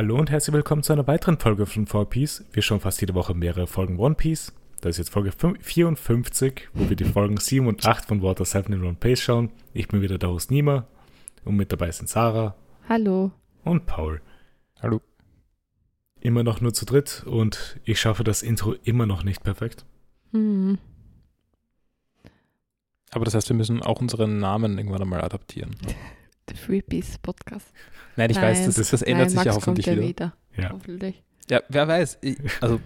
Hallo und herzlich willkommen zu einer weiteren Folge von 4Piece. Wir schauen fast jede Woche mehrere Folgen One Piece. Das ist jetzt Folge 54, wo wir die Folgen 7 und 8 von Water 7 in One Piece schauen. Ich bin wieder der Host Nima und mit dabei sind Sarah. Hallo. Und Paul. Hallo. Immer noch nur zu dritt und ich schaffe das Intro immer noch nicht perfekt. Hm. Aber das heißt, wir müssen auch unseren Namen irgendwann einmal adaptieren. Der Freebies Podcast. Nein, ich Nein. weiß, das, das ändert Nein, sich Max ja hoffentlich wieder. wieder. Ja. Hoffentlich. Ja, wer weiß. Ich, also,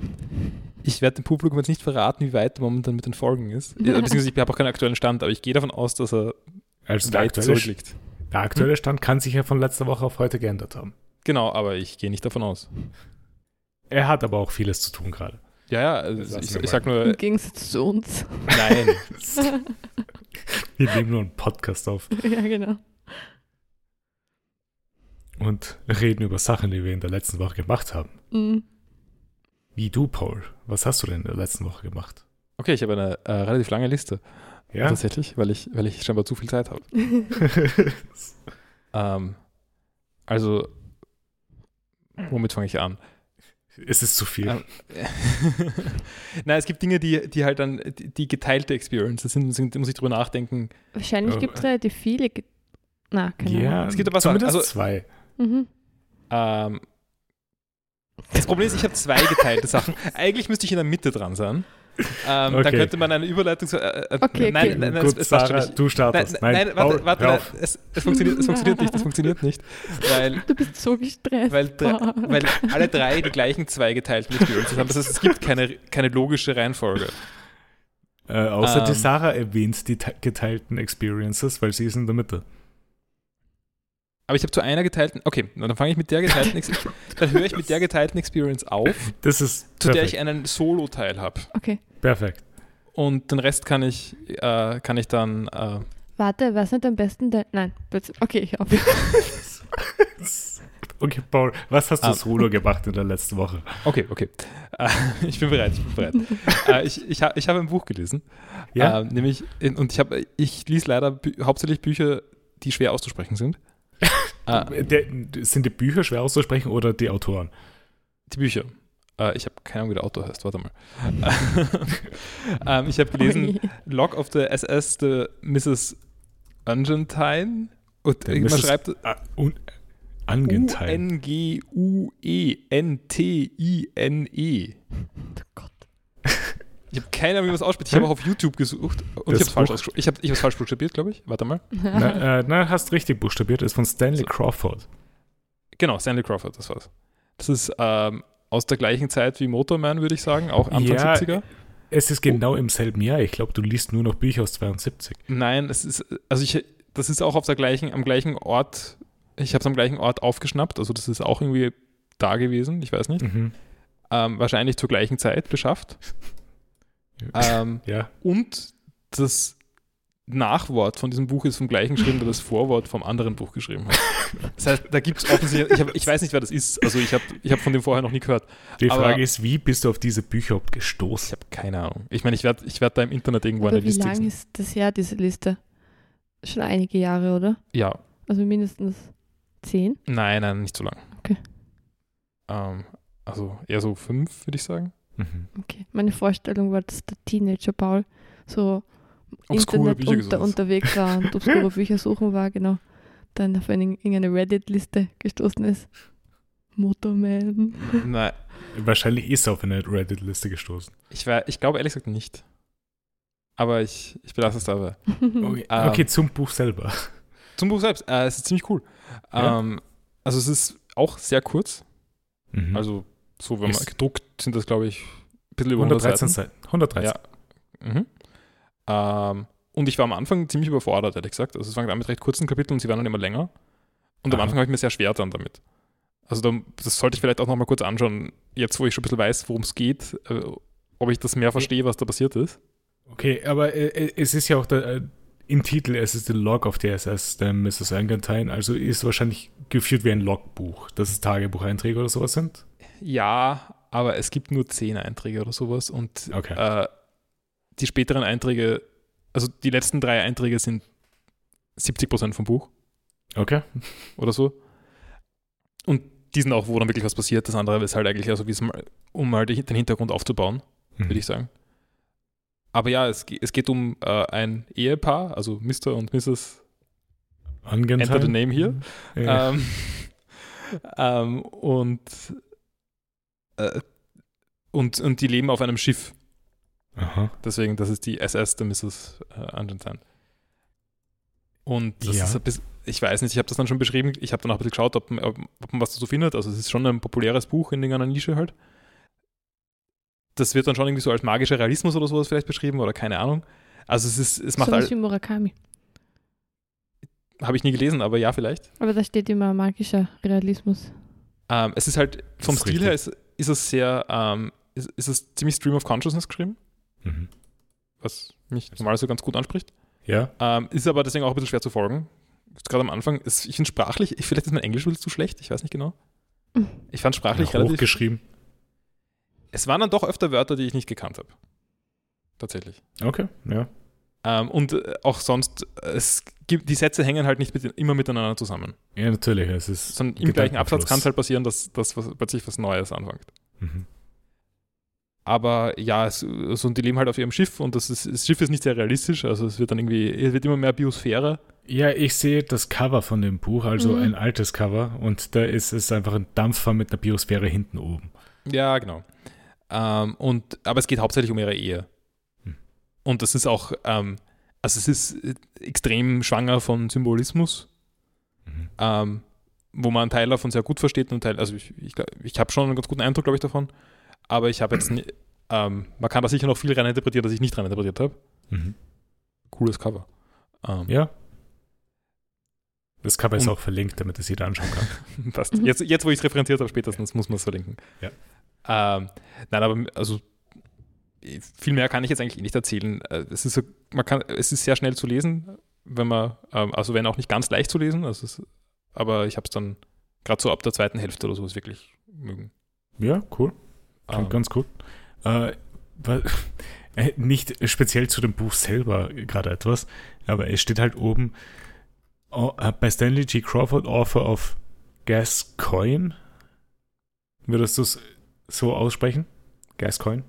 ich werde dem Publikum jetzt nicht verraten, wie weit momentan mit den Folgen ist. Ja, Beziehungsweise ich habe auch keinen aktuellen Stand, aber ich gehe davon aus, dass er Also der weit aktuelle, zurückliegt. der aktuelle Stand kann sich ja von letzter Woche auf heute geändert haben. Genau, aber ich gehe nicht davon aus. Er hat aber auch vieles zu tun gerade. Ja, ja, also Das ich, ich sag nur, Im Gegensatz zu uns. nein. Wir nehmen nur einen Podcast auf ja, genau. Und reden über Sachen, die wir in der letzten Woche gemacht haben. Mhm. Wie du, Paul. Was hast du denn in der letzten Woche gemacht? Okay, ich habe eine äh, relativ lange Liste. Ja? Tatsächlich, weil ich, weil ich scheinbar zu viel Zeit habe. Ähm, also, womit fange ich an? es ist zu viel. Ähm, Nein, es gibt Dinge, die, die halt dann die, die geteilte Experiences sind, sind, da muss ich drüber nachdenken. Wahrscheinlich Oh. gibt es relativ viele. Ge Na, keine ja, Ahnung. Es gibt aber zumindest also- zwei. Mhm. Ähm, das Problem ist, ich habe zwei geteilte Sachen. Eigentlich müsste ich in der Mitte dran sein. Ähm, Okay. Dann könnte man eine Überleitung. Äh, äh, Okay, nein, okay. nein, nein, Gut, es, es Sarah, du startest. nein, Nein, nein, warte, Paul, warte, nein, es, es, funktioniert, es funktioniert nicht, es funktioniert nicht. Weil, Du bist so gestresst. weil, weil alle drei die gleichen zwei geteilten Experiences haben. Das heißt, es gibt keine, keine logische Reihenfolge. Äh, außer die Ähm. Sarah erwähnt die te- geteilten Experiences, weil sie ist in der Mitte. Aber ich habe zu einer geteilten. Okay, na, dann fange ich mit der geteilten Experience. Dann höre ich mit der geteilten Experience auf, Das ist zu der perfekt. ich einen Solo-Teil habe. Okay. perfekt. Und den Rest kann ich, äh, kann ich dann. Äh, Warte, was nicht am besten dein. Nein. Okay, ich hoffe. Okay, Paul, was hast du Ah. solo gemacht in der letzten Woche? okay, okay. Äh, ich bin bereit, ich bin bereit. äh, ich ich, ha, ich habe ein Buch gelesen. Ja? Äh, nämlich, in, und ich, hab, ich lese leider bü hauptsächlich Bücher, die schwer auszusprechen sind. äh, Der, sind die Bücher schwer auszusprechen oder die Autoren? die Bücher. Äh, ich habe keine Ahnung, wie der Autor heißt, warte mal. ähm, ich habe gelesen. Ui. Log of the SS, the Mrs. Argentine. Und Der man Mrs. schreibt Ah, Angenteil. U-N-G-U-E-N-T-I-N-E. Oh Gott. Ich habe keine Ahnung, wie man es ausspricht. Ich habe auch auf YouTube gesucht und Das ich habe es falsch, ich hab, ich falsch buchstabiert, glaube ich. Warte mal. Na, äh, na, hast richtig buchstabiert, ist von Stanley So. Crawford. Genau, Stanley Crawford, das war's. Das ist ähm, aus der gleichen Zeit wie Motorman, würde ich sagen, auch Anfang Ja. 70er. Es ist genau im selben Jahr. Ich glaube, du liest nur noch Bücher aus 72. Nein, es ist, also ich, das ist auch auf der gleichen, am gleichen Ort, ich habe es am gleichen Ort aufgeschnappt, also das ist auch irgendwie da gewesen, ich weiß nicht. Mhm. Ähm, wahrscheinlich zur gleichen Zeit beschafft. Ähm, Ja. und das Nachwort von diesem Buch ist vom gleichen geschrieben, der das Vorwort vom anderen Buch geschrieben hat. Das heißt, da gibt es offensichtlich, ich, hab, ich weiß nicht, wer das ist, also ich habe ich hab von dem vorher noch nie gehört. Die Aber- Frage ist, wie bist du auf diese Bücher überhaupt Ich gestoßen? habe keine Ahnung. Ich meine, ich werde ich werd da im Internet irgendwo Aber eine wie Liste lang sehen. ist das her, diese Liste? Schon einige Jahre, oder? Ja, Also mindestens zehn? nein, nein, nicht so lang. Okay. Ähm, also eher so fünf, würde ich sagen. Mhm. Okay. Meine Vorstellung war, dass der Teenager Paul so Obskure Internet Bücher unter, unterwegs war und obskure Bücher suchen war, genau. Dann auf eine, irgendeine Reddit-Liste gestoßen ist. Motorman. Nein, Wahrscheinlich ist er auf eine Reddit-Liste gestoßen. ich, ich glaube ehrlich gesagt nicht. Aber ich, ich belasse es dabei. Okay, Ähm, okay zum Buch selber. Zum Buch selbst, äh, es ist ziemlich cool. Ja? Ähm, also es ist auch sehr kurz. Mhm. Also so, wenn man gedruckt sind das, glaube ich, ein bisschen über 100 113 Seiten. Seiten. 113. Mhm. Ähm, und ich war am Anfang ziemlich überfordert, ehrlich gesagt. Also es fängt an mit recht kurzen Kapiteln und sie werden dann immer länger. Und am Aha. Anfang habe ich mir sehr schwer dann damit. Also da, das sollte ich vielleicht auch noch mal kurz anschauen, jetzt wo ich schon ein bisschen weiß, worum es geht, äh, ob ich das mehr verstehe, was da passiert ist. Okay, aber äh, äh, es ist ja auch der, äh, im Titel, es ist der Log of the SS, der Mrs. Angantine, also ist wahrscheinlich geführt wie ein Logbuch, dass es Tagebucheinträge oder sowas sind. Ja, aber es gibt nur zehn Einträge oder sowas und Okay. äh, die späteren Einträge, also die letzten drei Einträge sind 70 Prozent vom Buch Okay. oder so. Und die sind auch, wo dann wirklich was passiert. Das andere ist halt eigentlich, also mal, um mal den Hintergrund aufzubauen, Mhm. würde ich sagen. Aber ja, es, es geht um äh, ein Ehepaar, also Mr. und Mrs. Angenheim. Enter the name here. Ja. Ähm, ähm, und, äh, und, und die leben auf einem Schiff. Aha. Deswegen, das ist die SS der Mrs. Äh, Argentine. Und das Ja. ist ein bisschen, ich weiß nicht, ich habe das dann schon beschrieben, ich habe dann auch ein bisschen geschaut, ob, man- ob, ob man was dazu findet. Also es ist schon ein populäres Buch in irgendeiner Nische halt. Das wird dann schon irgendwie so als magischer Realismus oder sowas vielleicht beschrieben oder keine Ahnung. Also es ist, es macht so was all, wie Murakami. habe ich nie gelesen, aber ja, vielleicht. Aber da steht immer magischer Realismus. Ähm, es ist halt, vom ist Stil her ist, ist es sehr, ähm, ist, ist es ziemlich Stream of Consciousness geschrieben, Mhm. was mich normalerweise ganz gut anspricht. Ja, Ähm, ist aber deswegen auch ein bisschen schwer zu folgen. Jetzt Gerade am Anfang, ist, ich finde sprachlich, ich, vielleicht ist mein Englisch ein bisschen zu schlecht, ich weiß nicht genau. Mhm. Ich fand sprachlich ja relativ. hochgeschrieben. Es waren dann doch öfter Wörter, die ich nicht gekannt habe. Tatsächlich. Okay, ja. Ähm, und äh, auch sonst, äh, es gibt, die Sätze hängen halt nicht mit, immer miteinander zusammen. Ja, natürlich. Es ist Sondern im gleichen Absatz kann es halt passieren, dass, dass was, plötzlich was Neues anfängt. Mhm. Aber ja, es, so, und die leben halt auf ihrem Schiff und das, ist, das Schiff ist nicht sehr realistisch, also es wird dann irgendwie, es wird immer mehr Biosphäre. Ja, ich sehe das Cover von dem Buch, also Mhm. ein altes Cover, und da ist es einfach ein Dampfer mit einer Biosphäre hinten oben. Ja, genau. Ähm, und, aber es geht hauptsächlich um ihre Ehe. Und das ist auch, ähm, also es ist äh, extrem schwanger von Symbolismus, Mhm. ähm, wo man einen Teil davon sehr gut versteht und einen Teil, also ich, ich, ich habe schon einen ganz guten Eindruck, glaube ich, davon. Aber ich habe jetzt, ähm, man kann da sicher noch viel reininterpretieren, das ich nicht reininterpretiert habe. Mhm. Cooles Cover. Ähm, Ja. Das Cover ist auch verlinkt, damit es jeder anschauen kann. Passt. Jetzt, jetzt wo ich es referenziert habe, spätestens muss man es verlinken. Ja. Ähm, nein, aber also viel mehr kann ich jetzt eigentlich eh nicht erzählen. Äh, Es ist, so, man kann, es ist sehr schnell zu lesen, wenn man, ähm, also wenn auch nicht ganz leicht zu lesen, also es aber ich habe es dann gerade so ab der zweiten Hälfte oder sowas wirklich mögen. Ja, cool. Klingt Ähm, ganz gut. Äh, äh, nicht speziell zu dem Buch selber gerade etwas, aber es steht halt oben äh, bei Stanley G. Crawford, Author of Gascoigne. Würdest du es so aussprechen? Gascoigne?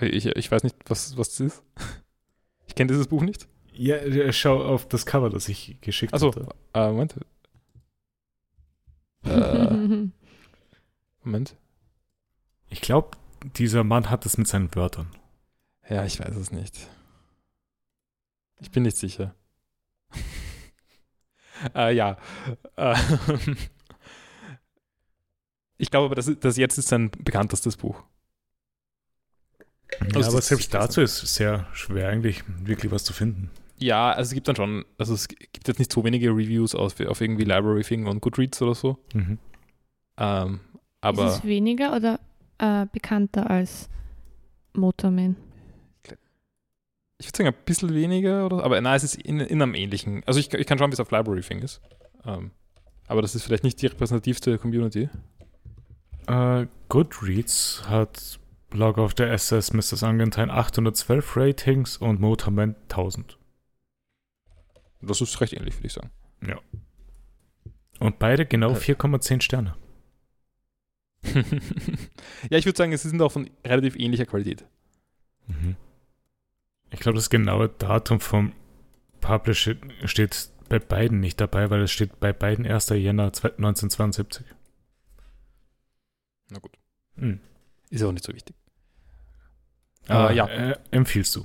Ich, ich weiß nicht, was, was das ist. Ich kenne dieses Buch nicht. Ja, schau auf das Cover, das ich geschickt Achso, hatte. äh, Moment. Äh, Moment. Ich glaube, dieser Mann hat es mit seinen Wörtern. Ja, ich weiß es nicht. Ich bin nicht sicher. äh, ja. Äh, ich glaube aber, das, das jetzt ist sein bekanntestes Buch. Ja, Also aber selbst dazu ist es sehr schwer eigentlich wirklich was zu finden. Ja, also es gibt dann schon, also es gibt jetzt nicht so wenige Reviews auf, auf irgendwie Library Thing und Goodreads oder so. Mhm. Ähm, ist aber es weniger oder äh, bekannter als Motorman? ich würde sagen ein bisschen weniger, oder? Aber nein, es ist in, in einem ähnlichen. Also ich, ich kann schauen, wie es auf Library Thing ist. Ähm, aber das ist vielleicht nicht die repräsentativste Community. Äh, Goodreads hat Log of the SS Mrs. Argentine 812 Ratings und Motorman 1000. Das ist recht ähnlich, würde ich sagen. Und beide genau Äh. 4,10 Sterne. ja, ich würde sagen, es sind auch von relativ ähnlicher Qualität. Mhm. Ich glaube, das genaue Datum vom Publish steht bei beiden nicht dabei, weil es steht bei beiden 1. Jänner 1972. Na gut. Mhm. Ist auch nicht so wichtig. Aber Äh, ja. äh, empfiehlst du?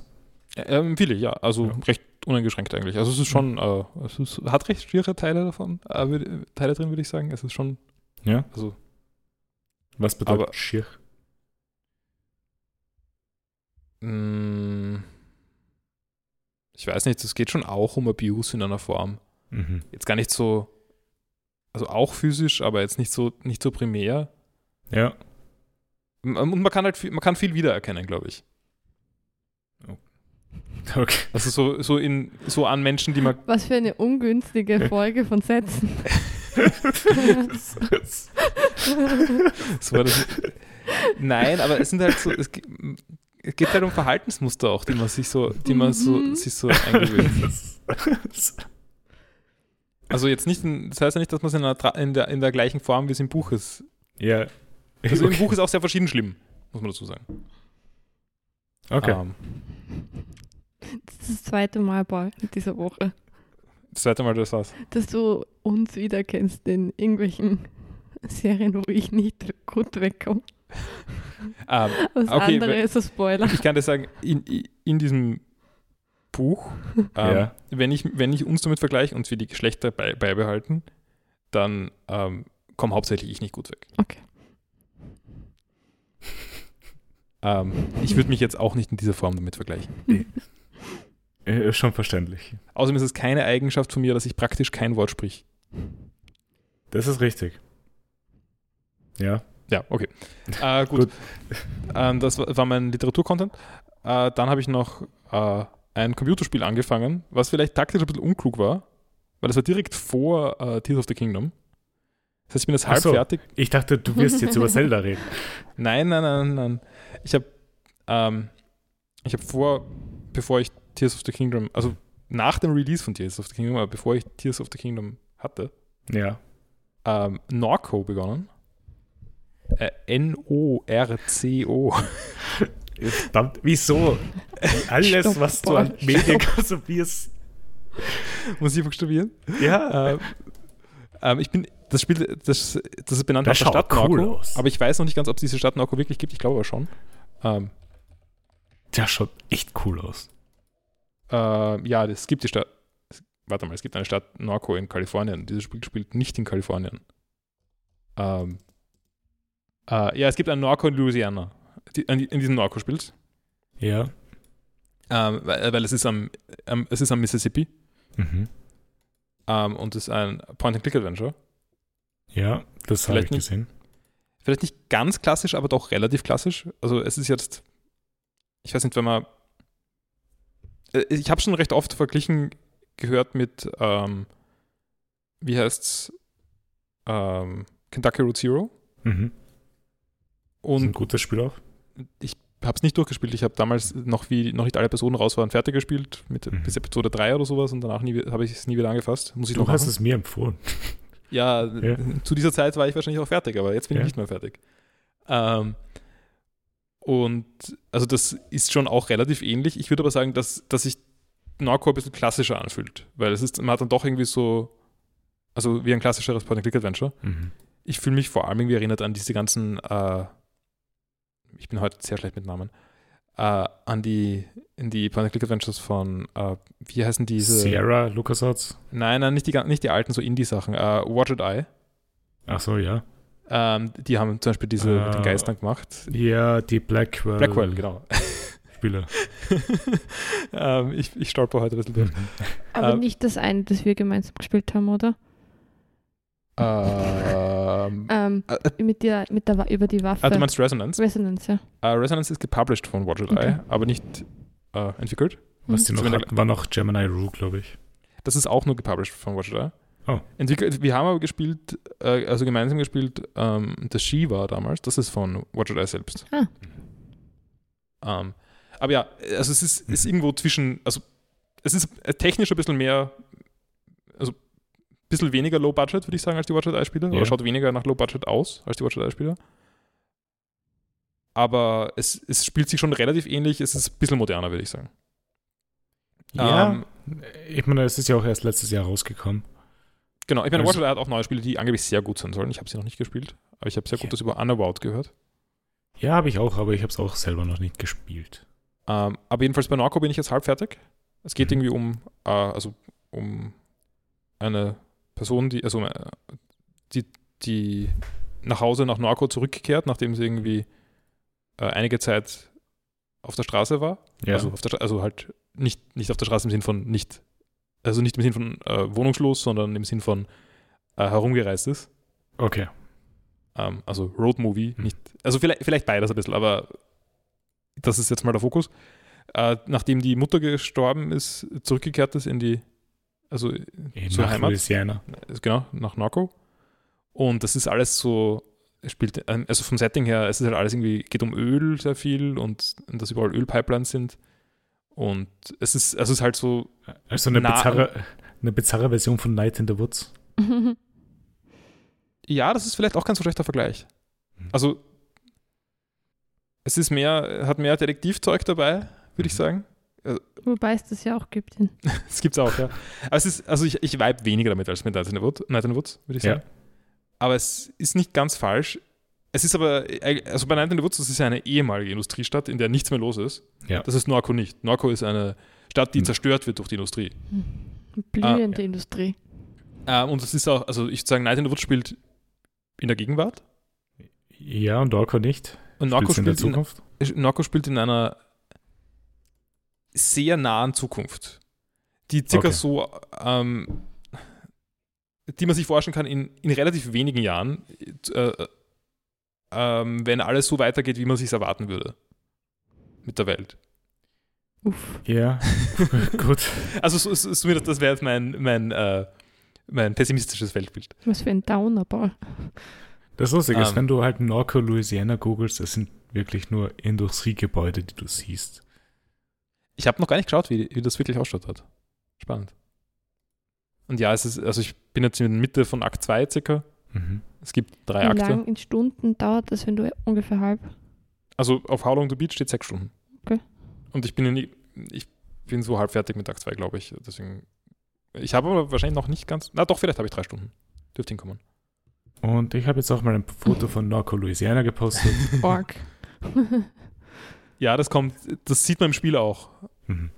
Äh, empfehle ich, ja. Also Ja. recht uneingeschränkt eigentlich. Also es ist schon, äh, es ist, hat recht schwere Teile davon, äh, würd- Teile drin, würde ich sagen. Es ist schon, Ja? also Was bedeutet Aber- schier? mh, ich weiß nicht, es geht schon auch um Abuse in einer Form. Mhm. Jetzt gar nicht so, also auch physisch, aber jetzt nicht so, nicht so primär. Ja. Und man kann halt, viel, man kann viel wiedererkennen, glaube ich. Okay. Also so, so in, so an Menschen, die man Was für eine ungünstige Folge von Sätzen. So war das. Nein, aber es sind halt so, es, ge- es geht halt um Verhaltensmuster auch, die man sich so, die man so, Mhm. sich so eingewöhnt. Also jetzt nicht, in, das heißt ja nicht, dass man es in, einer in, der, in der gleichen Form, wie es im Buch ist. Ja. Also im okay. Buch ist auch sehr verschieden schlimm, muss man dazu sagen. okay. Ähm, Das ist das zweite Mal, Paul, in dieser Woche, das zweite Mal, das war's. dass du uns wiederkennst in irgendwelchen Serien, wo ich nicht gut wegkomme. Ähm, Was Okay, andere ist ein Spoiler. ich kann dir sagen, in, in diesem Buch, ähm, Ja. wenn, ich, wenn ich uns damit vergleiche und wir die Geschlechter bei, beibehalten, dann ähm, komme hauptsächlich ich nicht gut weg. Okay. Ähm, ich würde mich jetzt auch nicht in dieser Form damit vergleichen. Äh, Ist schon verständlich. Außerdem ist es keine Eigenschaft von mir, dass ich praktisch kein Wort sprich. Das ist richtig. Ja. Ja, okay. Äh, gut. Gut. Ähm, das war, mein Literaturcontent. Äh, dann habe ich noch äh, ein Computerspiel angefangen, was vielleicht taktisch ein bisschen unklug war, weil es war direkt vor äh, Tears of the Kingdom. Das heißt, ich bin jetzt halb so. fertig. Ich dachte, du wirst jetzt über Zelda reden. Nein, nein, nein, nein. Ich habe ähm, ich habe vor, bevor ich Tears of the Kingdom, also nach dem Release von Tears of the Kingdom, aber bevor ich Tears of the Kingdom hatte, Ja. ähm, Norco begonnen. Äh, N-O-R-C-O. Verdammt, wieso? Alles, Stopp, was du an Medien konsumierst. Muss ich buchstabieren? Ja. ähm, ähm, ich bin, das Spiel, das, das ist benannt Das nach der schaut Stadt cool Norco, aus. aber ich weiß noch nicht ganz, ob es diese Stadt Norco wirklich gibt. Ich glaube aber schon. Ähm, Der schaut echt cool aus. Äh, ja, es gibt die Stadt. Warte mal, es gibt eine Stadt Norco in Kalifornien. Dieses Spiel spielt nicht in Kalifornien. Ähm, äh, ja, es gibt ein Norco in Louisiana, die, in, diesem Norco spielt. Ja. Ähm, weil, weil es ist am, am, es ist am Mississippi Mhm. ähm, und es ist ein Point-and-Click-Adventure. Ja, das habe ich nicht. gesehen. vielleicht nicht ganz klassisch, aber doch relativ klassisch. Also es ist jetzt, ich weiß nicht, wenn man, äh, ich habe schon recht oft verglichen gehört mit, ähm, wie heißt's, ähm, Kentucky Route Zero. Mhm. Das ist ein Und gutes Spiel auch. ich habe es nicht durchgespielt. Ich habe damals noch, wie noch nicht alle Personen raus waren, fertig gespielt, mit, Mhm. bis Episode 3 oder sowas und danach habe ich es nie wieder angefasst. Muss ich Du noch hast es mir empfohlen. Ja, Ja. zu dieser Zeit war ich wahrscheinlich auch fertig, aber jetzt bin Ja. ich nicht mehr fertig. Ähm, und also das ist schon auch relativ ähnlich. Ich würde aber sagen, dass, dass sich Norco ein bisschen klassischer anfühlt, weil es ist, man hat dann doch irgendwie so, also wie ein klassischeres Point-and-Click-Adventure. Mhm. Ich fühle mich vor allem irgendwie erinnert an diese ganzen, äh, ich bin heute sehr schlecht mit Namen, äh, an die, in die Point-and-Click-Adventures von, äh, wie heißen diese? Sierra, LucasArts. Nein, nein, nicht die, nicht die alten, so Indie-Sachen. Äh, Watch It Eye. Ach so, ja. Ähm, die haben zum Beispiel diese mit den Äh, Geistern gemacht. Ja, die Blackwell. Blackwell, genau. Spiele. ähm, ich, ich stolper heute ein bisschen durch. Aber Ähm, nicht das eine, das wir gemeinsam gespielt haben, oder? ähm, Ähm, äh, mit der, mit der, über die Waffe. ah, du meinst Resonance? Resonance, ja. Äh, Resonance ist gepublished von Watch Okay. Eye, aber nicht äh, entwickelt. Was die Mhm. noch Zumindest- hatten, war noch Gemini Rue, glaube ich. Das ist auch nur gepublished von Watch It Eye. Oh. Entwickelt, wir haben aber gespielt, äh, also gemeinsam gespielt, ähm, das Shiva damals, das ist von Watch It Eye selbst. Ah. Ähm, aber ja, also es ist, ist Mhm. irgendwo zwischen, also es ist technisch ein bisschen mehr, also ein bisschen weniger Low Budget, würde ich sagen, als die Watch It Eye Spiele, Ja. oder schaut weniger nach Low Budget aus als die Watch It Eye Spiele. Aber es, es spielt sich schon relativ ähnlich, es ist ein bisschen moderner, würde ich sagen. Ja. Ähm, ich meine, es ist ja auch erst letztes Jahr rausgekommen. Genau, ich meine, Also- Eye hat auch neue Spiele, die angeblich sehr gut sein sollen. Ich habe sie noch nicht gespielt, aber ich habe sehr Ja. Gutes über Unavowed gehört. Ja, habe ich auch, aber ich habe es auch selber noch nicht gespielt. Ähm, aber jedenfalls bei Norco bin ich jetzt halb fertig. Es geht Mhm. irgendwie um, äh, also um eine Person, die, also äh, die, die nach Hause nach Norco zurückkehrt, nachdem sie irgendwie äh, einige Zeit auf der Straße war. Ja. Also, der, also halt nicht, nicht auf der Straße im Sinn von nicht, also nicht im Sinn von äh, wohnungslos, sondern im Sinn von äh, herumgereist ist. okay. Ähm, also Road Movie, Hm. nicht, also vielleicht, vielleicht beides ein bisschen, aber das ist jetzt mal der Fokus. Äh, nachdem die Mutter gestorben ist, zurückgekehrt ist in die, also In zur nach Heimat, Louisiana. genau, nach Narco. Und das ist alles so, es spielt, ähm, also vom Setting her, es ist halt alles irgendwie, geht um Öl sehr viel und, und dass überall Ölpipelines sind. Und es ist, also es ist halt so, Also eine bizarre, eine bizarre Version von Night in the Woods. Ja, das ist vielleicht auch kein so schlechter Vergleich. Mhm. Also, es ist mehr, hat mehr Detektivzeug dabei, würde ich Mhm. sagen. Wobei es das ja auch gibt. In Das gibt's auch, ja. Aber es ist, also ich, ich vibe weniger damit als mit Night in the Woods, Night in the Woods würde ich Ja. sagen. Aber es ist nicht ganz falsch. Es ist aber, also bei Night in the Woods, das ist ja eine ehemalige Industriestadt, in der nichts mehr los ist. Ja. Das ist Norco nicht. Norco ist eine Stadt, die Hm. zerstört wird durch die Industrie. blühende Industrie. Ähm, und es ist auch, also ich würde sagen, Night in the Woods spielt in der Gegenwart. Ja, und Orko nicht. Und Norco Spielt's in der spielt, in, Zukunft. Norco spielt in einer sehr nahen Zukunft, die circa Okay. so, ähm, die man sich vorstellen kann in, in relativ wenigen Jahren, äh, ähm, wenn alles so weitergeht, wie man sich erwarten würde mit der Welt. Uff. Ja, gut. Also so, so, so, das wäre jetzt mein, mein, äh, mein pessimistisches Weltbild. Was für ein Downer, Paul. Das Lustige ist, Ähm. wenn du halt Norco, Louisiana googelst, es sind wirklich nur Industriegebäude, die du siehst. Ich habe noch gar nicht geschaut, wie, wie das wirklich ausschaut hat. Spannend. Und ja, es ist, also ich bin jetzt in der Mitte von Akt 2 circa. Mhm. Es gibt drei Wie Akte. lang in Stunden dauert das, wenn du ungefähr halb? Also auf How Long to Beat steht sechs Stunden. Okay. Und ich bin, in, ich bin so halb fertig mit Akt 2, glaube ich. Deswegen. Ich habe aber wahrscheinlich noch nicht ganz. Na doch, vielleicht habe ich drei Stunden. Dürfte hinkommen. Und ich habe jetzt auch mal ein Foto von Norco, Louisiana gepostet. Org. Ja, das kommt, das sieht man im Spiel auch. Mhm.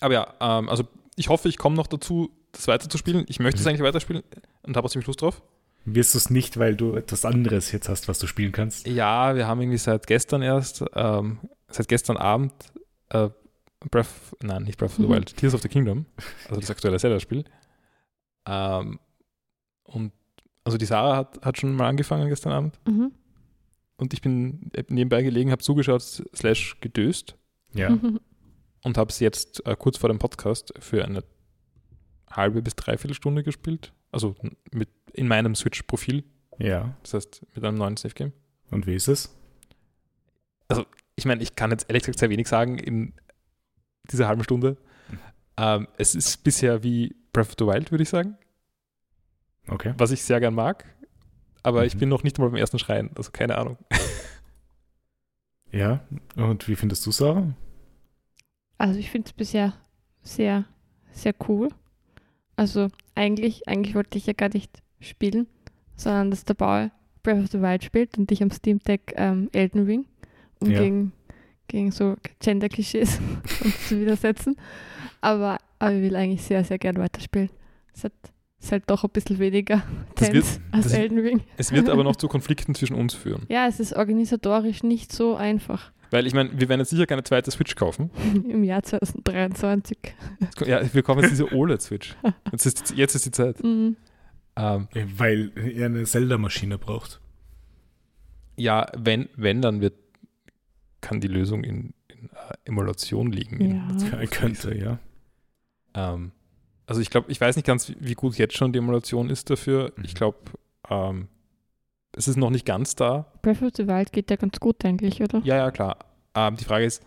Aber ja, ähm, also ich hoffe, ich komme noch dazu, das weiterzuspielen. Ich möchte es Mhm. eigentlich weiterspielen und habe auch ziemlich Lust drauf. Wirst du es nicht, weil du etwas anderes jetzt hast, was du spielen kannst? Ja, wir haben irgendwie seit gestern erst, ähm, seit gestern Abend äh, Breath, nein, nicht Breath of the Mhm. Wild, Tears of the Kingdom, also das aktuelle Zelda-Spiel. Ähm, und also die Sarah hat, hat schon mal angefangen gestern Abend Mhm. und ich bin nebenbei gelegen, habe zugeschaut, slash gedöst Ja. Mhm. und habe es jetzt äh, kurz vor dem Podcast für eine halbe bis dreiviertel Stunde gespielt. Also mit in meinem Switch-Profil, Ja. das heißt mit einem neuen Safe-Game. Und wie ist es? ich meine, ich kann jetzt ehrlich gesagt sehr wenig sagen in dieser halben Stunde. Mhm. Ähm, es ist bisher wie Breath of the Wild, würde ich sagen, Okay. was ich sehr gern mag. Aber ich Mhm. bin noch nicht mal beim ersten Schreien, also keine Ahnung. Ja. Und wie findest du Sarah? Also ich finde es bisher sehr, sehr cool. Also eigentlich, eigentlich wollte ich ja gar nicht spielen, sondern dass der Bauer Breath of the Wild spielt und ich am Steam Deck ähm, Elden Ring, um Ja. gegen, gegen so Gender-Klischees uns zu widersetzen. Aber, aber ich will eigentlich sehr, sehr gern weiterspielen. Es hat, ist halt doch ein bisschen weniger Das wird- als Elden Ring. Es wird aber noch zu Konflikten zwischen uns führen. Ja, es ist organisatorisch nicht so einfach Weil ich meine, wir werden jetzt sicher keine zweite Switch kaufen. im Jahr 2023. Ja, wir kaufen jetzt diese OLED-Switch. Jetzt ist, jetzt ist die Zeit. Mhm. Ähm, Weil er eine Zelda-Maschine braucht. ja, wenn, wenn, dann wird, kann die Lösung in, in äh, Emulation liegen. Ja. Ja, könnte, ja. Ähm, also ich glaube, ich weiß nicht ganz, wie, wie gut jetzt schon die Emulation ist dafür. Mhm. Ich glaube, ähm, es ist noch nicht ganz da. Breath of the Wild geht ja ganz gut eigentlich, oder? Ja, ja, klar. Ähm, die Frage ist,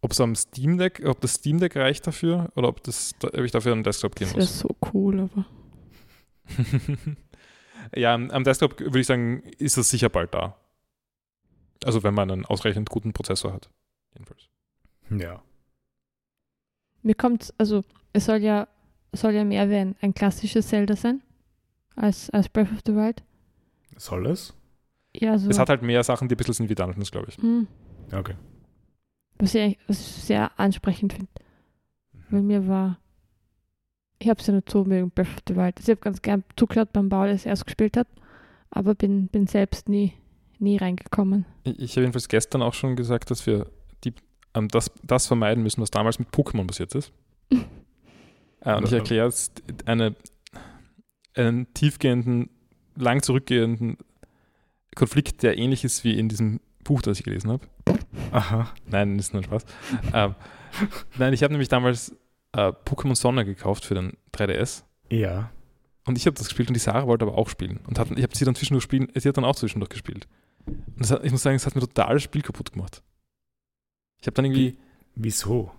ob es am Steam Deck, ob das Steam Deck reicht dafür oder ob, das, ob ich dafür einen Desktop gehen Das wäre muss. so cool, aber ja, am am Desktop würde ich sagen, ist das sicher bald da. Also wenn man einen ausreichend guten Prozessor hat. Jedenfalls. Ja. mir kommt, also es soll ja, soll ja mehr wie ein, ein klassisches Zelda sein als, als Breath of the Wild. Soll es? Ja, so. Es hat halt mehr Sachen, die ein bisschen sind wie Dungeons, glaube ich. hm, Okay. was ich was ich sehr ansprechend finde. Weil mir war, ich habe es ja nicht so mögen, Breath of the Wild. Also ich habe ganz gern zugeschaut beim Bau, der es erst gespielt hat, aber bin, bin selbst nie, nie reingekommen. Ich, ich habe jedenfalls gestern auch schon gesagt, dass wir die, ähm, das, das vermeiden müssen, was damals mit Pokémon passiert ist. Äh, und ich erkläre jetzt eine, einen tiefgehenden, lang zurückgehenden Konflikt, der ähnlich ist wie in diesem Buch, das ich gelesen habe. Aha. Nein, ist nur Spaß. ähm, nein, ich habe nämlich damals äh, Pokémon Sonne gekauft für den 3DS. Ja. Und ich habe das gespielt und die Sarah wollte aber auch spielen. Und hat, ich habe sie dann zwischendurch spielen, sie hat dann auch zwischendurch gespielt. Und das hat, ich muss sagen, es hat mir total das Spiel kaputt gemacht. Ich habe dann irgendwie, Wieso?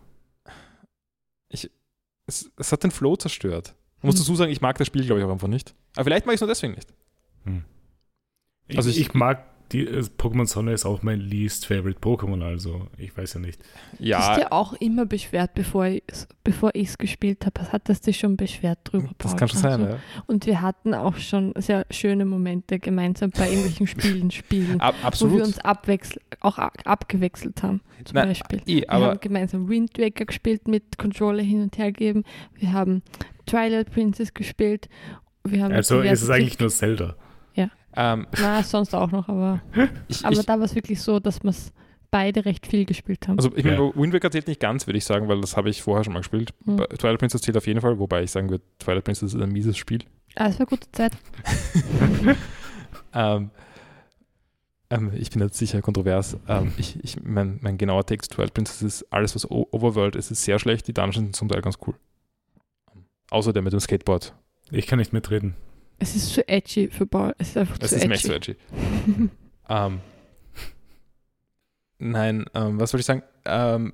es, es hat den Flow zerstört. Ich muss Hm. dazu sagen, ich mag das Spiel, glaube ich, auch einfach nicht. Aber vielleicht mag ich es nur deswegen nicht. Ich, Also ich, ich- mag die äh, Pokémon Sonne ist auch mein least favorite Pokémon, also ich weiß ja nicht. Du hast Ja, dir auch immer beschwert, bevor ich es bevor ich's gespielt habe. Hattest dich schon beschwert drüber. das Paul. kann schon sein, Also, ja. Und wir hatten auch schon sehr schöne Momente gemeinsam bei irgendwelchen Spielen spielen, Ab, wo wir uns abwechsel auch abgewechselt haben. Zum Nein, Beispiel. eh, Wir aber haben gemeinsam Wind Waker gespielt, mit Controller hin und her geben. Wir haben Twilight Princess gespielt. Wir haben Also ist es eigentlich nur Zelda. Ähm, Na, sonst auch noch, aber, ich, aber ich, da war es wirklich so, dass wir es beide recht viel gespielt haben. also ich meine, Ja. Wind Waker zählt nicht ganz, würde ich sagen, weil das habe ich vorher schon mal gespielt. Hm. Twilight Princess zählt auf jeden Fall, wobei ich sagen würde, Twilight Princess ist ein mieses Spiel. ah, es war gute Zeit. ähm, ähm, ich bin jetzt sicher kontrovers. Ähm, ich, ich, mein, mein genauer Text Twilight Princess ist alles, was o Overworld ist, ist sehr schlecht. Die Dungeons sind zum Teil ganz cool. Außer der mit dem Skateboard. Ich kann nicht mitreden. Es ist zu edgy für Ball. Es ist einfach Das zu ist edgy. echt so edgy. Ähm, nein, ähm, was soll ich sagen? Ähm,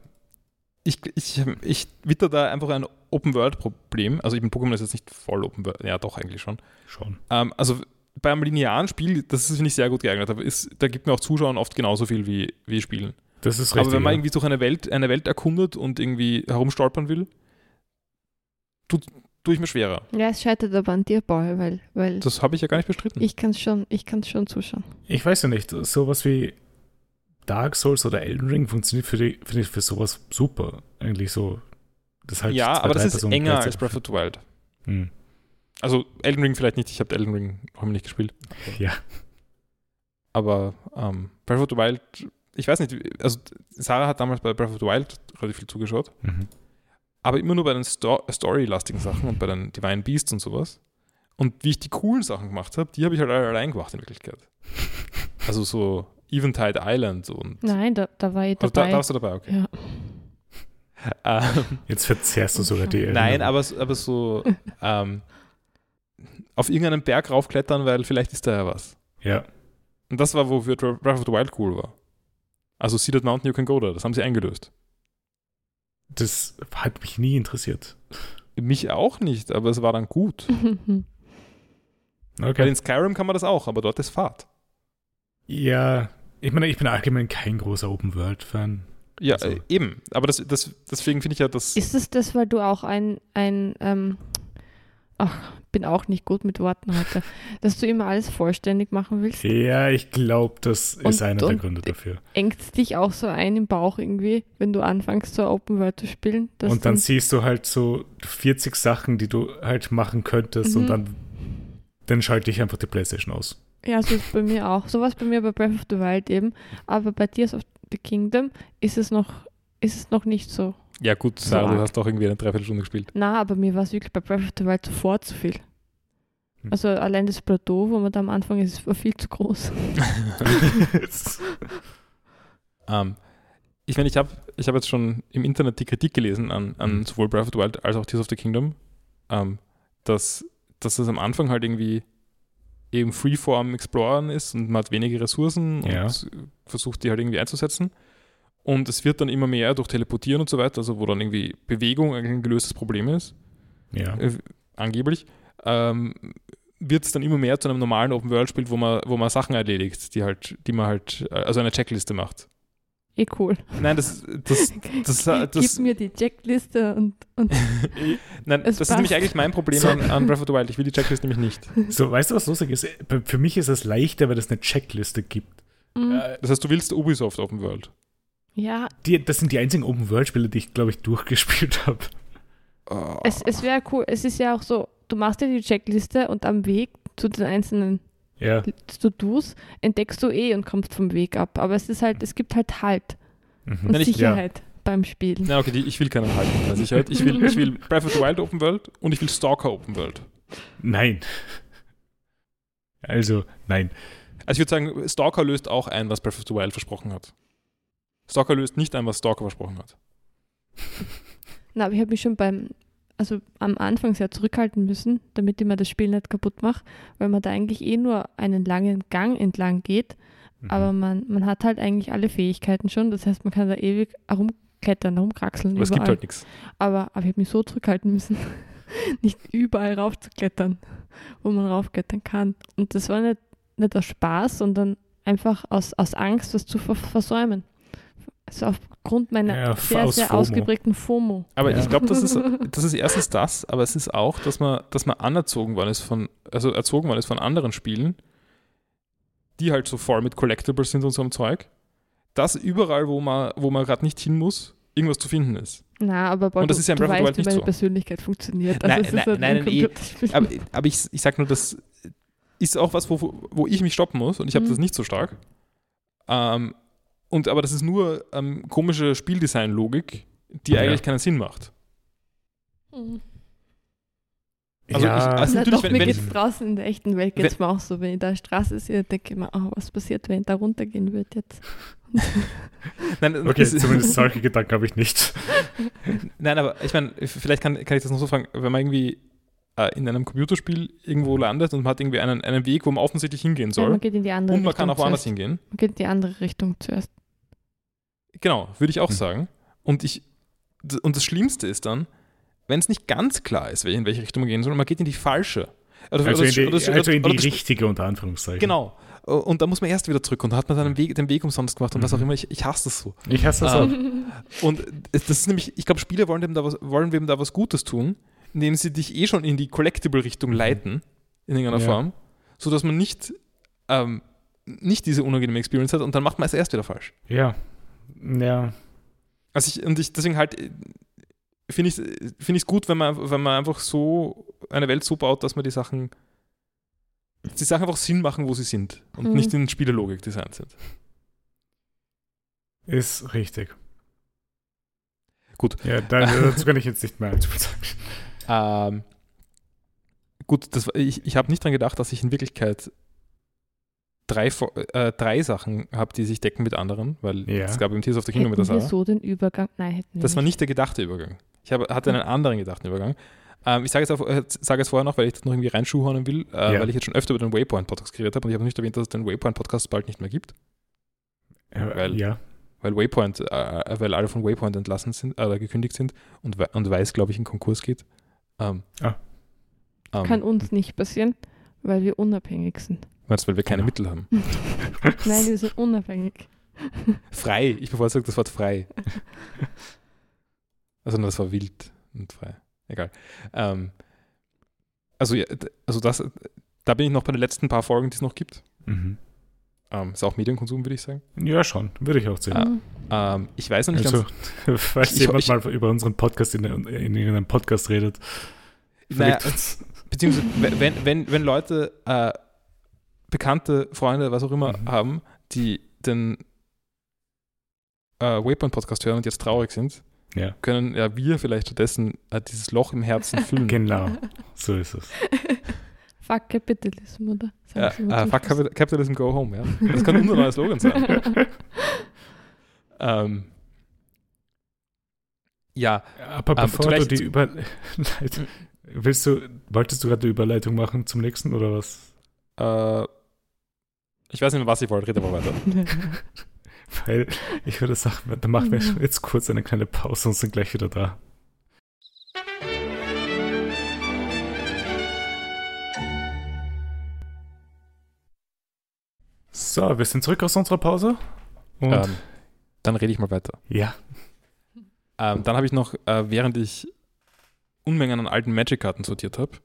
ich, ich, ich witter da einfach ein Open-World-Problem. Also ich bin Pokémon ist jetzt nicht voll Open-World. Ja, doch, eigentlich schon. Schon. Ähm, also bei einem linearen Spiel, das ist, finde ich, sehr gut geeignet. Aber ist, da gibt mir auch Zuschauen oft genauso viel wie, wie Spielen. Das ist richtig. aber wenn man ja. irgendwie durch eine Welt, eine Welt erkundet und irgendwie herumstolpern will, tut, tue ich mir schwerer. Ja, es scheitert aber an dir, Ball, weil, weil Das habe ich ja gar nicht bestritten. ich kann es schon, ich kann's schon zuschauen. Ich weiß ja nicht, sowas wie Dark Souls oder Elden Ring funktioniert für, die, finde ich für sowas super. Eigentlich so. Das halt ja, zwei, aber das ist Personen enger als Breath of the Wild. Hm. Also Elden Ring vielleicht nicht, ich habe Elden Ring noch nicht gespielt. Ja. Aber ähm, Breath of the Wild, ich weiß nicht, also Sarah hat damals bei Breath of the Wild relativ viel zugeschaut, Mhm. Aber immer nur bei den Sto Story-lastigen Sachen und bei den Divine Beasts und sowas. Und wie ich die coolen Sachen gemacht habe, die habe ich halt alle allein gemacht in Wirklichkeit. Also so Eventide Island und Nein, da, da war ich also da, dabei. da warst du dabei, okay. ja. Ähm, Jetzt verzerrst du sogar die Nein, aber, aber so ähm, auf irgendeinen Berg raufklettern, weil vielleicht ist da ja was. Ja. Und das war, wofür Breath of the Wild cool war. Also See That Mountain You Can Go There, das haben sie eingelöst. Das hat mich nie interessiert. Mich auch nicht, aber es war dann gut. Weil Okay. in Skyrim kann man das auch, aber dort ist Fahrt. Ja, ich meine, ich bin allgemein kein großer Open-World-Fan. Ja, Also- äh, eben. Aber das, das, deswegen finde ich ja, das. Ist es das, weil du auch ein, ein ähm, ach, bin auch nicht gut mit Worten heute, dass du immer alles vollständig machen willst? Ja, ich glaube, das ist Und- einer der Gründe dafür. Engt es dich auch so ein im Bauch irgendwie, wenn du anfängst, so Open World zu spielen? Und dann siehst du halt so 40 Sachen, die du halt machen könntest Mhm. und dann, dann schalte ich einfach die Playstation aus. Ja, so ist bei mir auch. So war es bei mir bei Breath of the Wild eben. Aber bei Tears of the Kingdom ist es noch, ist es noch nicht so. ja, gut, Sarah, arg. du hast doch irgendwie eine Dreiviertelstunde gespielt. Na, aber mir war es wirklich bei Breath of the Wild sofort zu viel. Hm. Also allein das Plateau, wo man da am Anfang ist, war viel zu groß. Ähm, ich meine, ich habe ich hab jetzt schon im Internet die Kritik gelesen an, an Mhm. sowohl Breath of the Wild als auch Tears of the Kingdom, ähm, dass, dass es am Anfang halt irgendwie eben Freeform Exploren ist und man hat wenige Ressourcen Ja. und versucht die halt irgendwie einzusetzen. Und es wird dann immer mehr durch Teleportieren und so weiter, also wo dann irgendwie Bewegung ein gelöstes Problem ist, ja. äh, angeblich, ähm, wird es dann immer mehr zu einem normalen Open-World-Spiel, wo man, wo man Sachen erledigt, die halt, die man halt, äh, also eine Checkliste macht. Eh cool. Nein, das, das, das, das, Gib mir die Checkliste und, und nein, Es das ist nämlich passt. eigentlich mein Problem So. an, an Breath of the Wild. Ich will die Checkliste nämlich nicht. So, weißt du, was lustig ist? Für mich ist es leichter, weil es eine Checkliste gibt. mm, Äh, Das heißt, du willst Ubisoft Open World. Ja, die, das sind die einzigen Open-World-Spiele, die ich, glaube ich, durchgespielt habe. Oh. es, es wäre cool. Es ist ja auch so, du machst dir die Checkliste und am Weg zu den einzelnen Ja. To-Dos entdeckst du eh und kommst vom Weg ab. Aber es ist halt, es gibt halt Halt Mhm. und Nein, ich- Sicherheit beim Spielen. Na, okay, die, ich will keinen Halt mit der Sicherheit. Ich will, ich will Breath of the Wild Open World und ich will Stalker Open World. Nein. Also, nein. Also ich würde sagen, Stalker löst auch ein, was Breath of the Wild versprochen hat. Stalker löst nicht ein, was Stalker versprochen hat. Na, aber ich habe mich schon beim, also am Anfang sehr zurückhalten müssen, damit ich mir das Spiel nicht kaputt mache, weil man da eigentlich eh nur einen langen Gang entlang geht, Mhm. aber man, man hat halt eigentlich alle Fähigkeiten schon. Das heißt, man kann da ewig herum rumklettern, rumkraxeln. Aber es gibt überall. halt nichts. Aber, aber ich habe mich so zurückhalten müssen, nicht überall raufzuklettern, wo man raufklettern kann. Und das war nicht, nicht aus Spaß, sondern einfach aus, aus Angst, was zu ver versäumen. Also aufgrund meiner Ja, sehr, aus sehr FOMO. ausgeprägten FOMO. Aber Ja. ich glaube, das ist, das ist erstens das, aber es ist auch, dass man, dass man anerzogen worden ist von, also erzogen worden ist von anderen Spielen, die halt so voll mit Collectibles sind und so einem Zeug, dass überall, wo man, wo man gerade nicht hin muss, irgendwas zu finden ist. Na, aber Paul, Und das du, ist ja in du Breath of the weißt, Wild wie nicht meine so. Persönlichkeit funktioniert. Nein, Also es ist nein, halt nein, ein nein, eh. Aber, aber ich, ich sag nur, das ist auch was, wo, wo ich mich stoppen muss und ich habe Mhm. das nicht so stark. Ähm, und aber das ist nur ähm, komische Spieldesign-Logik, die Ja. eigentlich keinen Sinn macht. Mhm. Also ja, ich- also- Na, natürlich, doch, wenn- mir wenn- geht's draußen in der echten Welt geht's mir auch so. Wenn ich da in der Straße sehe, denke ich mir, oh, was passiert, wenn ich da runtergehen würde jetzt? Nein, okay, es- zumindest solche Gedanken habe ich nicht. Nein, aber ich meine, vielleicht kann, kann ich das noch so fragen, wenn man irgendwie äh, in einem Computerspiel irgendwo landet und man hat irgendwie einen, einen Weg, wo man offensichtlich hingehen Ja, soll man geht in die andere und man Richtung kann auch woanders zuerst. hingehen. Man geht in die andere Richtung zuerst. Genau, würde ich auch Hm. sagen. Und ich und das Schlimmste ist dann, wenn es nicht ganz klar ist, in welche Richtung man gehen soll, man geht in die falsche. Oder, Also oder- in die, oder- oder- also in die richtige, unter Anführungszeichen. Genau. Und da muss man erst wieder zurück und da hat man dann den Weg, den Weg umsonst gemacht und was auch Mhm. immer. Ich, ich hasse das so. Ich hasse das Ah. auch. Und das ist nämlich, ich glaube, Spiele wollen dem, da was, wollen dem da was Gutes tun, indem sie dich eh schon in die Collectible-Richtung leiten, in irgendeiner Ja. Form, sodass man nicht, ähm, nicht diese unangenehme Experience hat und dann macht man es erst wieder falsch. Ja. Ja. Also ich, und ich, deswegen halt, finde ich es find gut, wenn man, wenn man einfach so eine Welt so baut, dass man die Sachen, die Sachen einfach Sinn machen, wo sie sind und Mhm. nicht in Spielelogik designt sind. Ist richtig. Gut. Ja, da, dazu kann ich jetzt nicht mehr allzu viel sagen. Ähm, gut, das, ich, ich habe nicht dran gedacht, dass ich in Wirklichkeit drei, äh, drei Sachen habe, die sich decken mit anderen, weil Ja. es gab im Tears of the Kingdom mit der Hätten wir Sarah. so den Übergang? Nein, hätten wir Das war nicht der gedachte Übergang. Ich habe, hatte einen anderen gedachten Übergang. Ähm, ich sage jetzt, äh, sage jetzt vorher noch, weil ich das noch irgendwie reinschuhhauen will, äh, Ja. weil ich jetzt schon öfter über den Waypoint-Podcast geredet habe und ich habe noch nicht erwähnt, dass es den Waypoint-Podcast bald nicht mehr gibt, Ja, Weil- ja. weil Waypoint, äh, weil alle von Waypoint entlassen sind, äh, gekündigt sind und, We- und Weiß, glaube ich, in Konkurs geht. Ähm, Ah. ähm, Kann uns nicht passieren, weil wir unabhängig sind. Meinst du, weil wir keine Genau. Mittel haben? Nein, wir sind unabhängig. Frei, ich bevorzuge das Wort frei. also das war wild und frei. Egal. Ähm, also, ja, also das, da bin ich noch bei den letzten paar Folgen, die es noch gibt. Mhm. Ähm, ist auch Medienkonsum, würde ich sagen. Ja, schon. Würde ich auch sehen. Mhm. Ähm, ich weiß noch nicht also, ganz. falls Ich- jemand ich- mal über unseren Podcast in, in, in irgendeinem Podcast redet, Naja, beziehungsweise, wenn, wenn, wenn Leute äh, Bekannte, Freunde, was auch immer Mhm. haben, die den äh, Waypoint-Podcast hören und jetzt traurig sind, Ja, können ja wir vielleicht stattdessen äh, dieses Loch im Herzen füllen. genau. So ist es. Fuck Capitalism, oder? Ja, äh, fuck. Capital- Capitalism Go Home, ja. Das kann unser neuer Slogan sein. ähm, ja, Aber Ähm, bevor du vielleicht- die Überleitung. Willst du, wolltest du gerade die Überleitung machen zum nächsten oder was? äh, ich weiß nicht mehr, was ich wollte, rede aber weiter. Weil ich würde sagen, dann machen wir jetzt kurz eine kleine Pause und sind gleich wieder da. So, wir sind zurück aus unserer Pause. Und Ähm, dann rede ich mal weiter. ja, Ähm, dann habe ich noch, äh, während ich Unmengen an alten Magic-Karten sortiert habe,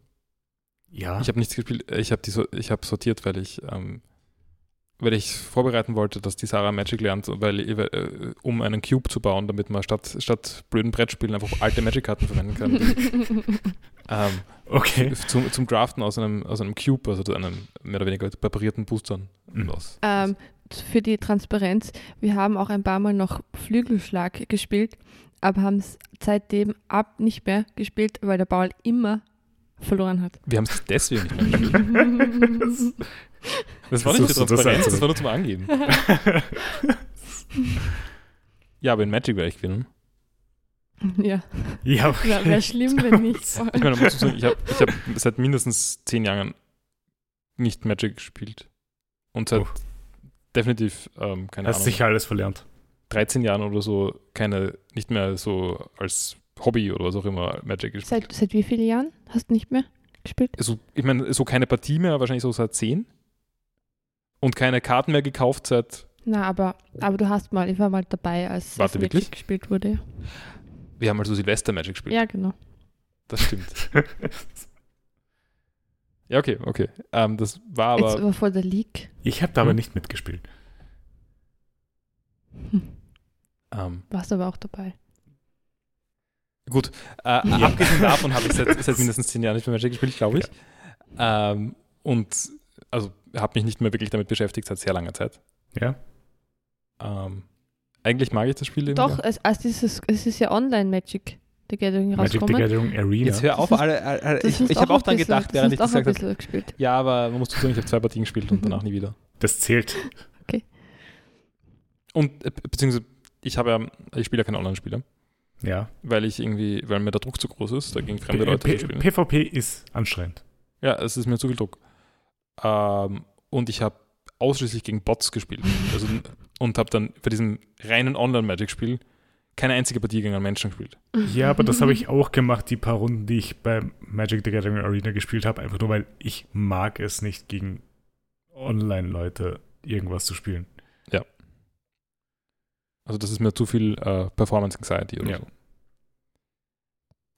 ja. ich habe nichts gespielt, äh, ich habe so, ich habe sortiert, weil ich, ähm, weil ich vorbereiten wollte, dass die Sarah Magic lernt, weil, äh, um einen Cube zu bauen, damit man statt, statt blöden Brettspielen einfach alte Magic-Karten verwenden kann. ähm, okay. zum, zum Draften aus einem, aus einem Cube, also einem mehr oder weniger präparierten Boostern. Mhm. Aus. Ähm, für die Transparenz, wir haben auch ein paar Mal noch Flügelschlag gespielt, aber haben es seitdem ab nicht mehr gespielt, weil der Paul immer verloren hat. Wir haben es deswegen nicht mehr gespielt. Das war nicht für das Transparenz, das einzureden? war nur zum Angeben. Ja, aber in Magic wäre ich gewinnen. ja, Ja, okay. wäre wär schlimm, wenn nicht. Ich meine, muss sagen, ich habe ich hab seit mindestens zehn Jahren nicht Magic gespielt. Und seit Oh. definitiv, ähm, keine Hast Ahnung. sicher alles verlernt. 13 Jahren oder so keine, nicht mehr so als Hobby oder was auch immer Magic gespielt. Seit, seit wie vielen Jahren hast du nicht mehr gespielt? Also, ich meine, so keine Partie mehr, wahrscheinlich so seit 10. Und keine Karten mehr gekauft seit, Na, aber, aber du hast mal, ich war mal dabei, als Warte, Magic wirklich? gespielt wurde. wir haben also Silvester Magic gespielt. Ja, genau. Das stimmt. ja, okay, okay. Ähm, das war Jetzt aber, war vor der League. Ich habe da aber Hm? nicht mitgespielt. ähm, Warst aber auch dabei. Gut, äh, abgesehen davon habe ich seit, seit mindestens zehn Jahren nicht mehr Magic gespielt, glaube ich. Ähm, und also habe mich nicht mehr wirklich damit beschäftigt seit sehr langer Zeit. Ja? Ähm, eigentlich mag ich das Spiel eben. Doch, Ja. es, als dieses, es ist ja Online-Magic, The Gathering Magic the. Gathering Arena. Jetzt hör auf, ist- alle, alle, ich, ich habe auch dran bisschen- gedacht, das während ich das auch ein gesagt habe. bisschen gespielt. Ja, aber man muss sagen, ich habe zwei Partien gespielt und danach nie wieder. Das zählt. Und äh, beziehungsweise ich habe ja, ich spiele ja keine Online-Spiele, Ja. weil ich irgendwie, weil mir der Druck zu groß ist, dagegen fremde P Leute P zu spielen. PvP ist anstrengend. Ja, es ist mir zu viel Druck. Ähm, und ich habe ausschließlich gegen Bots gespielt. Also, und habe dann bei diesem reinen Online-Magic-Spiel keine einzige Partie gegen einen Menschen gespielt. Ja, aber das habe ich auch gemacht, die paar Runden, die ich bei Magic the Gathering Arena gespielt habe, einfach nur, weil ich mag es nicht, gegen Online-Leute irgendwas zu spielen. Also das ist mir zu viel äh, Performance Anxiety oder Ja. so.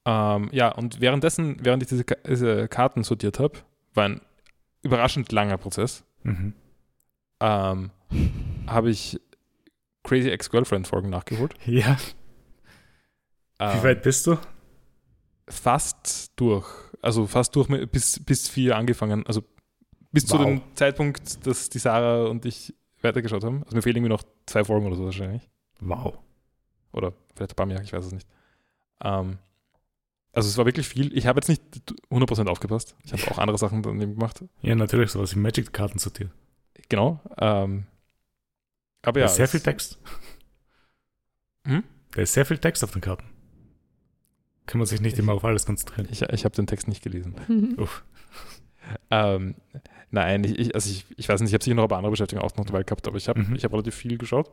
Ähm, ja, und währenddessen, während ich diese, Ka- diese Karten sortiert habe, war ein überraschend langer Prozess, Mhm. ähm, habe ich Crazy Ex-Girlfriend-Folgen nachgeholt. Ja, wie Ähm, weit bist du? fast durch. Also fast durch bis, bis vier angefangen. Also bis zu Wow. dem Zeitpunkt, dass die Sarah und ich weitergeschaut haben. Also mir fehlen irgendwie noch zwei Folgen oder so wahrscheinlich. Wow. Oder vielleicht ein paar mehr, ich weiß es nicht. Ähm, also es war wirklich viel. Ich habe jetzt nicht 100% aufgepasst. Ich habe auch andere Sachen daneben gemacht. Ja, natürlich, sowas wie Magic-Karten sortiert. Genau. Ähm, aber da ja. ist sehr viel Text. Hm? Da ist sehr viel Text auf den Karten. Kann man sich nicht immer auf alles konzentrieren. Ich, ich habe den Text nicht gelesen. Uff. Ähm, nein, ich, ich, also ich, ich weiß nicht, ich habe sicher noch ein paar andere Beschäftigungen auch noch dabei gehabt, aber ich habe Mhm. ich hab relativ viel geschaut.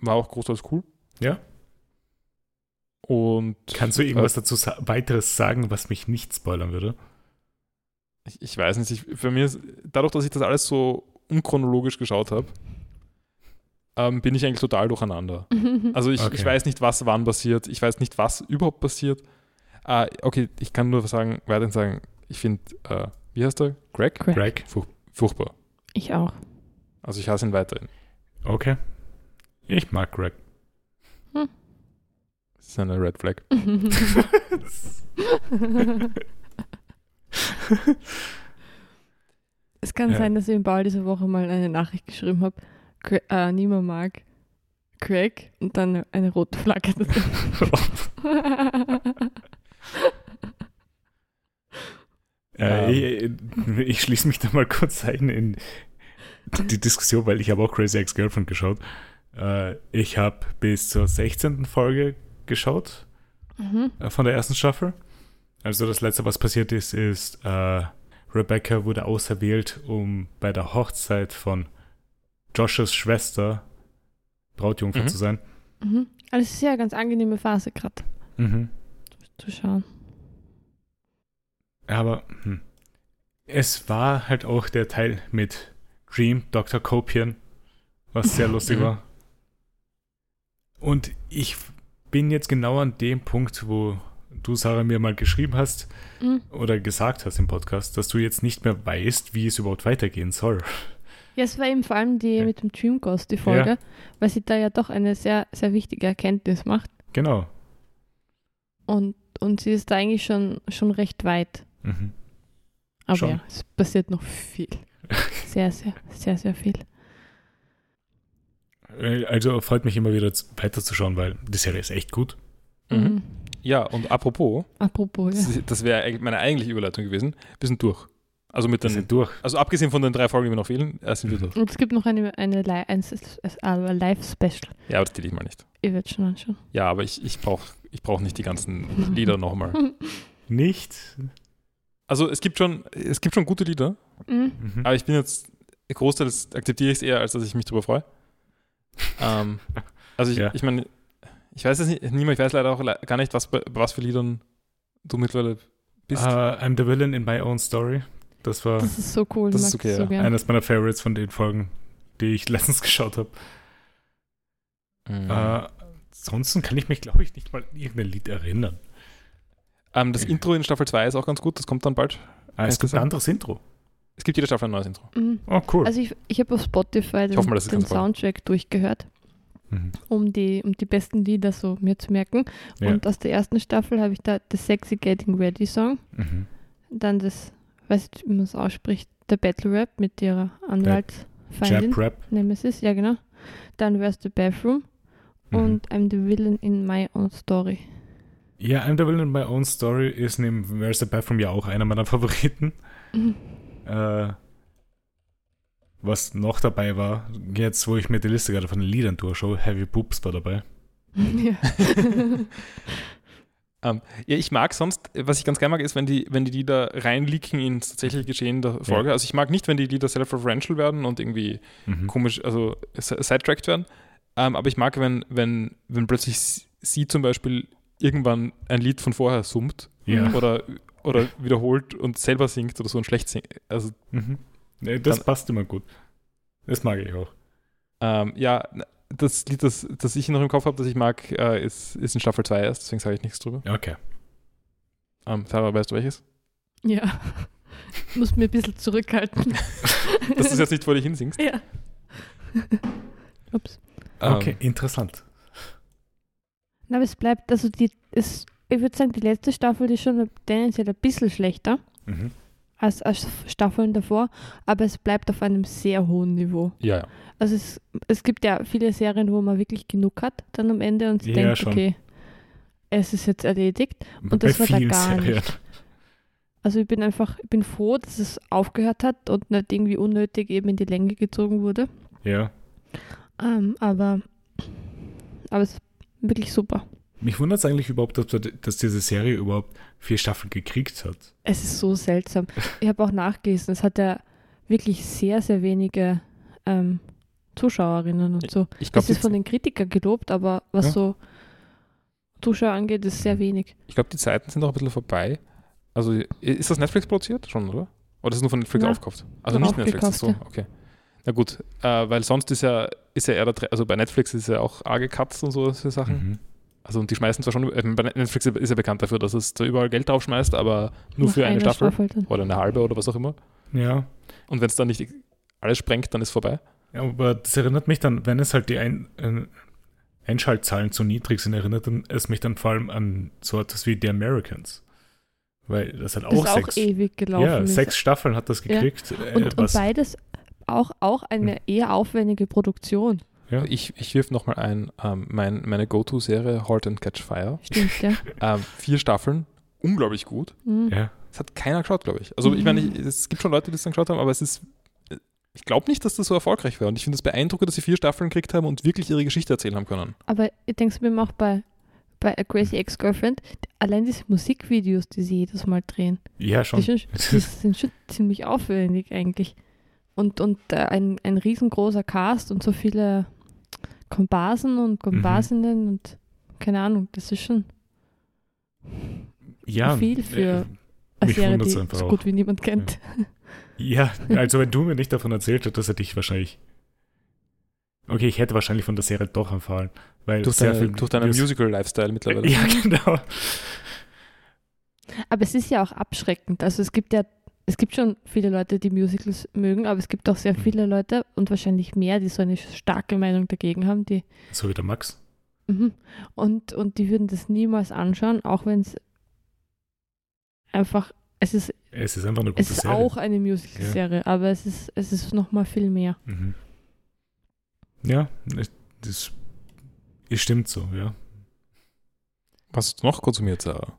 War auch großteils cool. Ja. Und Kannst du irgendwas dazu sa weiteres sagen, was mich nicht spoilern würde? ich, ich weiß nicht, ich, für mich ist, dadurch, dass ich das alles so unchronologisch geschaut habe, ähm, bin ich eigentlich total durcheinander. Also ich, Okay. ich weiß nicht, was wann passiert. Ich weiß nicht, was überhaupt passiert. Äh, okay, ich kann nur sagen, weiterhin sagen, ich finde, äh, wie heißt der? Greg? Greg. Greg? Furchtbar. Ich auch. Also ich hasse ihn weiterhin. Okay. Ich mag Greg. Das ist eine Red Flag. es kann Ja. sein, dass ich im Bau diese Woche mal eine Nachricht geschrieben habe. Äh, niemand mag Craig und dann eine rote Flagge. Äh, ich, ich schließe mich da mal kurz ein in die Diskussion, weil ich habe auch Crazy Ex-Girlfriend geschaut. Äh, ich habe bis zur 16. Folge geschaut mhm. äh, von der ersten Staffel. Also das letzte, was passiert ist, ist, äh, Rebecca wurde auserwählt, um bei der Hochzeit von Joshes Schwester Brautjungfer Mhm. zu sein. Mhm. Aber es ist ja eine ganz angenehme Phase gerade Mhm. zu schauen. Aber hm. es war halt auch der Teil mit Dream, Dr. Copian, was sehr lustig war. Und ich bin jetzt genau an dem Punkt, wo du, Sarah, mir mal geschrieben hast Mhm. oder gesagt hast im Podcast, dass du jetzt nicht mehr weißt, wie es überhaupt weitergehen soll. Ja, es war eben vor allem die Ja. mit dem Dream Ghost, die Folge, weil sie da ja doch eine sehr, sehr wichtige Erkenntnis macht. Genau. Und, und sie ist da eigentlich schon, schon recht weit. Mhm. Aber Schon. ja, es passiert noch viel. Sehr, sehr, sehr, sehr viel. Äh, Also freut mich immer wieder weiterzuschauen, weil die Serie ist echt gut. Mhm. Mhm. Ja, und apropos, Apropos, ja. das, wäre meine eigentliche Überleitung gewesen. Wir sind durch. Also mit Wir den, sind durch. also abgesehen von den drei Folgen, die mir noch fehlen, äh, sind wir Mhm. durch. Und es gibt noch eine, eine Li- ein, ein, ein Live-Special. Ja, aber das zähle ich mal nicht. Ihr werdet schon anschauen. Ja, aber ich, ich brauche ich brauch nicht die ganzen Lieder nochmal. Nicht? Also es gibt schon, es gibt schon gute Lieder, Mhm. Mhm. aber ich bin jetzt, großteils akzeptiere ich es eher, als dass ich mich darüber freue. Ähm, also ich, Ja. ich meine, ich weiß es nicht, niemand, ich weiß leider auch gar nicht, was, bei- was für Liedern du mittlerweile bist. Uh, I'm the villain in my own story. Das war Das ist so cool. Das ist okay, so ja. eines meiner Favorites von den Folgen, die ich letztens geschaut habe. Mhm. Äh, ansonsten kann ich mich, glaube ich, nicht mal an irgendein Lied erinnern. ähm, das Intro in Staffel 2 ist auch ganz gut, das kommt dann bald. Ah, es gibt ein anderes Intro. Es gibt jede Staffel ein neues Intro. Mhm. Oh, cool. Also ich, ich habe auf Spotify den, mal, das den. Soundtrack durchgehört, mhm. um die, um die besten Lieder so mir zu merken. Ja. Und aus der ersten Staffel habe ich da The Sexy Getting Ready Song, Mhm. dann das, weiß nicht, wie man es ausspricht, der Battle Rap mit ihrer Anwaltsfeindin, Jab Rap. Nemesis, ja genau. Dann Where's the Bathroom Mhm. und I'm the Villain in My Own Story. Ja, I'm the Villain in My Own Story ist neben Where's the Bathroom ja auch einer meiner Favoriten. Äh, was noch dabei war, jetzt wo ich mir die Liste gerade von den Liedern durchschaue, Heavy Boobs war dabei. ja. Ähm, ja, ich mag sonst, was ich ganz gerne mag, ist, wenn die, wenn die Lieder reinleaken ins tatsächliche Geschehen der Folge. Also ich mag nicht, wenn die Lieder self-referential werden und irgendwie Mhm. komisch, also si- sidetracked werden. Ähm, aber ich mag, wenn, wenn, wenn plötzlich sie- sie zum Beispiel irgendwann ein Lied von vorher summt Ja. oder, oder wiederholt und selber singt oder so und schlecht singt. Also Mhm. Nee, das Dann- passt immer gut. Das mag ich auch. ähm, ja, das Lied, das, das ich noch im Kopf habe, das ich mag, äh, ist, ist in Staffel 2 erst, deswegen sage ich nichts drüber. Okay. Ähm, Sarah, weißt du welches? ja. Muss mir ein bisschen zurückhalten. Dass du es jetzt nicht vor dich hinsingst. ja. Ups. Okay, Ähm, interessant. Na, aber es bleibt, also die, ist, ich würde sagen, die letzte Staffel ist schon tendenziell ein bisschen schlechter Mhm. als, als Staffeln davor, aber es bleibt auf einem sehr hohen Niveau. Ja, ja. Also es, es gibt ja viele Serien, wo man wirklich genug hat dann am Ende und Ja, denkt, schon. okay, es ist jetzt erledigt. Bei das war da gar Serien. nicht. Also ich bin einfach, ich bin froh, dass es aufgehört hat und nicht irgendwie unnötig eben in die Länge gezogen wurde. Ja. Ähm, aber, aber es ist wirklich super. Mich wundert es eigentlich überhaupt, dass, dass diese Serie überhaupt vier Staffeln gekriegt hat. Es ist so seltsam. Ich habe auch nachgelesen, es hat ja wirklich sehr, sehr wenige ähm, Zuschauerinnen und so. Ich glaube, Das ist von den Kritikern gelobt, aber was Ja. so Zuschauer angeht, ist sehr wenig. ich glaub, die Zeiten sind auch ein bisschen vorbei. Also ist das Netflix produziert schon, oder? Oder ist es nur von Netflix Ja, aufgekauft? Also nicht Netflix, ach so, aufgekauft, okay. Na gut, äh, weil sonst ist ja, ist ja eher der, also bei Netflix ist ja auch arge Cuts und so so Sachen. Mhm. Also und die schmeißen zwar schon, äh, bei Netflix ist ja bekannt dafür, dass es da überall Geld drauf schmeißt, aber nur Nach für eine einer Staffel, dann. oder eine halbe oder was auch immer. Ja. Und wenn es dann nicht alles sprengt, dann ist vorbei. ja. Aber das erinnert mich dann, wenn es halt die Ein äh, Einschaltzahlen zu niedrig sind, erinnert es mich dann vor allem an so etwas wie The Americans. Weil das halt Das auch ist auch sechs, ewig gelaufen. ja, ist. sechs Staffeln hat das Ja. gekriegt. äh, und, und was, beides auch, auch eine eher aufwendige Produktion. Ja. Ich, ich wirf nochmal ein, ähm, mein, meine Go-To-Serie Halt and Catch Fire. Stimmt, ja. Ähm, vier Staffeln, unglaublich gut. Mhm. ja. Es hat keiner geschaut, glaube ich. Also ich meine, ich- es gibt schon Leute, die es dann geschaut haben, aber es ist, ich glaube nicht, dass das so erfolgreich war. Und ich finde es beeindruckend, dass sie vier Staffeln gekriegt haben und wirklich ihre Geschichte erzählen haben können. Aber ich denke es mir auch bei, bei A Crazy Ex-Girlfriend, allein diese Musikvideos, die sie jedes Mal drehen, ja, die, schon. schon, die sind schon ziemlich aufwendig eigentlich. Und, und äh, ein, ein riesengroßer Cast und so viele Komparsen und Komparsinnen und keine Ahnung, das ist schon ja, viel für äh, eine mich Serie, die einfach so auch. gut wie niemand kennt. Ja, also wenn du mir nicht davon erzählt hättest, hätte ich wahrscheinlich. Okay, ich hätte wahrscheinlich von der Serie doch erfahren. Weil Durch, sehr deine, viel durch deinen Musical-Lifestyle mittlerweile. Ja, genau. Aber es ist ja auch abschreckend. Also es gibt ja, es gibt schon viele Leute, die Musicals mögen, aber es gibt auch sehr viele Leute und wahrscheinlich mehr, die so eine starke Meinung dagegen haben, die So wie der Max. mhm. und, und die würden das niemals anschauen, auch wenn es einfach, es ist, Es ist einfach eine gute es ist Serie. auch eine Musical-Serie, aber es ist, es ist noch mal viel mehr. Mhm. Ja, es- das, es stimmt so, ja. Was hast du noch konsumiert, Sarah?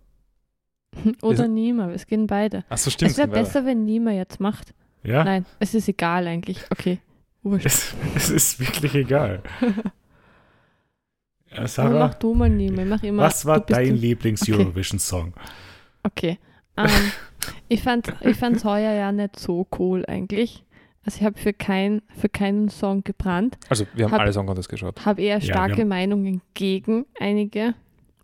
Oder Ist- Nima, es gehen beide. Achso, stimmt. es wäre besser, wenn Nima jetzt macht. Ja, Nein, es ist egal eigentlich. Okay, wurscht. es, es ist wirklich egal. Ja, Sarah, mach du mal Nima. Mach immer, was war dein Lieblings-Eurovision-Song? Okay. Ähm, ich fand ich fand's heuer ja nicht so cool eigentlich. Also ich habe für, kein, für keinen Song gebrannt, Also wir haben Hab- alle Song Contest geschaut. habe eher Ja, starke haben- Meinungen gegen einige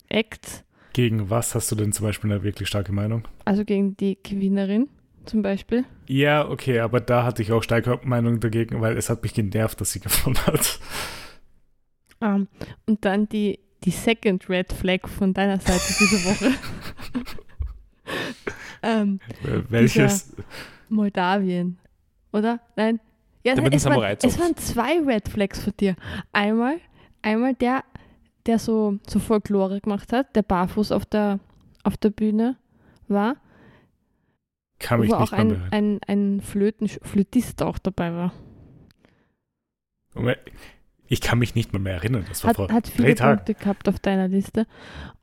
Acts, Gegen was hast du denn zum Beispiel eine wirklich starke Meinung? also gegen die Gewinnerin zum Beispiel. Ja, okay, aber da hatte ich auch starke Meinung dagegen, weil es hat mich genervt, dass sie gewonnen hat. Ähm, und dann die, die Second Red Flag von deiner Seite diese Woche. ähm, Äh, Welches? Moldawien, oder? Nein? Ja, es, waren, es waren zwei Red Flags von dir. Einmal, einmal der, der so, so Folklore gemacht hat, der barfuß auf der, auf der Bühne war, Kann mich wo nicht auch ein, ein, ein Flöten, Flötist auch dabei war. Ich kann mich nicht mehr, mehr erinnern. Das war Hat, vor hat viele. Punkte gehabt auf deiner Liste.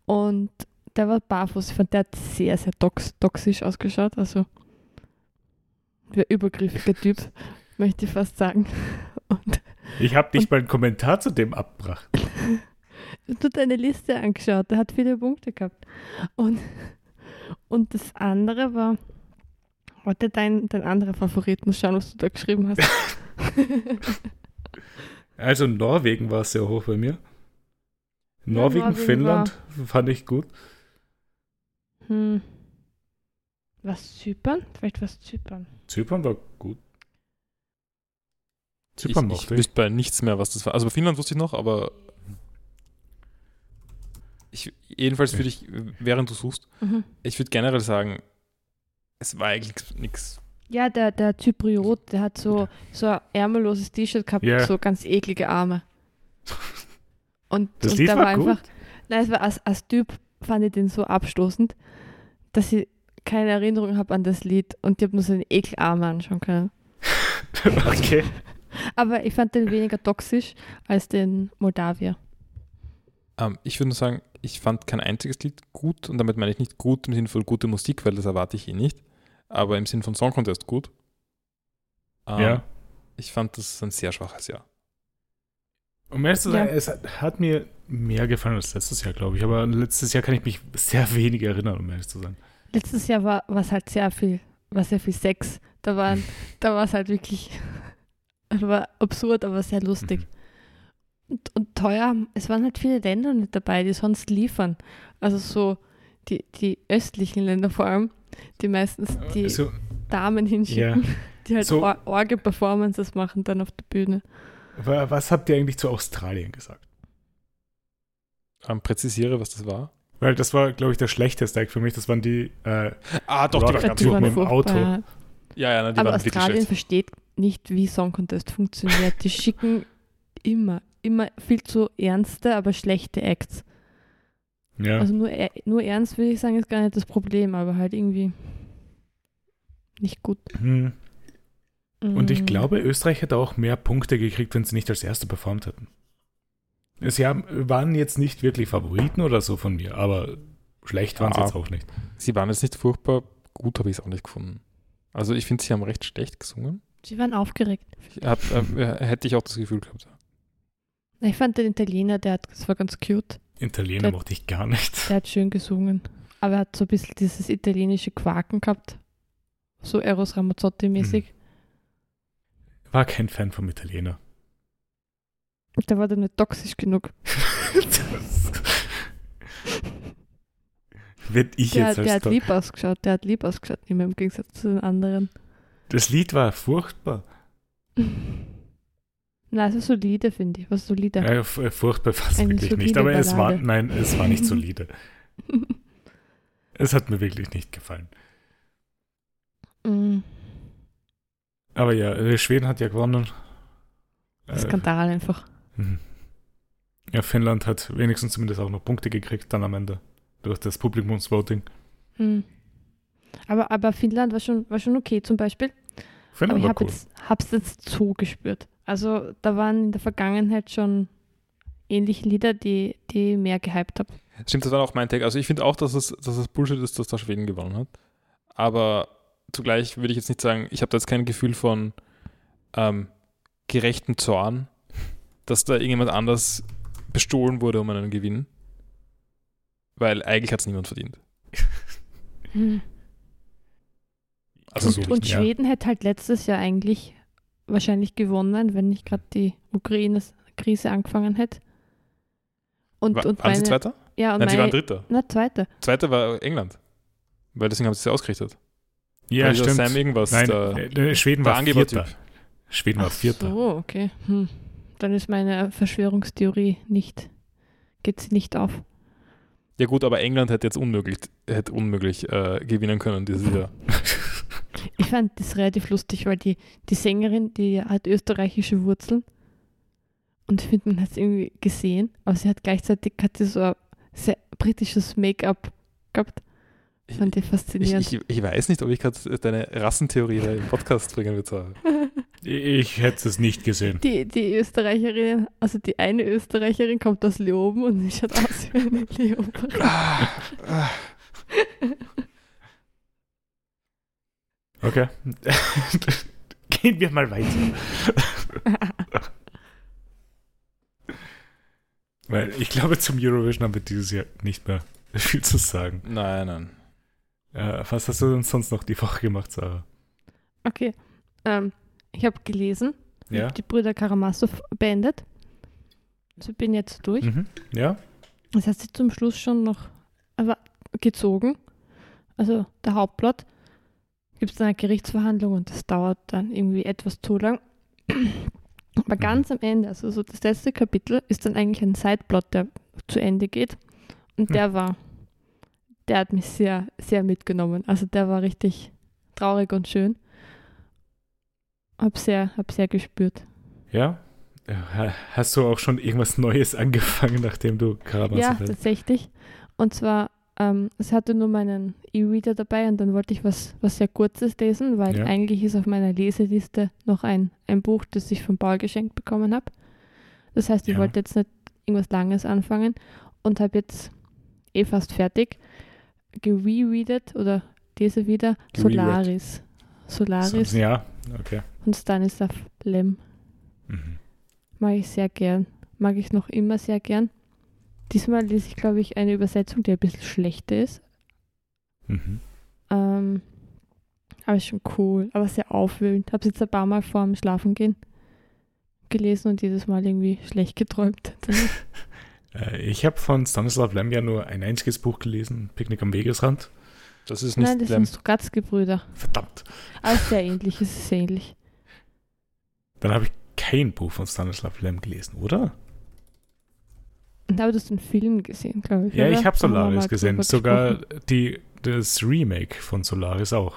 Und der war barfuß. Ich fand, der hat sehr, sehr tox toxisch ausgeschaut. Also, der übergriffiger Typ, möchte ich fast sagen. Und Ich habe nicht mal einen Kommentar zu dem abgebracht. du deine Liste angeschaut, der hat viele Punkte gehabt. Und, und das andere war, warte, dein, dein anderer Favorit, muss schauen, was du da geschrieben hast. Also Norwegen war sehr hoch bei mir. Norwegen, Norwegen Finnland fand ich gut. hm. Was, Zypern? Vielleicht was Zypern. Zypern war gut. Ich, Zypern ich mochte ich. wüsste bei nichts mehr, was das war. Also bei Finnland wusste ich noch, aber ich, jedenfalls würde ich, während du suchst, Mhm. ich würde generell sagen, es war eigentlich nichts. Ja, der, der Zypriot, der hat so, so ein ärmelloses T-Shirt gehabt, Ja. so ganz eklige Arme. Und, Das und Lied der war war gut. einfach, nein, es war als, als Typ fand ich den so abstoßend, dass ich keine Erinnerung habe an das Lied und ich habe nur seine Ekelarme anschauen können. okay. Aber ich fand den weniger toxisch als den Moldawier. Ähm, ich würde nur sagen, ich fand kein einziges Lied gut und damit meine ich nicht gut im Sinne von gute Musik, weil das erwarte ich eh nicht, aber im Sinn von Song Contest gut. Ähm, Ja. Ich fand das ein sehr schwaches Jahr. Um ehrlich zu Ja. sein, es hat, hat mir mehr gefallen als letztes Jahr, glaube ich. Aber letztes Jahr kann ich mich sehr wenig erinnern, um ehrlich zu sein. Letztes Jahr war es halt sehr viel, war sehr viel Sex. Da waren, da war es halt wirklich, war absurd, aber sehr lustig. Mhm. Und, und teuer, es waren halt viele Länder nicht dabei, die sonst liefern. Also so die, die östlichen Länder vor allem, die meistens die Also, Damen ja. hinschicken, die halt So- Or Orgel-Performances machen dann auf der Bühne. wa- Was habt ihr eigentlich zu Australien gesagt? Ähm, präzisiere, was das war. Weil das war, glaube ich, der schlechteste Act für mich. Das waren die. Äh, Ah, doch, Ja, die waren waren mit dem Auto. ja. Ja, ja, nein, die Aber waren Australien versteht nicht, wie Song Contest funktioniert. Die schicken immer, immer viel zu ernste, aber schlechte Acts. ja. Also nur, nur ernst würde ich sagen, ist gar nicht das Problem, aber halt irgendwie nicht gut. Hm. Und ich Mm. glaube, Österreich hätte auch mehr Punkte gekriegt, wenn sie nicht als Erste performt hätten. Sie haben, waren jetzt nicht wirklich Favoriten oder so von mir, aber schlecht waren sie jetzt auch nicht. Sie waren jetzt nicht furchtbar gut, habe ich es auch nicht gefunden. Also ich finde, sie haben recht schlecht gesungen. Sie waren aufgeregt. Ich hab, äh, hätte ich auch das Gefühl gehabt. Ich fand den Italiener, der hat, das war ganz cute. Italiener Der- mochte ich gar nicht. Der hat schön gesungen. Aber er hat so ein bisschen dieses italienische Quaken gehabt. So Eros Ramazzotti-mäßig. War kein Fan vom Italiener. Der war dann nicht toxisch genug. Wird ich Der, jetzt der als hat to- lieb ausgeschaut. Der hat lieb ausgeschaut, immer im Gegensatz zu den anderen. Das Lied war furchtbar. Na, es ist solide, finde ich. Was solide. Äh, furchtbar fast Eine wirklich nicht. Aber es war, Ballade. nein, es war nicht solide. Es hat mir wirklich nicht gefallen. Mm, Aber ja, äh, Schweden hat ja gewonnen. Äh, Skandal einfach. mhm. ja, Finnland hat wenigstens zumindest auch noch Punkte gekriegt dann am Ende durch das Publikumsvoting. Hm. Aber, aber Finnland war schon, war schon okay zum Beispiel. Aber Finnland ich war habe cool. jetzt, hab's jetzt so gespürt. Also da waren in der Vergangenheit schon ähnliche Lieder, die, die mehr gehypt habe. Stimmt, das war auch mein Take. Also ich finde auch, dass es, dass es Bullshit ist, dass da Schweden gewonnen hat. Aber zugleich würde ich jetzt nicht sagen, ich habe da jetzt kein Gefühl von ähm, gerechten Zorn, dass da irgendjemand anders bestohlen wurde um einen Gewinn. Weil eigentlich hat es niemand verdient. Hm. Also so und und ja. Schweden hätte halt letztes Jahr eigentlich wahrscheinlich gewonnen, wenn nicht gerade die Ukraine-Krise angefangen hätte. Und, War, und waren sie meine- Zweiter? Ja, und Nein, sie waren meine, Dritter. na, zweite. Zweiter war England. Weil deswegen haben sie es ja ausgerichtet. Ja, Weil stimmt. Sam irgendwas, Nein, der, äh, Schweden der war. Vierter. Schweden war Ach Vierter. so, okay. Hm. Dann ist meine Verschwörungstheorie nicht, geht sie nicht auf. Ja gut, aber England hätte jetzt unmöglich, hätte unmöglich äh, gewinnen können dieses Jahr. Ich fand das relativ lustig, weil die, die Sängerin, die hat österreichische Wurzeln. Und ich finde, man hat es irgendwie gesehen, aber sie hat gleichzeitig hat sie so ein sehr britisches Make-up gehabt. Ich, Fand ich ich, faszinierend. ich, ich weiß nicht, ob ich gerade deine Rassentheorie da im Podcast bringen würde. Ich hätte es nicht gesehen. Die, die Österreicherin, also die eine Österreicherin kommt aus Leoben und sie schaut aus wie eine Leoberin. Okay. Gehen wir mal weiter. Weil ich glaube, zum Eurovision haben wir dieses Jahr nicht mehr viel zu sagen. Nein, nein. Äh, was hast du denn sonst noch die Woche gemacht, Sarah? Okay, ähm, ich habe gelesen, Ja? die Brüder Karamazov beendet. Also bin jetzt durch. Mhm. Ja? Das hat sich zum Schluss schon noch gezogen. Also der Hauptplot gibt es dann eine Gerichtsverhandlung und das dauert dann irgendwie etwas zu lang. Aber ganz am Ende, also so das letzte Kapitel, ist dann eigentlich ein Sideplot, der zu Ende geht. Und der war, der hat mich sehr, sehr mitgenommen. Also der war richtig traurig und schön. Hab sehr, hab sehr gespürt. Ja? Ja, Hast du auch schon irgendwas Neues angefangen, nachdem du Ja, Karamazov tatsächlich. Und zwar, ähm, es hatte nur meinen E-Reader dabei und dann wollte ich was, was sehr Kurzes lesen, weil Ja. eigentlich ist auf meiner Leseliste noch ein, ein Buch, das ich von Paul geschenkt bekommen habe. Das heißt, ich Ja. wollte jetzt nicht irgendwas Langes anfangen und habe jetzt eh fast fertig gerereadet oder lese wieder. Solaris. Solaris Ja, okay. von Stanislav Lem. Mhm. Mag ich sehr gern. Mag ich noch immer sehr gern. Diesmal lese ich, glaube ich, eine Übersetzung, die ein bisschen schlechter ist. Mhm. Ähm, aber ist schon cool, aber sehr aufwühlend. Habe es jetzt ein paar Mal vor dem Schlafengehen gelesen und jedes Mal irgendwie schlecht geträumt. Äh, Ich habe von Stanislav Lem ja nur ein einziges Buch gelesen, Picknick am Wegesrand. Das ist nicht Nein, das Lem. sind Stugatzki-Brüder. Verdammt. Aber sehr ähnlich, es ist sehr ähnlich. Dann habe ich kein Buch von Stanislav Lem gelesen, oder? Und da hast du einen Film gesehen, glaube ich. Ja, oder? ich habe Solaris gesehen. Sogar die, das Remake von Solaris auch.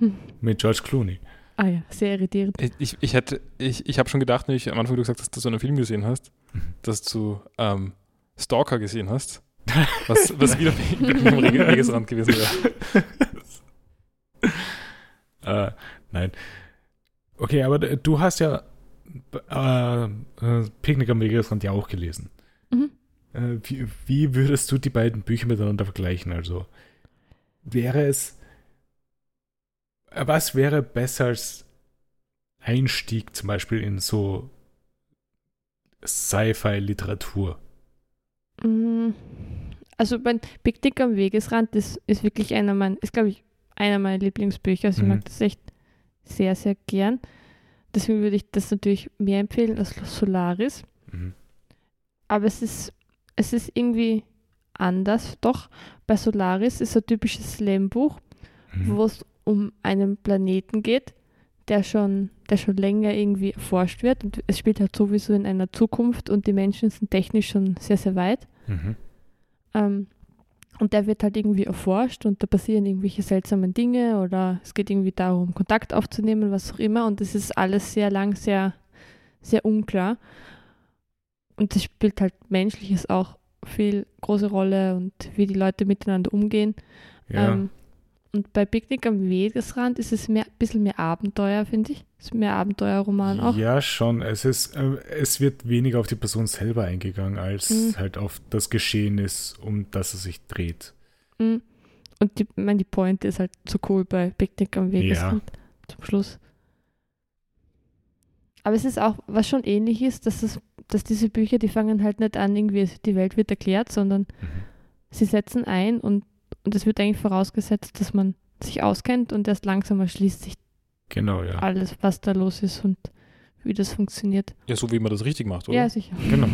Mit George Clooney. Ah ja, sehr irritierend. Ich, ich, hätte- ich, ich habe schon gedacht, wenn ich am Anfang du gesagt hast, dass du einen Film gesehen hast, Mhm. dass du ähm, Stalker gesehen hast. Was, was wieder Rege- Wegesrand gewesen wäre. äh, nein. Okay, aber du hast ja äh, äh, Picknick am Wegesrand ja auch gelesen. Mhm. Äh, wie, wie würdest du die beiden Bücher miteinander vergleichen? Also wäre es, äh, was wäre besser als Einstieg zum Beispiel in so Sci-Fi-Literatur? Mm, Also mein Picknick am Wegesrand ist, ist wirklich einer meiner, ist glaube ich einer meiner Lieblingsbücher. Also ich Mhm. mag das echt sehr, sehr gern. Deswegen würde ich das natürlich mehr empfehlen als Solaris. Mhm. Aber es ist, es ist irgendwie anders. Doch, bei Solaris ist ein typisches Slam-Buch, Mhm. wo es um einen Planeten geht, der schon, der schon länger irgendwie erforscht wird. Und es spielt halt sowieso in einer Zukunft und die Menschen sind technisch schon sehr, sehr weit. Mhm. Ähm, und der wird halt irgendwie erforscht und da passieren irgendwelche seltsamen Dinge oder es geht irgendwie darum, Kontakt aufzunehmen, was auch immer. Und das ist alles sehr lang, sehr, sehr unklar. Und das spielt halt Menschliches auch viel große Rolle und wie die Leute miteinander umgehen. Ja. Ähm, und bei Picknick am Wegesrand ist es mehr, ein bisschen mehr Abenteuer, finde ich. Es ist mehr Abenteuerroman auch. Ja, schon. Es ist, äh, es wird weniger auf die Person selber eingegangen, als Mhm. halt auf das Geschehen ist, um das es sich dreht. Mm. Und die, ich meine, die Pointe ist halt so cool bei Picknick am Wegesrand zum Schluss. Aber es ist auch, was schon ähnlich ist, dass, es, dass diese Bücher, die fangen halt nicht an, irgendwie die Welt wird erklärt, sondern Mhm. sie setzen ein und, und es wird eigentlich vorausgesetzt, dass man sich auskennt und erst langsam erschließt sich Genau, ja. alles, was da los ist und wie das funktioniert. Ja, so wie man das richtig macht, oder? Ja, sicher. Genau.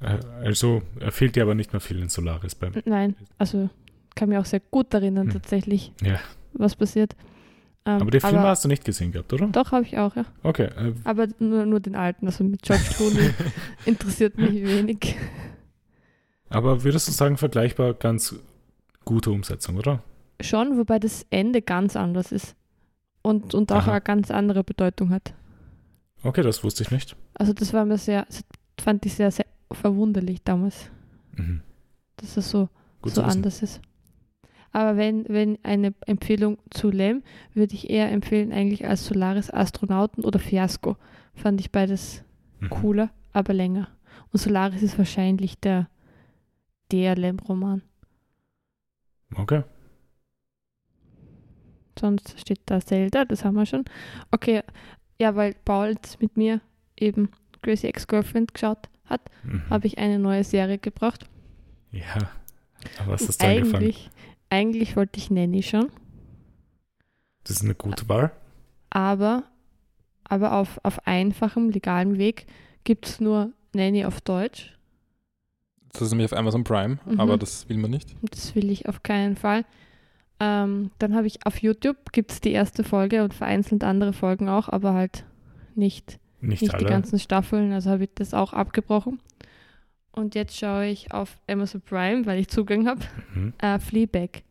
Äh, Also, er fehlt dir aber nicht mehr viel in Solaris beim. Nein, also kann mich auch sehr gut erinnern, Hm. tatsächlich, Ja. was passiert. Ähm, Aber den Film hast du nicht gesehen gehabt, oder? Doch, habe ich auch, ja. Okay. Äh, Aber nur, nur den alten, also mit George Clooney interessiert mich wenig. aber würdest du sagen, vergleichbar ganz gute Umsetzung, oder? Schon, wobei das Ende ganz anders ist. Und, und auch Aha. eine ganz andere Bedeutung hat. Okay, das wusste ich nicht. Also das war mir sehr, fand ich sehr, sehr verwunderlich damals, Mhm. dass es so, Gut so anders ist. Aber wenn, wenn eine Empfehlung zu Lem, würde ich eher empfehlen, eigentlich als Solaris Astronauten oder Fiasco. Fand ich beides Mhm. cooler, aber länger. Und Solaris ist wahrscheinlich der, der Lem-Roman. Okay. Sonst steht da Zelda, das haben wir schon. Okay, ja, weil Paul jetzt mit mir eben Crazy Ex-Girlfriend geschaut hat, Mhm. habe ich eine neue Serie gebracht. Ja. Aber was hast du angefangen? Eigentlich, wollte ich Nanny schon, Das ist eine gute Wahl. aber, aber auf, auf einfachem, legalem Weg gibt es nur Nanny auf Deutsch. Das ist nämlich auf Amazon Prime, Mhm. aber das will man nicht. Das will ich auf keinen Fall. Ähm, dann habe ich auf YouTube gibt es die erste Folge und vereinzelt andere Folgen auch, aber halt nicht Nicht, nicht die ganzen Staffeln, also habe ich das auch abgebrochen. Und jetzt schaue ich auf Amazon Prime, weil ich Zugang habe, Mhm. äh, Fleabag.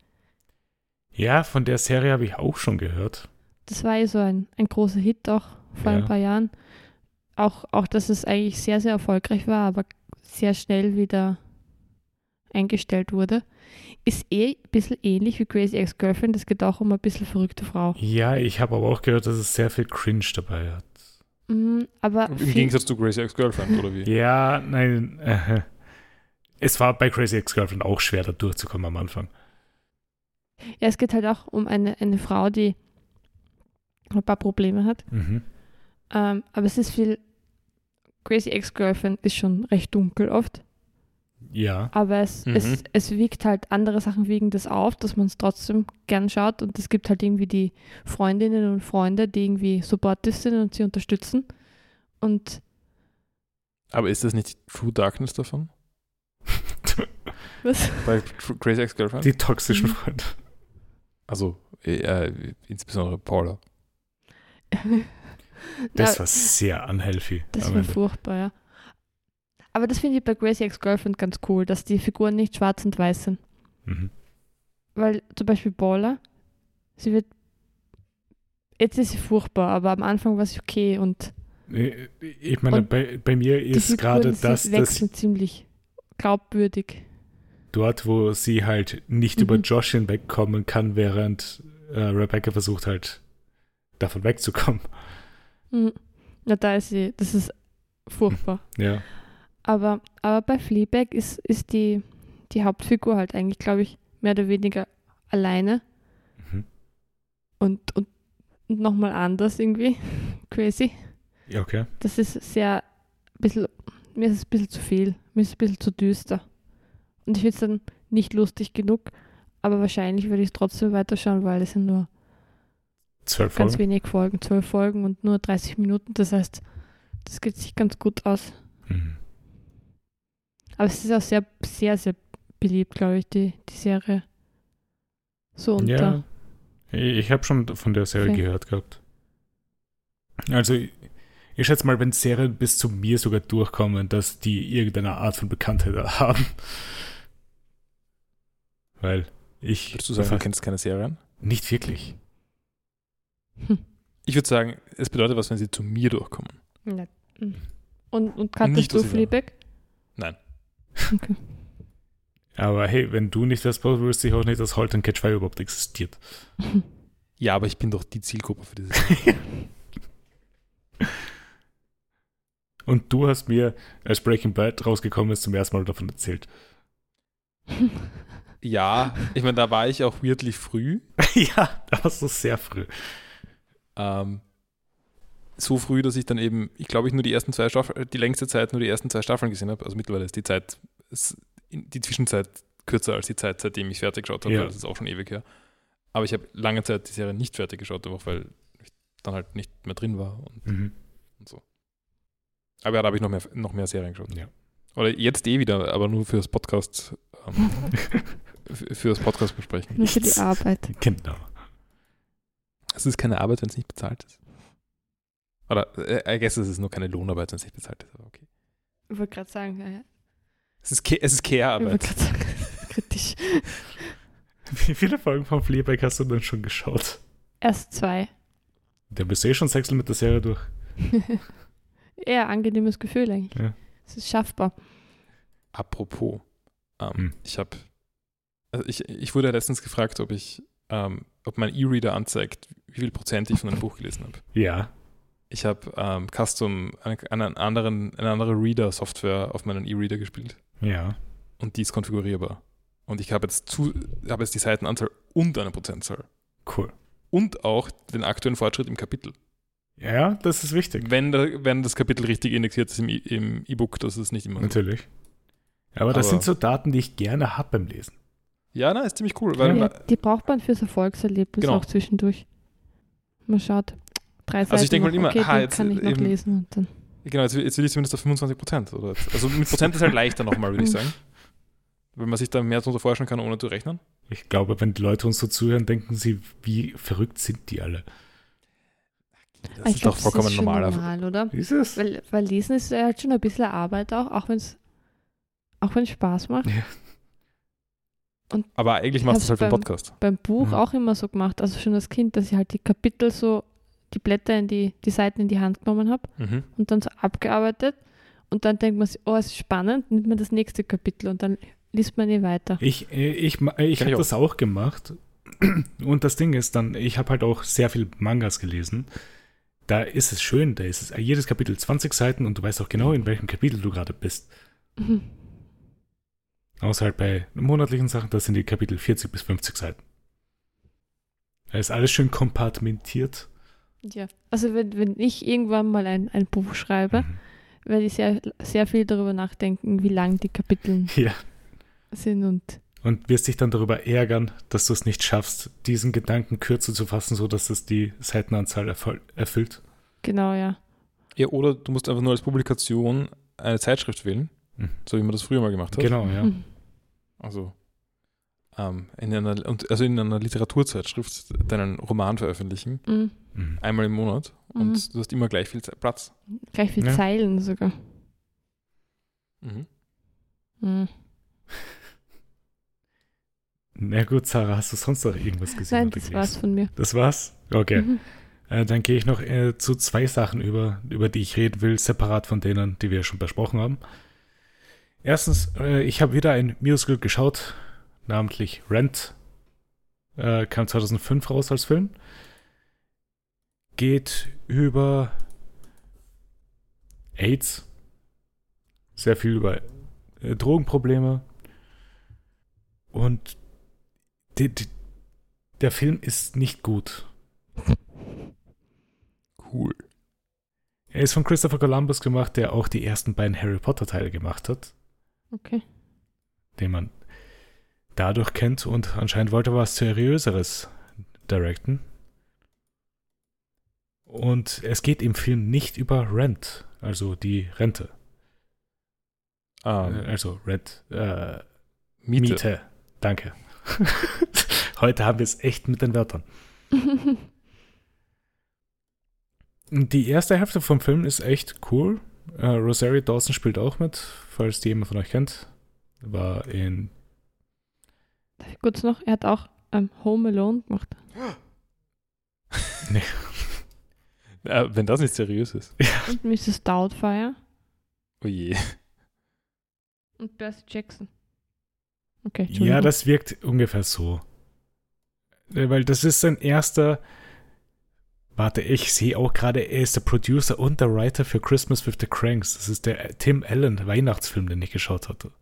Ja, von der Serie habe ich auch schon gehört. Das war ja so ein, ein großer Hit auch vor Ja. ein paar Jahren. Auch, auch, dass es eigentlich sehr, sehr erfolgreich war, aber sehr schnell wieder eingestellt wurde. Ist eh ein bisschen ähnlich wie Crazy Ex-Girlfriend. Es geht auch um ein bisschen verrückte Frau. Ja, ich habe aber auch gehört, dass es sehr viel Cringe dabei hat. Mhm, aber Im Gegensatz zu Crazy Ex-Girlfriend, oder wie? Ja, nein. Äh, es war bei Crazy Ex-Girlfriend auch schwer, da durchzukommen am Anfang. ja, es geht halt auch um eine, eine Frau, die ein paar Probleme hat. Mhm. Ähm, aber es ist viel. Crazy Ex-Girlfriend ist schon recht dunkel oft. Ja. Aber es, Mhm. es, es wiegt halt, andere Sachen wiegen das auf, dass man es trotzdem gern schaut. Und es gibt halt irgendwie die Freundinnen und Freunde, die irgendwie supportive sind und sie unterstützen. Und Aber ist das nicht True Darkness davon? was? Bei Crazy Ex-Girlfriend? Die toxischen Mhm. Freunde. Also, äh, äh, insbesondere Paula. Das war sehr unhealthy. das war Ende. furchtbar, ja. Aber das finde ich bei Crazy Ex-Girlfriend ganz cool, dass die Figuren nicht schwarz und weiß sind. Mhm. Weil zum Beispiel Paula, sie wird. Jetzt ist sie furchtbar, aber am Anfang war sie okay und Äh, Ich meine, Und bei, bei mir ist gerade das, das wechseln ziemlich glaubwürdig. dort, wo sie halt nicht über Mhm. Josh hinwegkommen kann, während äh, Rebecca versucht halt davon wegzukommen. Mhm. Na, da ist sie, das ist furchtbar. Ja. Aber, aber bei Fleabag ist, ist die, die Hauptfigur halt eigentlich, glaube ich, mehr oder weniger alleine Mhm. und, und, und nochmal anders irgendwie. Crazy. Ja, okay. Das ist sehr, ein bisschen, mir ist es ein bisschen zu viel. Mir ist es ein bisschen zu düster. Und ich finde es dann nicht lustig genug, aber wahrscheinlich würde ich es trotzdem weiterschauen, weil es sind nur Zwölf ganz Folgen. wenig Folgen, zwölf Folgen und nur 30 Minuten. Das heißt, das geht sich ganz gut aus. Mhm. Aber es ist auch sehr, sehr, sehr beliebt, glaube ich, die, die Serie. So unter. Ja. Ich, habe schon von der Serie Okay. gehört gehabt. Also, ich, ich schätze mal, wenn Serien bis zu mir sogar durchkommen, dass die irgendeine Art von Bekanntheit haben. Weil ich. Würdest du sagen, du kennst keine Serien? Nicht wirklich. Ich würde sagen, es bedeutet was, wenn sie zu mir durchkommen. Ja. Und, und kanntest nicht, du. Fleabag? Okay. Aber hey, wenn du nicht das brauchst, wüsste ich auch nicht, dass Halt and Catch Fire überhaupt existiert. Ja, aber ich bin doch die Zielgruppe für diese Serie. Und du hast mir, als Breaking Bad rausgekommen ist, zum ersten Mal davon erzählt. ja, ich meine, da war ich auch weirdly früh. ja, da warst du sehr früh. Ähm, so früh, dass ich dann eben, ich glaube, ich nur die ersten zwei Staffeln, die längste Zeit nur die ersten zwei Staffeln gesehen habe. Also mittlerweile ist die Zeit, ist die Zwischenzeit kürzer als die Zeit, seitdem ich fertig geschaut habe, Ja. weil das ist auch schon ewig her. Aber ich habe lange Zeit die Serie nicht fertig geschaut, einfach weil ich dann halt nicht mehr drin war und, Mhm. und so. Aber ja, da habe ich noch mehr, noch mehr Serien geschaut. Ja. Oder jetzt eh wieder, aber nur fürs Podcast, ähm, für das Podcast besprechen. Nur für die. Arbeit. Genau. Es ist keine Arbeit, wenn es nicht bezahlt ist. Oder äh, I guess es ist nur keine Lohnarbeit, wenn es nicht bezahlt ist. Aber okay. Ich wollte gerade sagen, ja, ja. Es ist, Ke- es ist ich wollte Care-Arbeit. gerade sagen, kritisch. Wie viele Folgen von Fleabag hast du denn schon geschaut? Erst zwei. Da bist du eh schon sechstel mit der Serie durch. Eher angenehmes Gefühl eigentlich. Ja. Es ist schaffbar. Apropos, ähm, Hm. ich habe, also ich, ich wurde letztens gefragt, ob ich, ähm, ob mein E-Reader anzeigt, wie viel Prozent ich von einem Buch gelesen habe. Ja. Ich habe ähm, Custom, eine, einen anderen, eine andere Reader-Software auf meinen E-Reader gespielt Ja. und die ist konfigurierbar. Und ich habe jetzt, zu, habe jetzt die Seitenanzahl und eine Prozentzahl. Cool. Und auch den aktuellen Fortschritt im Kapitel. Ja, das ist wichtig. Wenn, der, wenn das Kapitel richtig indexiert ist im E- im E-Book, das ist nicht immer so. Natürlich. Aber das Aber- sind so Daten, die ich gerne habe beim Lesen. Ja, na, ist ziemlich cool. Weil, Ja, die braucht man fürs Erfolgserlebnis Genau. auch zwischendurch. Man schaut, drei Seiten. Also ich denke mal immer, okay, den jetzt kann ich noch eben- lesen und dann. Genau, jetzt, jetzt will ich zumindest auf 25 Prozent. Also mit Prozent ist halt leichter nochmal, würde ich sagen. Weil man sich da mehr darunter vorstellen kann, ohne zu rechnen. Ich glaube, wenn die Leute uns so zuhören, denken sie, wie verrückt sind die alle. Das Ah, ich ist glaub, doch vollkommen ist normal. normal, oder? Ist es? Weil, weil Lesen ist ja halt schon ein bisschen Arbeit auch, auch wenn es auch wenn es Spaß macht. Aber eigentlich machst du es halt für den Beim- Podcast. Beim Buch Mhm. auch immer so gemacht, also schon als Kind, dass ich halt die Kapitel so, die Blätter in die, die Seiten in die Hand genommen habe Mhm. und dann so abgearbeitet und dann denkt man sich, oh, es ist spannend, nimmt man das nächste Kapitel und dann liest man eh weiter. Ich, ich, ich ich habe das auch gemacht. Und das Ding ist dann, ich habe halt auch sehr viel Mangas gelesen. Da ist es schön, da ist es jedes Kapitel 20 Seiten und du weißt auch genau, in welchem Kapitel du gerade bist. Mhm. Außer halt bei monatlichen Sachen, das sind die Kapitel 40 bis 50 Seiten. Da ist alles schön kompartmentiert. Ja, also wenn, wenn ich irgendwann mal ein, ein Buch schreibe, Mhm. werde ich sehr, sehr viel darüber nachdenken, wie lang die Kapitel Ja. sind und Und wirst dich dann darüber ärgern, dass du es nicht schaffst, diesen Gedanken kürzer zu fassen, sodass es die Seitenanzahl erfüll- erfüllt. genau, ja. Ja, oder du musst einfach nur als Publikation eine Zeitschrift wählen, Mhm. so wie man das früher mal gemacht hat. Genau, ja. Mhm. Also, ähm, in einer, und, also in einer Literaturzeitschrift deinen Roman veröffentlichen, Mhm. Mhm. einmal im Monat, und Mhm. du hast immer gleich viel Ze- Platz. Gleich viel Ja. Zeilen sogar. Mhm. Mhm. Na gut, Sarah, hast du sonst noch irgendwas gesehen Nein, das war's von mir. Das war's? Okay. Mhm. Äh, dann gehe ich noch äh, zu zwei Sachen über, über die ich reden will, separat von denen, die wir schon besprochen haben. Erstens, äh, ich habe wieder ein Musical geschaut, namentlich Rent. Äh, kam 2005 raus als Film. Geht über AIDS. Sehr viel über äh, Drogenprobleme. Und die, die, der Film ist nicht gut. Cool. Er ist von Christopher Columbus gemacht, der auch die ersten beiden Harry Potter Teile gemacht hat, Okay. den man dadurch kennt und anscheinend wollte er was seriöseres directen. Und es geht im Film nicht über Rent, also die Rente. Ähm, Äh, also Rent, äh, Miete. Miete. Danke. Heute haben wir es echt mit den Wörtern. Die erste Hälfte vom Film ist echt cool. Äh, Rosario Dawson spielt auch mit, falls die jemand von euch kennt. War in. Darf ich kurz noch? Er hat auch ähm, Home Alone gemacht. Äh, wenn das nicht seriös ist. Und Mrs. Doubtfire Oh je. und Percy Jackson. Okay, Ja, das wirkt ungefähr so. Äh, Weil das ist sein erster. Warte, ich sehe auch gerade, er ist der Producer und der Writer für Christmas with the Cranks. Das ist der Tim Allen Weihnachtsfilm, den ich geschaut hatte.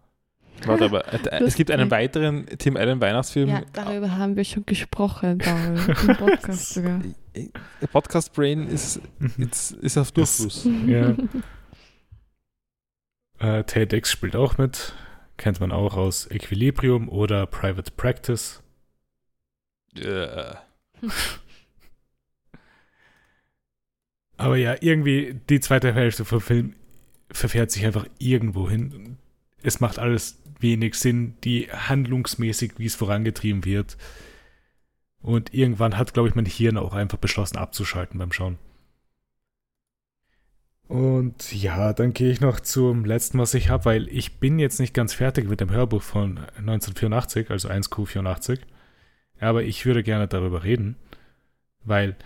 Warte, aber äh, es gibt einen weiteren Tim Allen Weihnachtsfilm. ja, darüber haben wir schon gesprochen, Paul, im Podcast sogar. Äh, Der Podcast Brain ist, ist, ist auf Durchfluss. Ja. Äh, Tay Dix spielt auch mit. Kennt man auch aus Equilibrium oder Private Practice. Äh, Aber ja, irgendwie die zweite Hälfte vom Film verfährt sich einfach irgendwo hin. Es macht alles wenig Sinn, die handlungsmäßig, wie es vorangetrieben wird. Und irgendwann hat, glaube ich, mein Hirn auch einfach beschlossen abzuschalten beim Schauen. Und ja, dann gehe ich noch zum letzten, was ich habe, weil ich bin jetzt nicht ganz fertig mit dem Hörbuch von 1984, also 1Q84. Aber ich würde gerne darüber reden, weil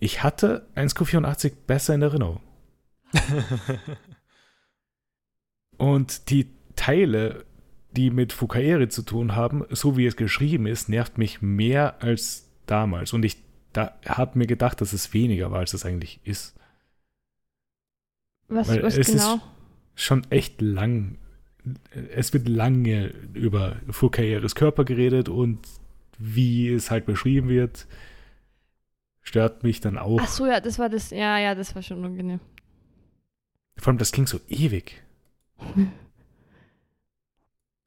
ich hatte 1Q84 besser in Erinnerung. Und die Teile, die mit Fukaeri zu tun haben, so wie es geschrieben ist, nervt mich mehr als damals. Und ich da, habe mir gedacht, dass es weniger war, als es eigentlich ist. Was, Weil was es genau? ist schon echt lang. Es wird lange über Fukaeris Körper geredet und wie es halt beschrieben wird, stört mich dann auch. Ach so, ja, das war das. Ja, ja, das war schon unangenehm. Vor allem, das ging so ewig.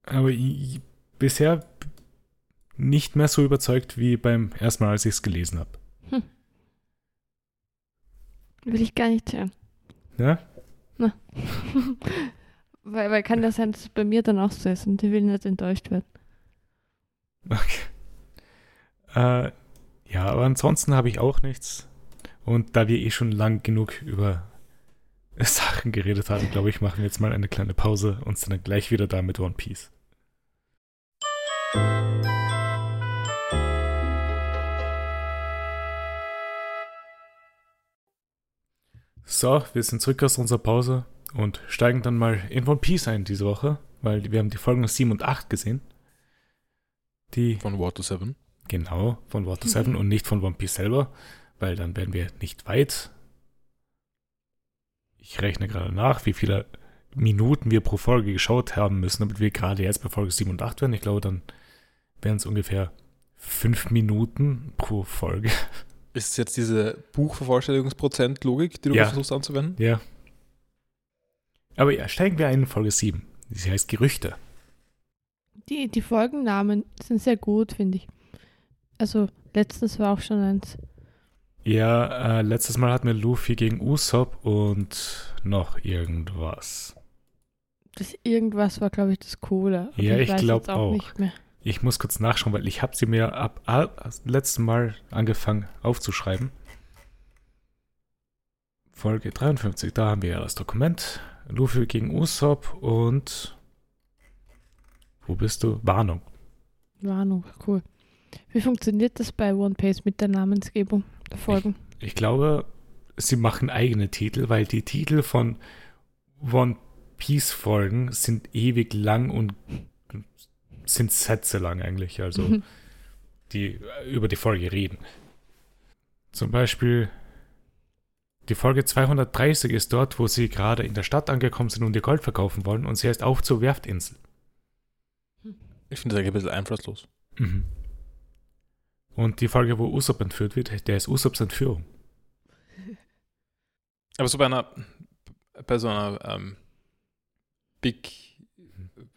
Aber ich, bisher nicht mehr so überzeugt wie beim ersten Mal, als ich es gelesen habe. Will ich gar nicht hören. Ja? weil, weil kann das sein, dass es bei mir dann auch so ist und ich will nicht enttäuscht werden. Okay. Äh, ja, aber ansonsten habe ich auch nichts. Und da wir eh schon lang genug über Sachen geredet haben, glaube ich, machen wir jetzt mal eine kleine Pause und sind dann gleich wieder da mit One Piece. So, wir sind zurück aus unserer Pause und steigen dann mal in One Piece ein diese Woche, weil wir haben die Folgen 7 und 8 gesehen. Die von Water 7. Genau, von Water 7 und nicht von One Piece selber, weil dann wären wir nicht weit. Ich rechne gerade nach, wie viele Minuten wir pro Folge geschaut haben müssen, damit wir gerade jetzt bei Folge 7 und 8 wären. Ich glaube, dann wären es ungefähr 5 Minuten pro Folge. Ist es jetzt diese Buchvervollständigungsprozent-Logik, die du Ja. versuchst anzuwenden? Ja. Aber ja, steigen wir ein in Folge 7. Sie heißt Gerüchte. Die, die Folgennamen sind sehr gut, finde ich. Also, letztens war auch schon eins. Ja, äh, letztes Mal hatten wir Luffy gegen Usopp und noch irgendwas. Das irgendwas war, glaube ich, das Coole. Ja, ich weiß glaub jetzt auch. Mehr. Ich muss kurz nachschauen, weil ich habe sie mir ab ab- letzten Mal angefangen aufzuschreiben. Folge 53, da haben wir ja das Dokument. Luffy gegen Usopp und wo bist du? Warnung. Warnung, cool. Wie funktioniert das bei One Piece mit der Namensgebung Folgen? Ich glaube, sie machen eigene Titel, weil die Titel von One Piece Folgen sind ewig lang und sind Sätze lang eigentlich, also Mhm. die über die Folge reden. Zum Beispiel die Folge 230 ist dort, wo sie gerade in der Stadt angekommen sind und ihr Gold verkaufen wollen und sie heißt auf zur Werftinsel. Ich finde das eigentlich ein bisschen einflusslos. Mhm. Und die Folge, wo Usopp entführt wird, der ist Usopps Entführung. Aber so bei einer, bei so einer ähm, Big,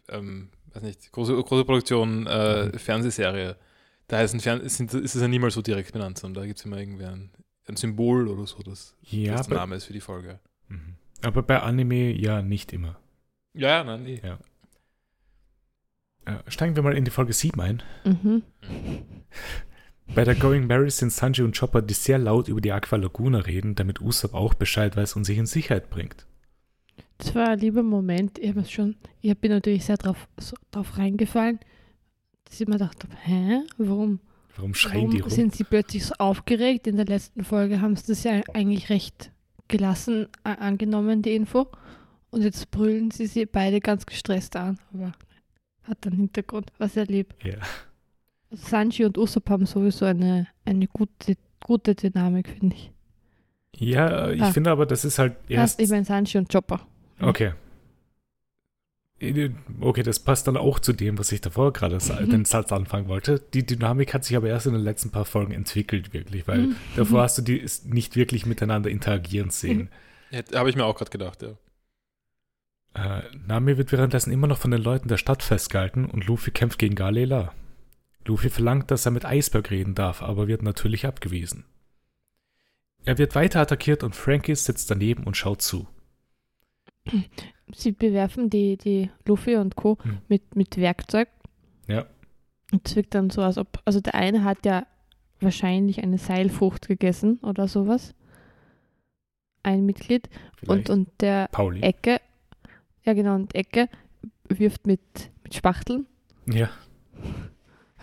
ähm, weiß nicht, große, große Produktion, äh, Mhm. Fernsehserie, da heißt ein Fern sind, ist es ja niemals so direkt benannt, sondern da gibt es immer irgendwie ein, ein Symbol oder so, das, Ja, das der Name ist für die Folge. mhm. aber bei Anime ja nicht immer. Ja, ja, nein, nee. Äh, steigen wir mal in die Folge 7 ein. Mhm. Bei der Going Mary sind Sanji und Chopper, die sehr laut über die Aqua Laguna reden, damit Usopp auch Bescheid weiß und sich in Sicherheit bringt. Das war ein lieber Moment. Ich habe schon, ich bin natürlich sehr drauf, so, drauf reingefallen, dass ich mir dachte, hä, warum, Warum schreien die warum rum? sind sie plötzlich so aufgeregt? In der letzten Folge haben sie das ja eigentlich recht gelassen angenommen, die Info. Und jetzt brüllen sie sie beide ganz gestresst an. Aber hat einen Hintergrund, war sehr lieb. Ja. Also Sanji und Usopp haben sowieso eine, eine gute, gute Dynamik, finde ich. Ja, ich Ah. finde aber, das ist halt erst. Ich meine Sanji und Chopper. Okay. Okay, das passt dann auch zu dem, was ich davor gerade Mhm. den Satz anfangen wollte. Die Dynamik hat sich aber erst in den letzten paar Folgen entwickelt, wirklich, weil Mhm. davor hast du die nicht wirklich miteinander interagieren sehen. Habe ich mir auch gerade gedacht, ja. Äh, Nami wird währenddessen immer noch von den Leuten der Stadt festgehalten und Luffy kämpft gegen Galela. Luffy verlangt, dass er mit Eisberg reden darf, aber wird natürlich abgewiesen. Er wird weiter attackiert und Frankie sitzt daneben und schaut zu. Sie bewerfen die, die Luffy und Co. Hm. mit, mit Werkzeug. Ja. Und es wirkt dann so, als ob. Also der eine hat ja wahrscheinlich eine Seilfrucht gegessen oder sowas. Ein Mitglied. Und, und der Pauli. Ecke, ja genau, und Ecke wirft mit, mit Spachteln. Ja.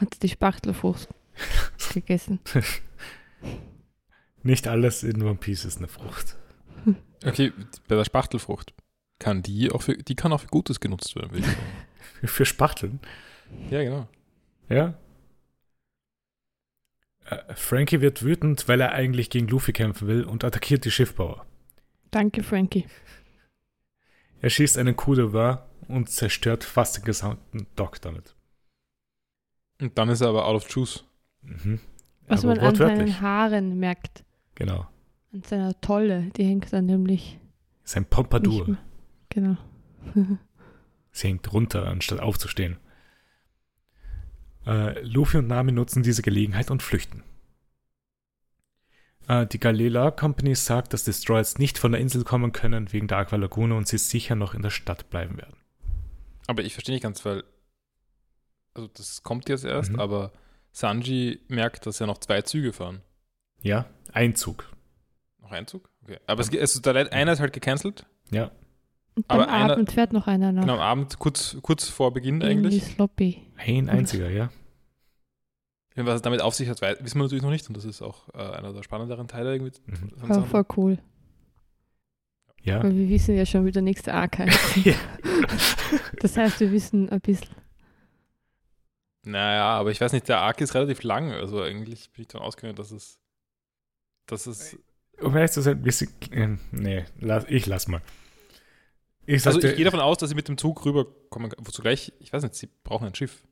Hat die Spachtelfrucht gegessen. Nicht alles in One Piece ist eine Frucht. Okay, bei der Spachtelfrucht kann die auch für, die kann auch für Gutes genutzt werden, würde ich sagen. Für Spachteln. ja, genau. Ja. Äh, Frankie wird wütend, weil er eigentlich gegen Luffy kämpfen will und attackiert die Schiffbauer. Danke, Frankie. Er schießt einen Coup de Vin und zerstört fast den gesamten Dock damit. Und dann ist er aber out of juice. Mhm. Was Aber man an seinen Haaren merkt. Genau. An seiner Tolle. Die hängt dann nämlich Sein Pompadour. Genau. Sie hängt runter, anstatt aufzustehen. Äh, Luffy und Nami nutzen diese Gelegenheit und flüchten. Äh, die Galela Company sagt, dass Destroyers nicht von der Insel kommen können wegen der Aqua Laguna und sie sicher noch in der Stadt bleiben werden. Aber ich verstehe nicht ganz, weil also das kommt jetzt erst, Mhm. aber Sanji merkt, dass ja noch zwei Züge fahren. Ja, Einzug. Noch ein Zug? Okay. Aber es, also einer ist halt gecancelt. Ja, Und Aber am einer- Abend fährt noch einer noch. Genau, am Abend, kurz, kurz vor Beginn Irgendwie eigentlich. sloppy. ein einziger, ja. Was es damit auf sich hat, wissen wir natürlich noch nicht. Und das ist auch äh, einer der spannenderen Teile irgendwie. Mhm. Von Aber Sachen. voll cool. Ja. Weil wir wissen ja schon, wie der nächste Arc heißt. ja. Das heißt, wir wissen ein bisschen. Naja, aber ich weiß nicht, der Arc ist relativ lang. Also eigentlich bin ich davon ausgegangen, dass es. Dass es. Um ehrlich zu sein, wir sind, äh, nee, lass, ich lass mal. Ich Also ich gehe davon aus, dass sie mit dem Zug rüberkommen. Wozu gleich, ich weiß nicht, sie brauchen ein Schiff.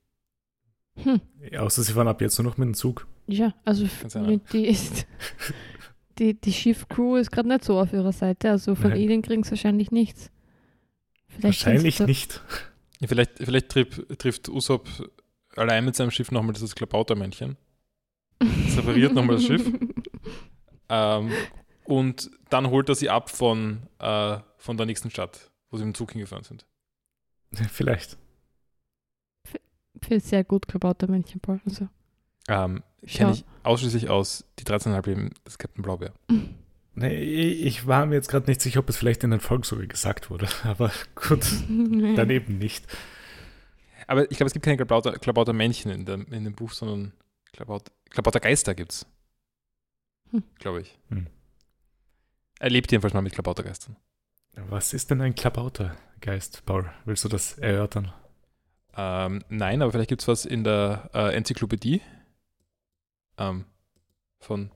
Hm. außer sie fahren ab jetzt nur noch mit dem Zug. Ja, also die ist. Die, die Schiffcrew ist gerade nicht so auf ihrer Seite. Also von Nein. ihnen kriegen sie wahrscheinlich nichts. Vielleicht Wahrscheinlich nicht. Ja, vielleicht vielleicht triff, trifft Usopp allein mit seinem Schiff nochmal dieses Klabautermännchen. Das repariert nochmal das Schiff. Ähm, und dann holt er sie ab von, äh, von der nächsten Stadt, wo sie mit dem Zug hingefahren sind. Vielleicht. Für sehr gut gebauter Männchen, Paul. Also. Ähm. Kenne ich ausschließlich aus die 13,5 Leben des Captain Blaubeer. Nee, ich war mir jetzt gerade nicht sicher, ob es vielleicht in den Folgen sogar gesagt wurde. Aber gut, daneben nicht. Aber ich glaube, es gibt keine Klabauter, Klabautermännchen in dem, in dem Buch, sondern Klabaut, Klabautergeister gibt es. Hm. Glaube ich. Hm. Er lebt jedenfalls mal mit Klabautergeistern. Was ist denn ein Klabautergeist, Paul? Willst du das erörtern? Ähm, nein, aber vielleicht gibt es was in der äh, Enzyklopädie ähm, von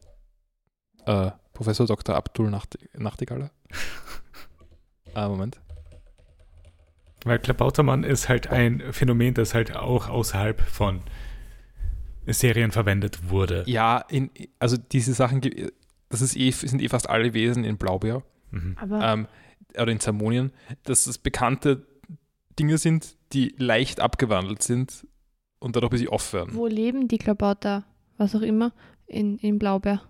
äh, Professor Dr. Abdul Nacht Nachtigaller. äh, Moment. Weil Klabautermann ist halt ein Phänomen, das halt auch außerhalb von Serien verwendet wurde. Ja, in, also diese Sachen, das ist eh, sind eh fast alle Wesen in Blaubeer Mhm. Aber ähm, oder in Zermonien, dass das bekannte Dinge sind, die leicht abgewandelt sind und dadurch ein bisschen off werden. wo leben die Klabauter, was auch immer, in, in Blaubeer?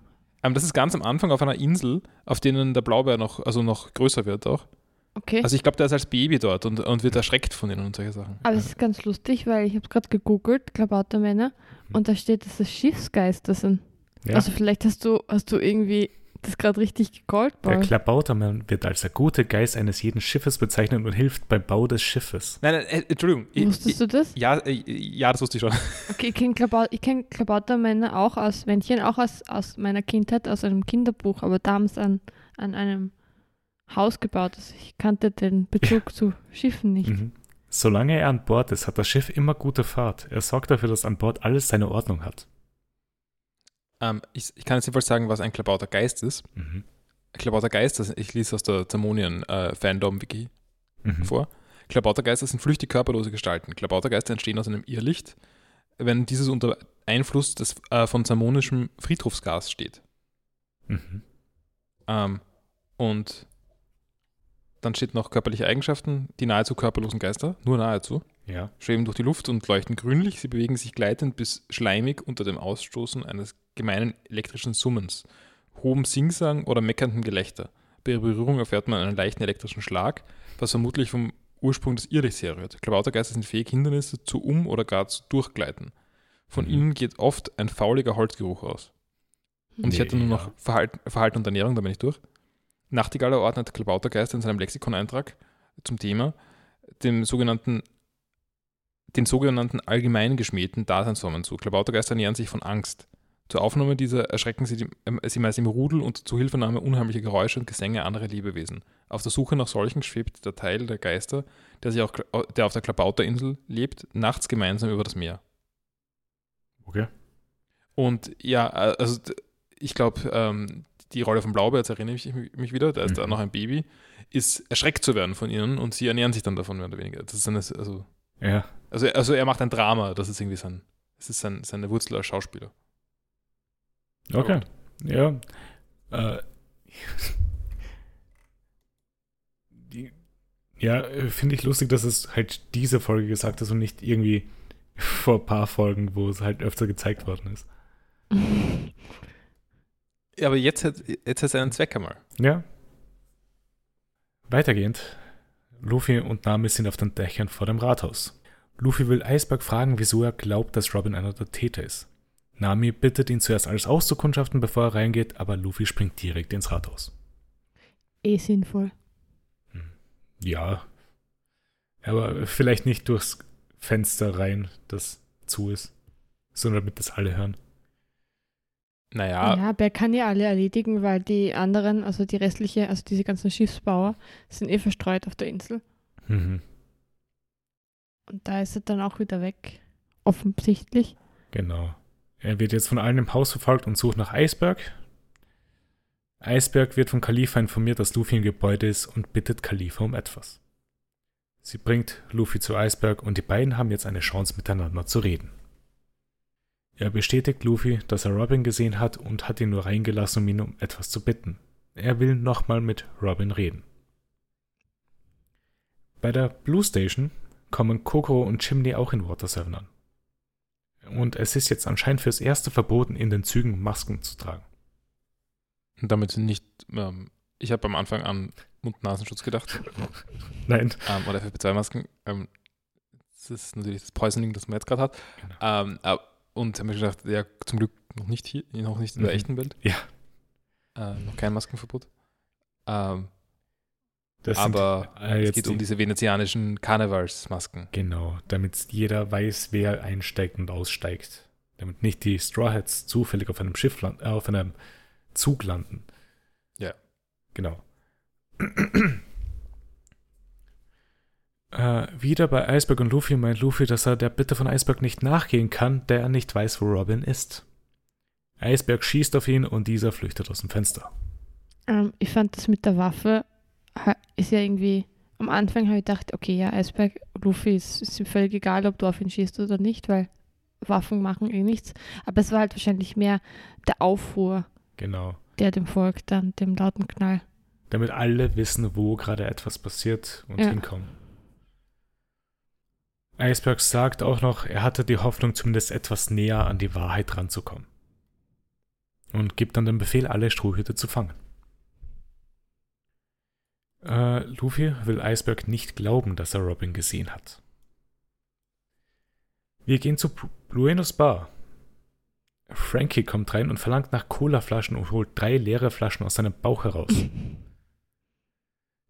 Ähm, das ist ganz am Anfang auf einer Insel, auf denen der Blaubeer noch, also noch größer wird auch. Okay. Also ich glaube, der ist als Baby dort und, und wird erschreckt von ihnen und solche Sachen. Aber es ist ganz lustig, weil ich habe gerade gegoogelt, Klabautermänner, und da steht, dass das Schiffsgeister sind. Ja. Also vielleicht hast du, hast du irgendwie das gerade richtig gecallt, der Paul. Klabautermann wird als der gute Geist eines jeden Schiffes bezeichnet und hilft beim Bau des Schiffes. Nein, nein, äh, Entschuldigung. Ich, Wusstest ich, du das? ja, äh, ja, das wusste ich schon. Okay, ich kenne Klabau kenn Klabautermänner auch aus, Männchen, auch aus, aus meiner Kindheit, aus einem Kinderbuch, aber damals an, an einem Haus gebaut. Also ich kannte den Bezug zu Schiffen nicht. Mhm. Solange er an Bord ist, hat das Schiff immer gute Fahrt. Er sorgt dafür, dass an Bord alles seine Ordnung hat. Ähm, ich, ich kann jetzt jedenfalls sagen, was ein Klabautergeist ist. Mhm. Ein Klabautergeist, das, ich lese aus der Zermonien-Fandom-Wiki Mhm. vor. Klabautergeister sind flüchtig körperlose Gestalten. Klabautergeister entstehen aus einem Irrlicht, wenn dieses unter Einfluss des, äh, von zermonischem Friedhofsgas steht. Mhm. Ähm, und dann steht noch körperliche Eigenschaften, die nahezu körperlosen Geister, nur nahezu, Ja. schweben durch die Luft und leuchten grünlich. Sie bewegen sich gleitend bis schleimig unter dem Ausstoßen eines gemeinen elektrischen Summens, hohem Singsang oder meckerndem Gelächter. Bei ihrer Berührung erfährt man einen leichten elektrischen Schlag, was vermutlich vom Ursprung des Irrlichts herrührt. Klabautergeister sind fähig, Hindernisse zu um- oder gar zu durchgleiten. Von Mhm. ihnen geht oft ein fauliger Holzgeruch aus. Und ich Nee, hätte nur noch ja. Verhalten, Verhalten und Ernährung, da bin ich durch. Nachtigaller ordnet Klabautergeist in seinem Lexikon-Eintrag zum Thema dem sogenannten, den sogenannten allgemein geschmähten Daseinsformen zu. Klabautergeister ernähren sich von Angst. Zur Aufnahme dieser erschrecken sie, die, ähm, sie meist im Rudel und zur Hilfenahme unheimlicher Geräusche und Gesänge anderer Lebewesen. Auf der Suche nach solchen schwebt der Teil der Geister, der, sich auch, der auf der Klabauterinsel lebt, nachts gemeinsam über das Meer. Okay. Und ja, äh, also ich glaube, ähm, die Rolle von Blaubeer, jetzt erinnere ich mich, wieder, da ist da Mhm. noch ein Baby, ist erschreckt zu werden von ihnen und sie ernähren sich dann davon mehr oder weniger. Das ist eine, also, Ja. also, also er macht ein Drama, das ist irgendwie sein, das ist sein, seine Wurzel als Schauspieler. Okay. Ja. Äh, die, ja, finde ich lustig, dass es halt diese Folge gesagt ist und nicht irgendwie vor ein paar Folgen, wo es halt öfter gezeigt worden ist. Ja, aber jetzt hat jetzt hat es einen Zweck einmal. Ja. Weitergehend. Luffy und Nami sind auf den Dächern vor dem Rathaus. Luffy will Eisberg fragen, wieso er glaubt, dass Robin einer der Täter ist. Nami bittet ihn zuerst alles auszukundschaften, bevor er reingeht, aber Luffy springt direkt ins Rathaus. eh sinnvoll. Ja. Aber vielleicht nicht durchs Fenster rein, das zu ist, sondern damit das alle hören. Naja, Ja, aber er kann ja alle erledigen, weil die anderen, also die restliche, also diese ganzen Schiffsbauer, sind eh verstreut auf der Insel. Mhm. Und da ist er dann auch wieder weg. Offensichtlich. Genau. Er wird jetzt von allen im Haus verfolgt und sucht nach Eisberg. Eisberg wird von Khalifa informiert, dass Luffy im Gebäude ist und bittet Khalifa um etwas. Sie bringt Luffy zu Eisberg und die beiden haben jetzt eine Chance miteinander zu reden. Er bestätigt Luffy, dass er Robin gesehen hat und hat ihn nur reingelassen, um ihn um etwas zu bitten. Er will nochmal mit Robin reden. Bei der Blue Station kommen Kokoro und Chimney auch in Water 7 an. Und es ist jetzt anscheinend fürs erste verboten, in den Zügen Masken zu tragen. damit nicht, ähm, ich habe am Anfang an Mund-Nasenschutz gedacht, Nein. ähm, oder FFP2-Masken. Ähm, das ist natürlich das Poisoning, das man jetzt gerade hat. Genau. Ähm, äh, und haben mir gedacht, ja, zum Glück noch nicht hier, noch nicht in der Mhm. echten Welt. Ja. Äh, noch kein Maskenverbot. Ähm, aber sind, äh, es geht um die- diese venezianischen Karnevalsmasken. Genau, damit jeder weiß, wer einsteigt und aussteigt. Damit nicht die Straw Hats zufällig auf einem Schiff landen, äh, auf einem Zug landen. Ja. Genau. Äh, wieder bei Iceberg und Luffy meint Luffy, dass er der Bitte von Iceberg nicht nachgehen kann, da er nicht weiß, wo Robin ist. Iceberg schießt auf ihn und dieser flüchtet aus dem Fenster. Ähm, ich fand das mit der Waffe ist ja irgendwie. Am Anfang habe ich gedacht, okay, ja, Eisberg, Luffy, ist, ist ihm völlig egal, ob du auf ihn schießt oder nicht, weil Waffen machen eh nichts. Aber es war halt wahrscheinlich mehr der Aufruhr, Genau. der dem folgt, dann dem lauten Knall. Damit alle wissen, wo gerade etwas passiert und Ja. hinkommen. Iceberg sagt auch noch, er hatte die Hoffnung, zumindest etwas näher an die Wahrheit ranzukommen. Und gibt dann den Befehl, alle Strohhüte zu fangen. Äh, Luffy will Iceberg nicht glauben, dass er Robin gesehen hat. Wir gehen zu Bluenos Bar. Frankie kommt rein und verlangt nach Colaflaschen und holt drei leere Flaschen aus seinem Bauch heraus.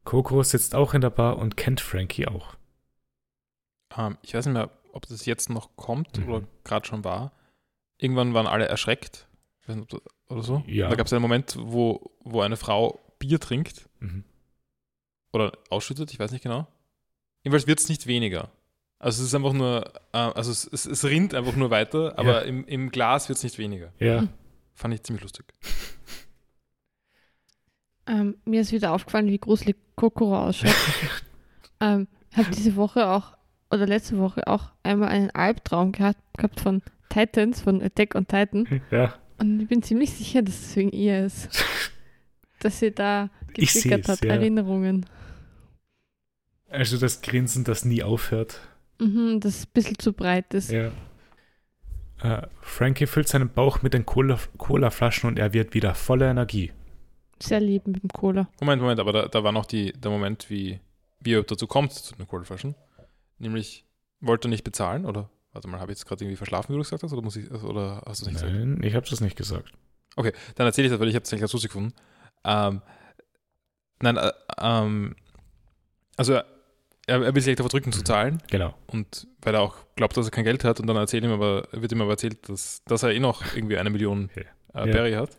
Kokoro sitzt auch in der Bar und kennt Frankie auch. Ähm, ich weiß nicht mehr, ob das jetzt noch kommt Mhm. oder gerade schon war. Irgendwann waren alle erschreckt. Ich weiß nicht, ob das, oder so. Ja. Da gab es einen Moment, wo, wo eine Frau Bier trinkt Mhm. oder ausschüttet, ich weiß nicht genau. Jedenfalls wird es nicht weniger. Also es ist einfach nur, äh, also es, es, es rinnt einfach nur weiter, aber Ja. im, im Glas wird es nicht weniger. Ja, Hm. Fand ich ziemlich lustig. Ähm, mir ist wieder aufgefallen, wie gruselig Kokoro ausschaut. ähm, habe diese Woche auch, oder letzte Woche auch einmal einen Albtraum gehabt, gehabt von Titans, von Attack on Titan. ja. Und ich bin ziemlich sicher, dass es wegen ihr ist. Dass sie da getriggert hat, ja. Erinnerungen. Also das Grinsen, das nie aufhört. Mhm, das ein bisschen zu breit ist. Ja. Äh, Frankie füllt seinen Bauch mit den Cola- Cola-Flaschen und er wird wieder voller Energie. Sehr lieb mit dem Cola. Moment, Moment, aber da, da war noch die, der Moment, wie, wie er dazu kommt, zu den Coldflaschen. Nämlich, wollte nicht bezahlen, oder? Warte mal, habe ich jetzt gerade irgendwie verschlafen, wie du gesagt hast, oder, muss ich, oder hast du es nicht gesagt? Nein, ich habe das nicht gesagt. Okay, dann erzähle ich das, weil ich habe es eigentlich ganz gefunden. Ähm, nein, äh, ähm, also er, er will sich davor drücken zu zahlen Genau. und weil er auch glaubt, dass er kein Geld hat und dann erzählt ihm aber, wird ihm aber erzählt, dass, dass er eh noch irgendwie eine Million äh, Ja. Berry hat.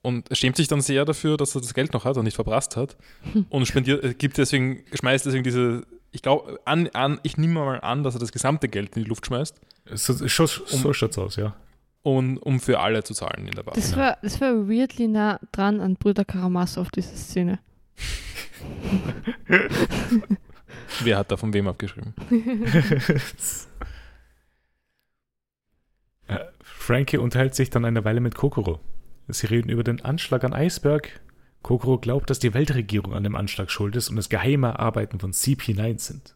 Und er schämt sich dann sehr dafür, dass er das Geld noch hat und nicht verprasst hat. Und spendiert, äh, gibt deswegen, schmeißt deswegen diese, ich glaube, an, an, ich nehme mal an, dass er das gesamte Geld in die Luft schmeißt, So, so, so schaut's aus, ja. und, um für alle zu zahlen in der Bar. Das war, das war weirdly nah dran an Brüder Karamazov, diese Szene. Wer hat da von wem abgeschrieben? Äh, Frankie unterhält sich dann eine Weile mit Kokoro. Sie reden über den Anschlag an Iceberg. Kokoro glaubt, dass die Weltregierung an dem Anschlag schuld ist und es geheime Arbeiten von CP9 sind.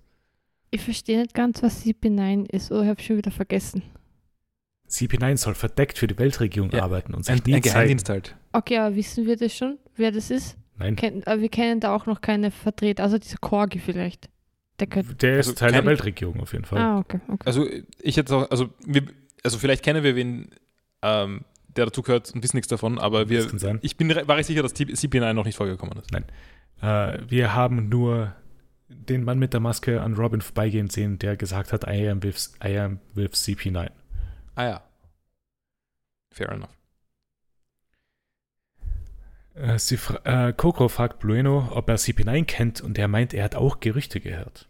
Ich verstehe nicht ganz, was CP9 ist, oder ich habe schon wieder vergessen. CP9 soll verdeckt für die Weltregierung Ja, arbeiten und sich Ein, nie ein zeigen. Geheimdienst halt. Okay, aber wissen wir das schon, wer das ist? Nein, Ken, aber wir kennen da auch noch keine Vertreter, also dieser Korgi vielleicht. Der könnte. der ist Also Teil der Weltregierung auf jeden Fall. Ah, okay, okay. Also ich hätte auch, also, wir, also vielleicht kennen wir wen, ähm, der dazu gehört und wissen nichts davon, aber wir, ich bin war recht sicher, dass CP9 noch nicht vorgekommen ist. Äh, wir haben nur den Mann mit der Maske an Robin vorbeigehen sehen, der gesagt hat, I am with, I am with CP9. Ah ja. Fair enough. Äh, sie äh, Coco fragt Blueno, ob er CP9 kennt und er meint, er hat auch Gerüchte gehört.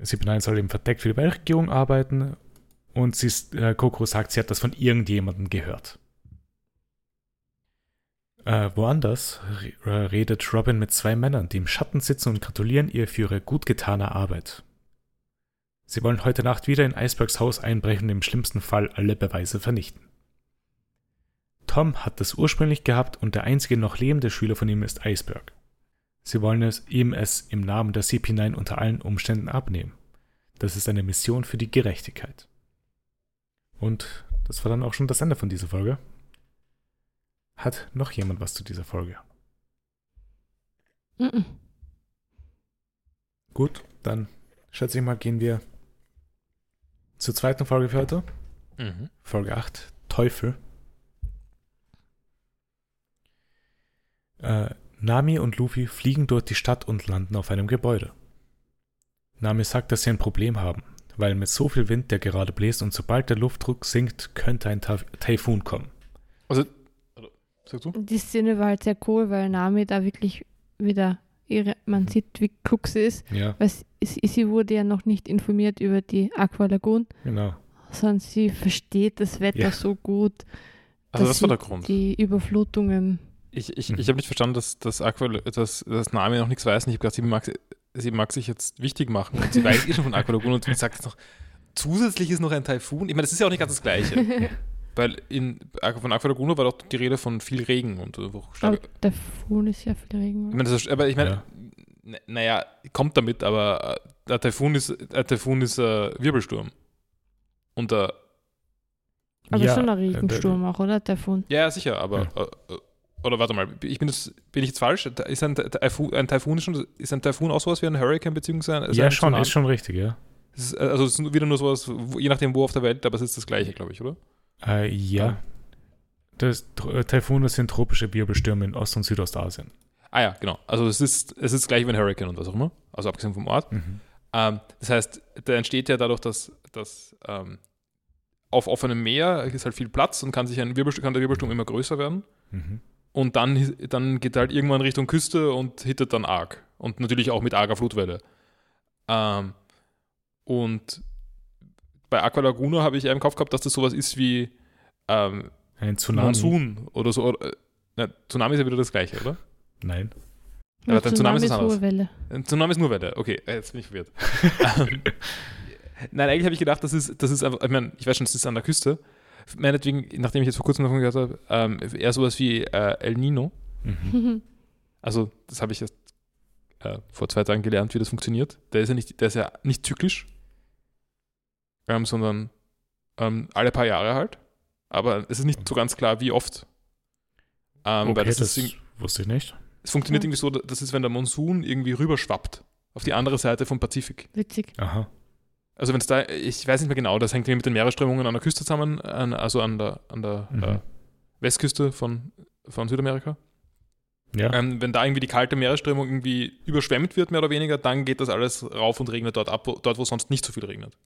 CP9 soll eben verdeckt für die Weltregierung arbeiten und sie, äh, Coco sagt, sie hat das von irgendjemandem gehört. Äh, woanders äh, redet Robin mit zwei Männern, die im Schatten sitzen und gratulieren ihr für ihre gut getane Arbeit. Sie wollen heute Nacht wieder in Icebergs Haus einbrechen und im schlimmsten Fall alle Beweise vernichten. Tom hat das ursprünglich gehabt und der einzige noch lebende Schüler von ihm ist Iceberg. Sie wollen es ihm es im Namen der CP9 unter allen Umständen abnehmen. Das ist eine Mission für die Gerechtigkeit. Und das war dann auch schon das Ende von dieser Folge. Hat noch jemand was zu dieser Folge? Mhm. Gut, dann schätze ich mal, gehen wir zur zweiten Folge für heute. Mhm. Folge 8, Teufel. Äh, Nami und Luffy fliegen durch die Stadt und landen auf einem Gebäude. Nami sagt, dass sie ein Problem haben, weil mit so viel Wind, der gerade bläst und sobald der Luftdruck sinkt, könnte ein Ta Taifun kommen. Also, sagst du? Die Szene war halt sehr cool, weil Nami da wirklich wieder ihre, man sieht, wie klug sie ist. Ja, Weil sie, sie wurde ja noch nicht informiert über die Aqua Lagoon, genau. sondern sie versteht das Wetter Ja. so gut, Also dass das war der Grund. die Überflutungen. Ich, ich, Mhm. ich habe nicht verstanden, dass, dass, Aqua, dass, dass Nami noch nichts weiß. Und ich habe gedacht, sie mag, sie mag sich jetzt wichtig machen. Und sie weiß eh schon von Aqualagoon und sie sagt jetzt noch, zusätzlich ist noch ein Taifun. Ich meine, das ist ja auch nicht ganz das Gleiche. Weil in, von Aqualaguna war doch die Rede von viel Regen und einfach Aber Fuhn ist ja viel Regen. Ich meine, ist, aber ich meine, Ja. naja, kommt damit, aber äh, der Taifun ist, der Taifun ist äh, Wirbelsturm. Und der, Aber ja, schon ein äh, Regensturm auch, oder? Der Fuhn. ja, ja, sicher, aber, äh, äh, oder warte mal, ich bin, das, bin ich jetzt falsch? Ist ein, Taifun, ein Taifun schon, ist ein Taifun auch sowas wie ein Hurricane, beziehungsweise ja, schon, Tsunami? ist schon richtig, ja. Ist, also es ist wieder nur sowas, je nachdem wo auf der Welt, aber es ist das gleiche, glaube ich, oder? Äh, ja. Das, äh, Taifune sind tropische Wirbelstürme in Ost- und Südostasien. Ah ja, genau. Also es ist, es ist gleich wie ein Hurricane und was auch immer, also abgesehen vom Ort. Mhm. Ähm, das heißt, da entsteht ja dadurch, dass, dass ähm, auf offenem Meer ist halt viel Platz und kann sich ein Wirbelsturm, kann der Wirbelsturm immer größer werden. Mhm. Und dann, dann geht er halt irgendwann Richtung Küste und hittet dann arg. Und natürlich auch mit arger Flutwelle. Ähm, und bei Aqualaguna habe ich eher im Kopf gehabt, dass das sowas ist wie ähm, Ein Tsunami. Monsun oder so. Oder, äh, na, Tsunami ist ja wieder das gleiche, oder? Nein. Ja, aber der Tsunami ist hohe Welle. Ein Tsunami ist nur Welle. Okay, äh, jetzt bin ich verwirrt. Ähm, Nein, eigentlich habe ich gedacht, das ist, das ist einfach, ich meine, ich weiß schon, das ist an der Küste. Meinetwegen, nachdem ich jetzt vor kurzem davon gehört habe, ähm, eher sowas wie äh, El Nino. Mhm. Also, das habe ich jetzt äh, vor zwei Tagen gelernt, wie das funktioniert. Der ist ja nicht, der ist ja nicht zyklisch, ähm, sondern ähm, alle paar Jahre halt. Aber es ist nicht so ganz klar, wie oft. Ähm, okay, weil das, das, wusste ich nicht. es funktioniert Ja. irgendwie so, das ist, wenn der Monsun irgendwie rüberschwappt auf die andere Seite vom Pazifik. Witzig. Aha. Also wenn es da, ich weiß nicht mehr genau, das hängt irgendwie mit den Meeresströmungen an der Küste zusammen, an, also an der, an der Mhm. äh, Westküste von, von Südamerika. Ja. Ähm, wenn da irgendwie die kalte Meeresströmung irgendwie überschwemmt wird, mehr oder weniger, dann geht das alles rauf und regnet dort ab, wo, dort, wo sonst nicht so viel regnet.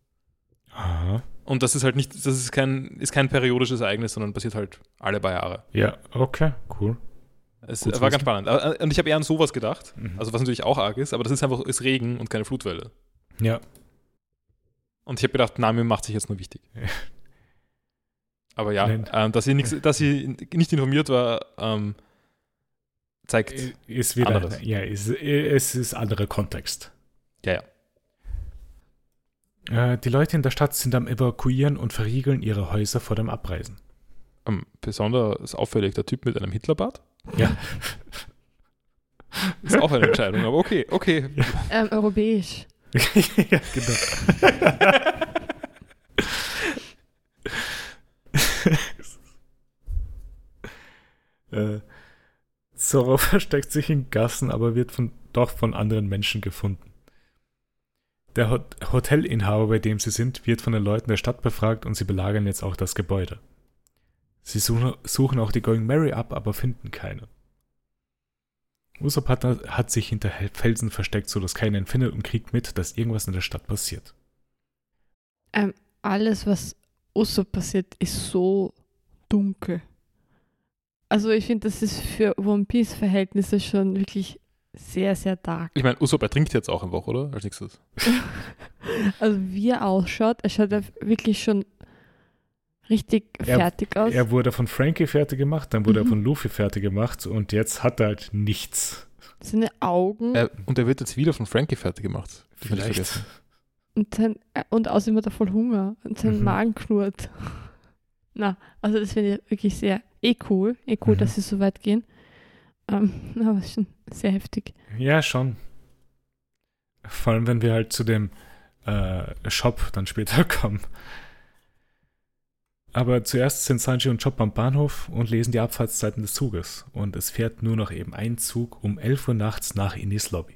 Aha. Und das ist halt nicht, das ist kein, ist kein periodisches Ereignis, sondern passiert halt alle paar Jahre. Ja, okay, cool. Es Gut war ganz spannend. Äh, Und ich habe eher an sowas gedacht, Mhm. also was natürlich auch arg ist, aber das ist einfach ist Regen und keine Flutwelle. ja, Und ich habe gedacht, Nami macht sich jetzt nur wichtig. Ja. Aber ja, ähm, dass, sie nix, dass sie nicht informiert war, ähm, zeigt. ist wieder, Anderes. ja, ist, es ist anderer Kontext. Ja, ja. Äh, die Leute in der Stadt sind am Evakuieren und verriegeln ihre Häuser vor dem Abreisen. Ähm, besonders auffällig der Typ mit einem Hitlerbart. Ja. Ist auch eine Entscheidung, aber okay, okay. Ähm, europäisch. Ja, genau. äh, Zorro versteckt sich in Gassen, aber wird von, doch von anderen Menschen gefunden. Der Hot Hotelinhaber, bei dem sie sind, wird von den Leuten der Stadt befragt und sie belagern jetzt auch das Gebäude. Sie suchen, suchen auch die Going Mary ab, aber finden keine. Usopp hat, hat sich hinter Felsen versteckt, sodass keiner ihn findet und kriegt mit, dass irgendwas in der Stadt passiert. Alles, was Usopp passiert, ist so dunkel. Also ich finde, das ist für One Piece Verhältnisse schon wirklich sehr, sehr dark. Ich meine, Usopp ertrinkt jetzt auch einfach, oder? Als nächstes. Also wie er ausschaut, er schaut wirklich schon richtig Er- fertig aus. Er wurde von Frankie fertig gemacht, dann wurde er Mhm. von Luffy fertig gemacht und jetzt hat er halt nichts. Seine Augen Äh, und er wird jetzt wieder von Frankie fertig gemacht. Vielleicht. und, sein, äh, und außerdem hat er voll Hunger und sein Mhm. Magen knurrt. Na, also das finde ich wirklich sehr eh cool. Eh cool, Mhm. dass sie so weit gehen. Ähm, aber schon sehr heftig. Ja, schon. Vor allem, wenn wir halt zu dem äh, Shop dann später kommen. Aber zuerst sind Sanji und Chop am Bahnhof und lesen die Abfahrtszeiten des Zuges. Und es fährt nur noch eben ein Zug um 11 Uhr nachts nach Inis Lobby.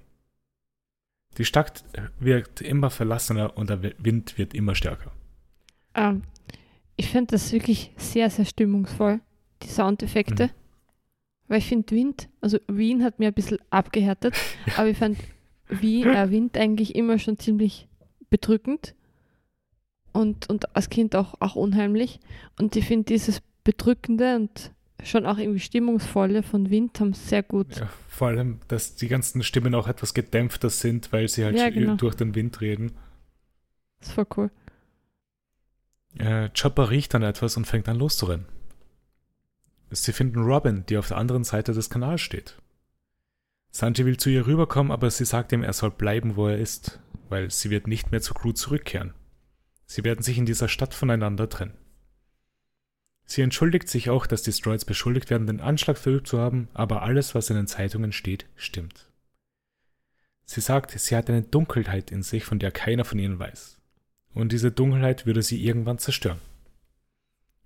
Die Stadt wirkt immer verlassener und der Wind wird immer stärker. Ähm, ich finde das wirklich sehr, sehr stimmungsvoll, die Soundeffekte. Mhm. Weil ich finde Wind, also Wien hat mir ein bisschen abgehärtet, aber ich fand Wien, äh, Wind eigentlich immer schon ziemlich bedrückend und, und als Kind auch, auch unheimlich. Und ich finde dieses Bedrückende und schon auch irgendwie Stimmungsvolle von Wind haben sehr gut. Ja, vor allem, dass die ganzen Stimmen auch etwas gedämpfter sind, weil sie halt Ja, genau. durch den Wind reden. Das ist voll cool. Äh, Chopper riecht dann etwas und fängt an loszurennen. Sie finden Robin, die auf der anderen Seite des Kanals steht. Sanji will zu ihr rüberkommen, aber sie sagt ihm, er soll bleiben, wo er ist, weil sie wird nicht mehr zur Crew zurückkehren. Sie werden sich in dieser Stadt voneinander trennen. Sie entschuldigt sich auch, dass die Stroids beschuldigt werden, den Anschlag verübt zu haben, aber alles, was in den Zeitungen steht, stimmt. Sie sagt, sie hat eine Dunkelheit in sich, von der keiner von ihnen weiß. Und diese Dunkelheit würde sie irgendwann zerstören.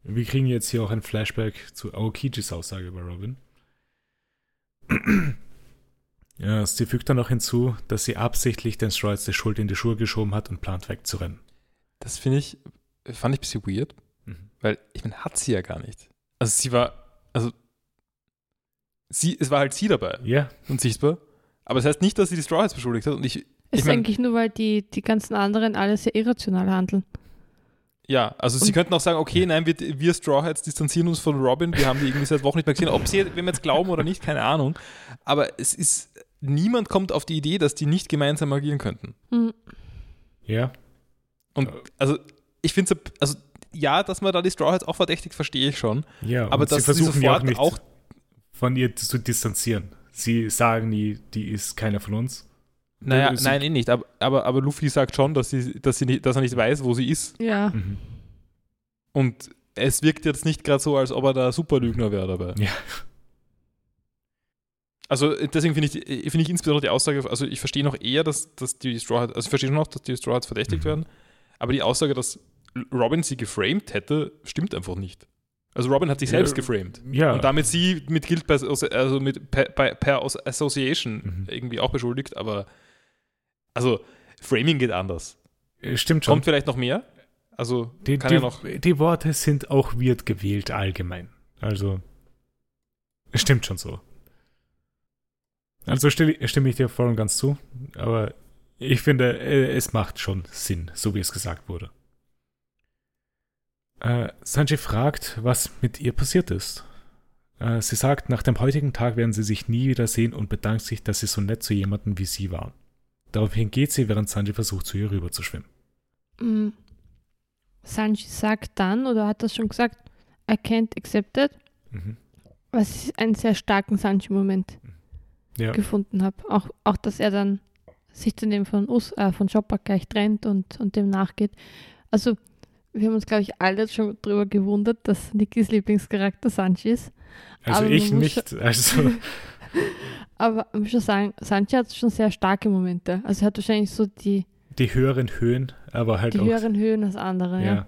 Wir kriegen jetzt hier auch ein Flashback zu Aokijis Aussage über Robin. Ja, sie fügt dann noch hinzu, dass sie absichtlich den Stroids die Schuld in die Schuhe geschoben hat und plant wegzurennen. Das finde ich, fand ich ein bisschen weird, Mhm. weil ich meine, hat sie ja gar nicht. Also sie war, also sie, es war halt sie dabei Ja, und sichtbar. Aber das heißt nicht, dass sie die Straw Hats beschuldigt hat. Und ich, Es Ich ist mein- eigentlich nur, weil die, die ganzen anderen alle sehr irrational handeln. ja, also sie Und- könnten auch sagen, okay, nein, wir, wir Straw Hats distanzieren uns von Robin. Wir haben die irgendwie seit Wochen nicht mehr gesehen. Ob sie, wenn wir jetzt glauben oder nicht, keine Ahnung. Aber es ist, niemand kommt auf die Idee, dass die nicht gemeinsam agieren könnten. Hm. ja, Und Äh. also ich finde es, also ja, dass man da die Straw Hats auch verdächtigt, verstehe ich schon. ja. Aber und sie dass sie versuchen ja auch auch von ihr zu distanzieren. Sie sagen nie, die ist keiner von uns. Naja, Sie- nein, eh nicht. Aber, aber, aber Luffy sagt schon, dass, sie, dass, sie nicht, dass er nicht weiß, wo sie ist. Ja, Mhm. Und es wirkt jetzt nicht gerade so, als ob er da Superlügner wäre dabei. Ja. Also deswegen finde ich, find ich insbesondere die Aussage, also ich verstehe noch eher, dass, dass die Straw Hats, also ich verstehe noch, dass die Straw Hats verdächtigt Mhm. werden, aber die Aussage, dass Robin sie geframed hätte, stimmt einfach nicht. Also Robin hat sich selbst geframed. Ja. Und damit sie mit Guild by, also mit per, per, Association Mhm. irgendwie auch beschuldigt, aber also Framing geht anders. Äh, Stimmt schon. Kommt vielleicht noch mehr? Also Die, kann die, ja noch. die Worte sind auch weird gewählt allgemein. Also, es stimmt schon so. Also stimme, stimme ich dir voll und ganz zu, aber ich finde, äh, es macht schon Sinn, so wie es gesagt wurde. Äh, Sanji fragt, was mit ihr passiert ist. Äh, sie sagt, nach dem heutigen Tag werden sie sich nie wieder sehen und bedankt sich, dass sie so nett zu jemandem wie sie waren. Daraufhin geht sie, während Sanji versucht, zu ihr rüber zu schwimmen. Mm. Sanji sagt dann, oder hat das schon gesagt, I can't accept it, Mhm. was ich einen sehr starken Sanji-Moment Ja. gefunden habe. Auch, auch, dass er dann sich zu dem von, Us, äh, von Chopper gleich trennt und, und dem nachgeht. Also, wir haben uns, glaube ich, alle schon darüber gewundert, dass Nikis Lieblingscharakter Sanji ist. Also Aber ich nicht. Also, Aber ich muss schon sagen, Sanji hat schon sehr starke Momente. Also, er hat wahrscheinlich so die, die höheren Höhen, aber halt die auch. höheren Höhen als andere. Ja. ja.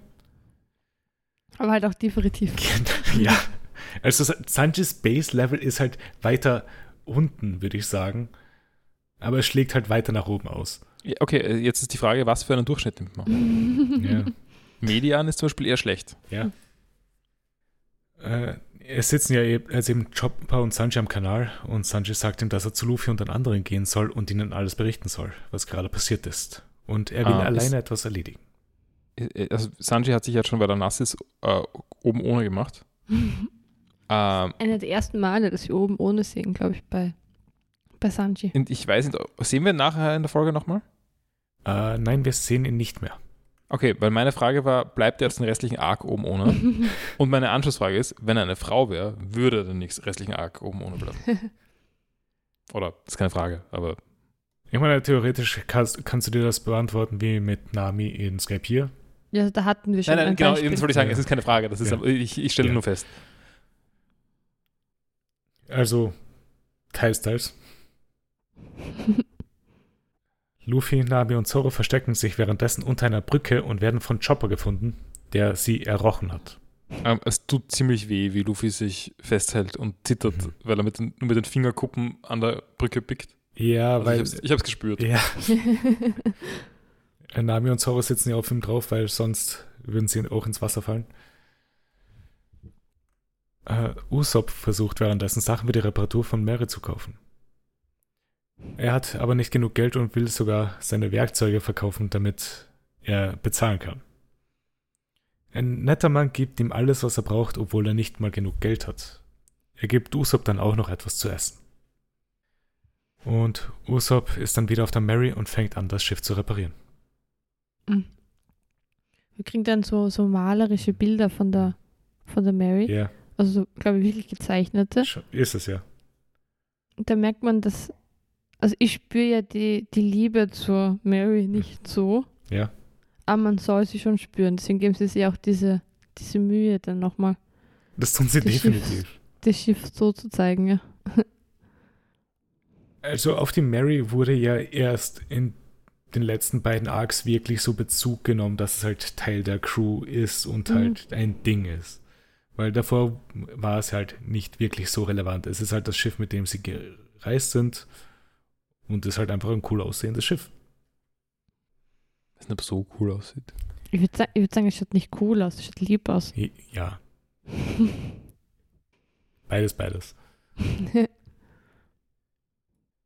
Aber halt auch definitiv. ja. Also Sanjis Base Level ist halt weiter unten, würde ich sagen. Aber es schlägt halt weiter nach oben aus. Ja, Okay, äh, jetzt ist die Frage, was für einen Durchschnitt nimmt man? Ja. Median ist zum Beispiel eher schlecht. ja. Äh, es sitzen ja eben, also eben Chopper und Sanji am Kanal und Sanji sagt ihm, dass er zu Luffy und den anderen gehen soll und ihnen alles berichten soll, was gerade passiert ist. Und er will Ah, alleine ist- etwas erledigen. Äh, Also Sanji hat sich jetzt schon, weil er nass ist, äh, oben ohne gemacht. Ähm, Einer der ersten Male, dass wir oben ohne sehen, glaube ich, bei, bei Sanji. und ich weiß nicht, sehen wir nachher in der Folge nochmal? Äh, nein, wir sehen ihn nicht mehr. Okay, weil meine Frage war, bleibt er jetzt den restlichen Arc oben ohne? Und meine Anschlussfrage ist, wenn er eine Frau wäre, würde er den nächsten restlichen Arc oben ohne bleiben? Oder, das ist keine Frage, aber Ich meine, theoretisch kannst, kannst du dir das beantworten wie mit Nami in Skype hier. Ja, da hatten wir schon Nein, nein, ein genau, das wollte ich sagen, Ja. es ist keine Frage. Das ist, Ja. ich, ich stelle Ja. nur fest. Also, teils, teils. Luffy, Nami und Zoro verstecken sich währenddessen unter einer Brücke und werden von Chopper gefunden, der sie errochen hat. Ähm, es tut ziemlich weh, wie Luffy sich festhält und zittert, Mhm. weil er mit den, nur mit den Fingerkuppen an der Brücke pickt. Ja, Also weil ich hab's, ich hab's gespürt. ja, Nami und Zoro sitzen ja auf ihm drauf, weil sonst würden sie auch ins Wasser fallen. Äh, Usopp versucht währenddessen Sachen für die Reparatur von Mary zu kaufen. Er hat aber nicht genug Geld und will sogar seine Werkzeuge verkaufen, damit er bezahlen kann. Ein netter Mann gibt ihm alles, was er braucht, obwohl er nicht mal genug Geld hat. Er gibt Usopp dann auch noch etwas zu essen. Und Usopp ist dann wieder auf der Mary und fängt an, das Schiff zu reparieren. wir kriegen dann so, so malerische Bilder von der, von der Mary. Ja, Also, so, glaube ich, wirklich gezeichnete. ist es ja. Und da merkt man, dass. Also, ich spüre ja die, die Liebe zur Mary nicht so. Ja. Aber man soll sie schon spüren. Deswegen geben sie sich auch diese, diese Mühe, dann nochmal Das tun sie Das Schiff. definitiv. das Schiff so zu zeigen. Ja. Also auf die Mary wurde ja erst in den letzten beiden Arcs wirklich so Bezug genommen, dass es halt Teil der Crew ist und Mhm. halt ein Ding ist. Weil davor war es halt nicht wirklich so relevant. Es ist halt das Schiff, mit dem sie gereist sind und ist halt einfach ein cool aussehendes Schiff. Das nicht so cool aussieht. Ich würde sagen, ich würd sagen, es schaut nicht cool aus, es schaut lieb aus. Ja, beides, beides.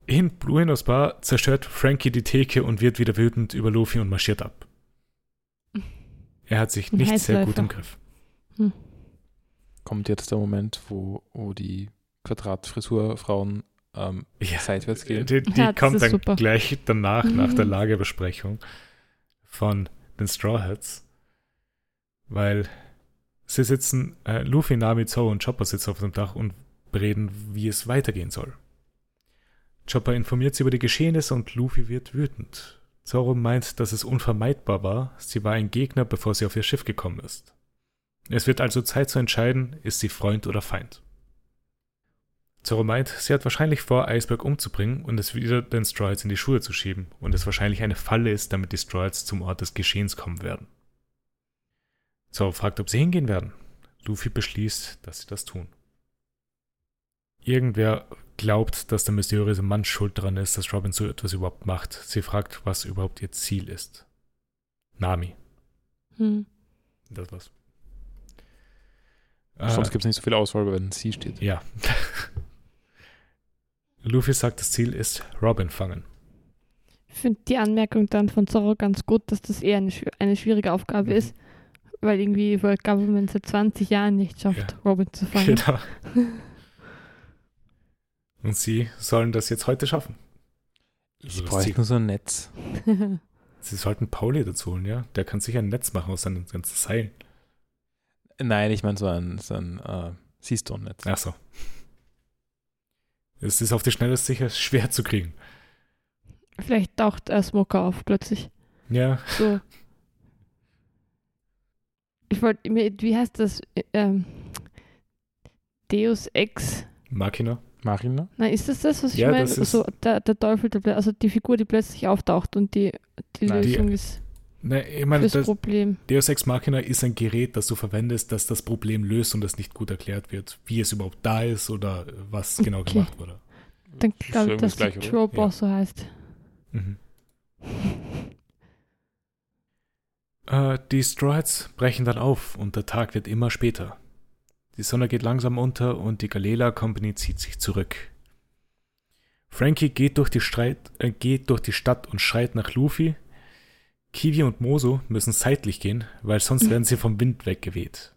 In Bluenos Bar zerstört Frankie die Theke und wird wieder wütend über Luffy und marschiert ab. Er hat sich nicht sehr gut im Griff. Kommt jetzt der Moment, wo, wo die Quadratfrisurfrauen ähm, Ja, seitwärts gehen. die, die Ja, kommt dann super. gleich danach, nach der Lagebesprechung von den Straw Hats, weil sie sitzen, äh, Luffy, Nami, Zoro und Chopper sitzen auf dem Dach und bereden, wie es weitergehen soll. Chopper informiert sie über die Geschehnisse und Luffy wird wütend. Zoro meint, dass es unvermeidbar war, sie war ein Gegner, bevor sie auf ihr Schiff gekommen ist. Es wird also Zeit zu entscheiden, ist sie Freund oder Feind. Zorro meint, sie hat wahrscheinlich vor, Iceberg umzubringen und es wieder den Stroids in die Schuhe zu schieben und es wahrscheinlich eine Falle ist, damit die Stroids zum Ort des Geschehens kommen werden. Zorro fragt, ob sie hingehen werden. Luffy beschließt, dass sie das tun. Irgendwer glaubt, dass der mysteriöse Mann schuld daran ist, dass Robin so etwas überhaupt macht. Sie fragt, was überhaupt ihr Ziel ist. Nami. Hm. Das war's. Sonst Äh, gibt es nicht so viel Auswahl, wenn sie steht. Ja. Luffy sagt, das Ziel ist Robin fangen. Ich finde die Anmerkung dann von Zorro ganz gut, dass das eher eine, eine schwierige Aufgabe Mhm. ist, weil irgendwie World Government seit 20 Jahren nicht schafft, Ja. Robin zu fangen. Genau. Und sie sollen das jetzt heute schaffen. Ich Also das bräuchte nur so ein Netz. Sie sollten Pauli dazu holen, ja? Der kann sicher ein Netz machen aus seinen ganzen Seilen. Nein, ich meine so ein, so ein äh, Seastone-Netz. Ach so. Es ist auf die Schnelle sicher schwer zu kriegen. Vielleicht taucht äh, Smoker auf plötzlich. Ja, So. Ich wollte mir, wie heißt das? Ähm, Deus Ex. Machina. Marina? Nein, ist das das, was ich Ja, meine? das ist- Also der, der Teufel, der, also die Figur, die plötzlich auftaucht und die, die Nein, die- Lösung ist Ne, ich meine, das Problem. Deus Ex Machina ist ein Gerät, das du verwendest, das das Problem löst und das nicht gut erklärt wird, wie es überhaupt da ist oder was genau Okay. gemacht wurde. Dann glaube ich, dass das die oder? Trope Ja. auch so heißt. Mhm. Äh, die Stroids brechen dann auf und der Tag wird immer später. Die Sonne geht langsam unter und die Galela Company zieht sich zurück. Frankie geht durch die, Streit, äh, geht durch die Stadt und schreit nach Luffy. Kiwi und Moso müssen seitlich gehen, weil sonst werden sie vom Wind weggeweht.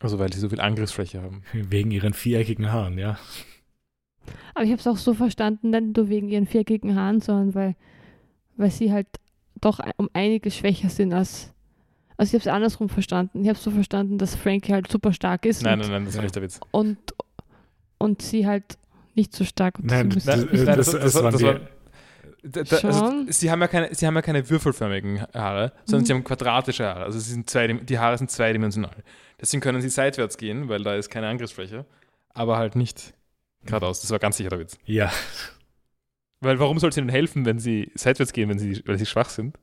Also weil sie so viel Angriffsfläche haben. Wegen ihren viereckigen Haaren, ja. Aber ich habe es auch so verstanden, nicht nur wegen ihren viereckigen Haaren, sondern weil, weil sie halt doch um einiges schwächer sind als. Also ich habe es andersrum verstanden. Ich habe so verstanden, dass Frankie halt super stark ist Nein, und, nein, nein, das ist nicht der Witz. und, und sie halt nicht so stark. Und Nein, sie das, äh, nein, das, das- das, das war- waren das die, war- Da, da, also, sie, haben ja keine, sie haben ja keine würfelförmigen Haare, sondern Mhm. sie haben quadratische Haare. Also sie sind zwei, die Haare sind zweidimensional. Deswegen können sie seitwärts gehen, weil da ist keine Angriffsfläche. Aber halt nicht geradeaus. Das war ganz sicher der Witz. ja, Weil warum soll es ihnen helfen, wenn sie seitwärts gehen, wenn sie, weil sie schwach sind?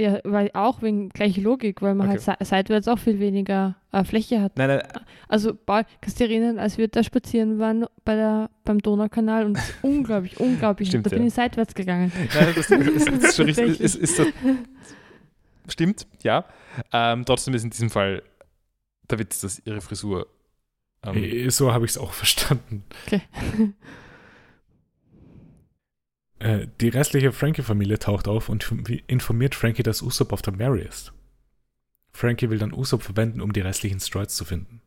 Ja, weil auch wegen gleiche Logik, weil man Okay. halt se seitwärts auch viel weniger äh, Fläche hat. Nein, nein, Also, Paul, kannst du dich erinnern, als wir da spazieren waren bei der, beim Donaukanal und es ist unglaublich, unglaublich, Stimmt, da bin ja. ich seitwärts gegangen. nein das, das, das ist schon richtig. Tatsächlich. Ist, ist das, stimmt, ja. Ähm, trotzdem ist in diesem Fall der Witz, dass ihre Frisur. Ähm, äh, so habe ich es auch verstanden. Okay. Äh, die restliche Frankie-Familie taucht auf und informiert Frankie, dass Usopp auf der Mary ist. Frankie will dann Usopp verwenden, um die restlichen Stroids zu finden.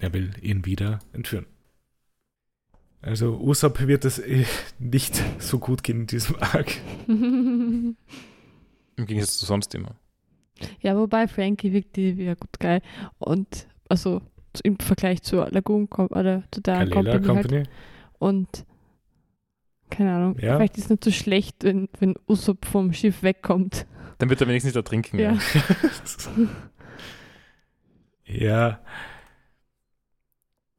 Er will ihn wieder entführen. Also Usopp wird es äh, nicht so gut gehen in diesem Arc. Im Gegensatz zu sonst immer. ja, wobei Frankie wirkt die wieder gut geil. Und also im Vergleich zur Lagoon Com- oder zu der Kalela Company, Halt. Company. Und keine Ahnung, Ja. vielleicht ist es nicht so schlecht, wenn, wenn Usopp vom Schiff wegkommt. Dann wird er wenigstens nicht ertrinken. Ja. ja.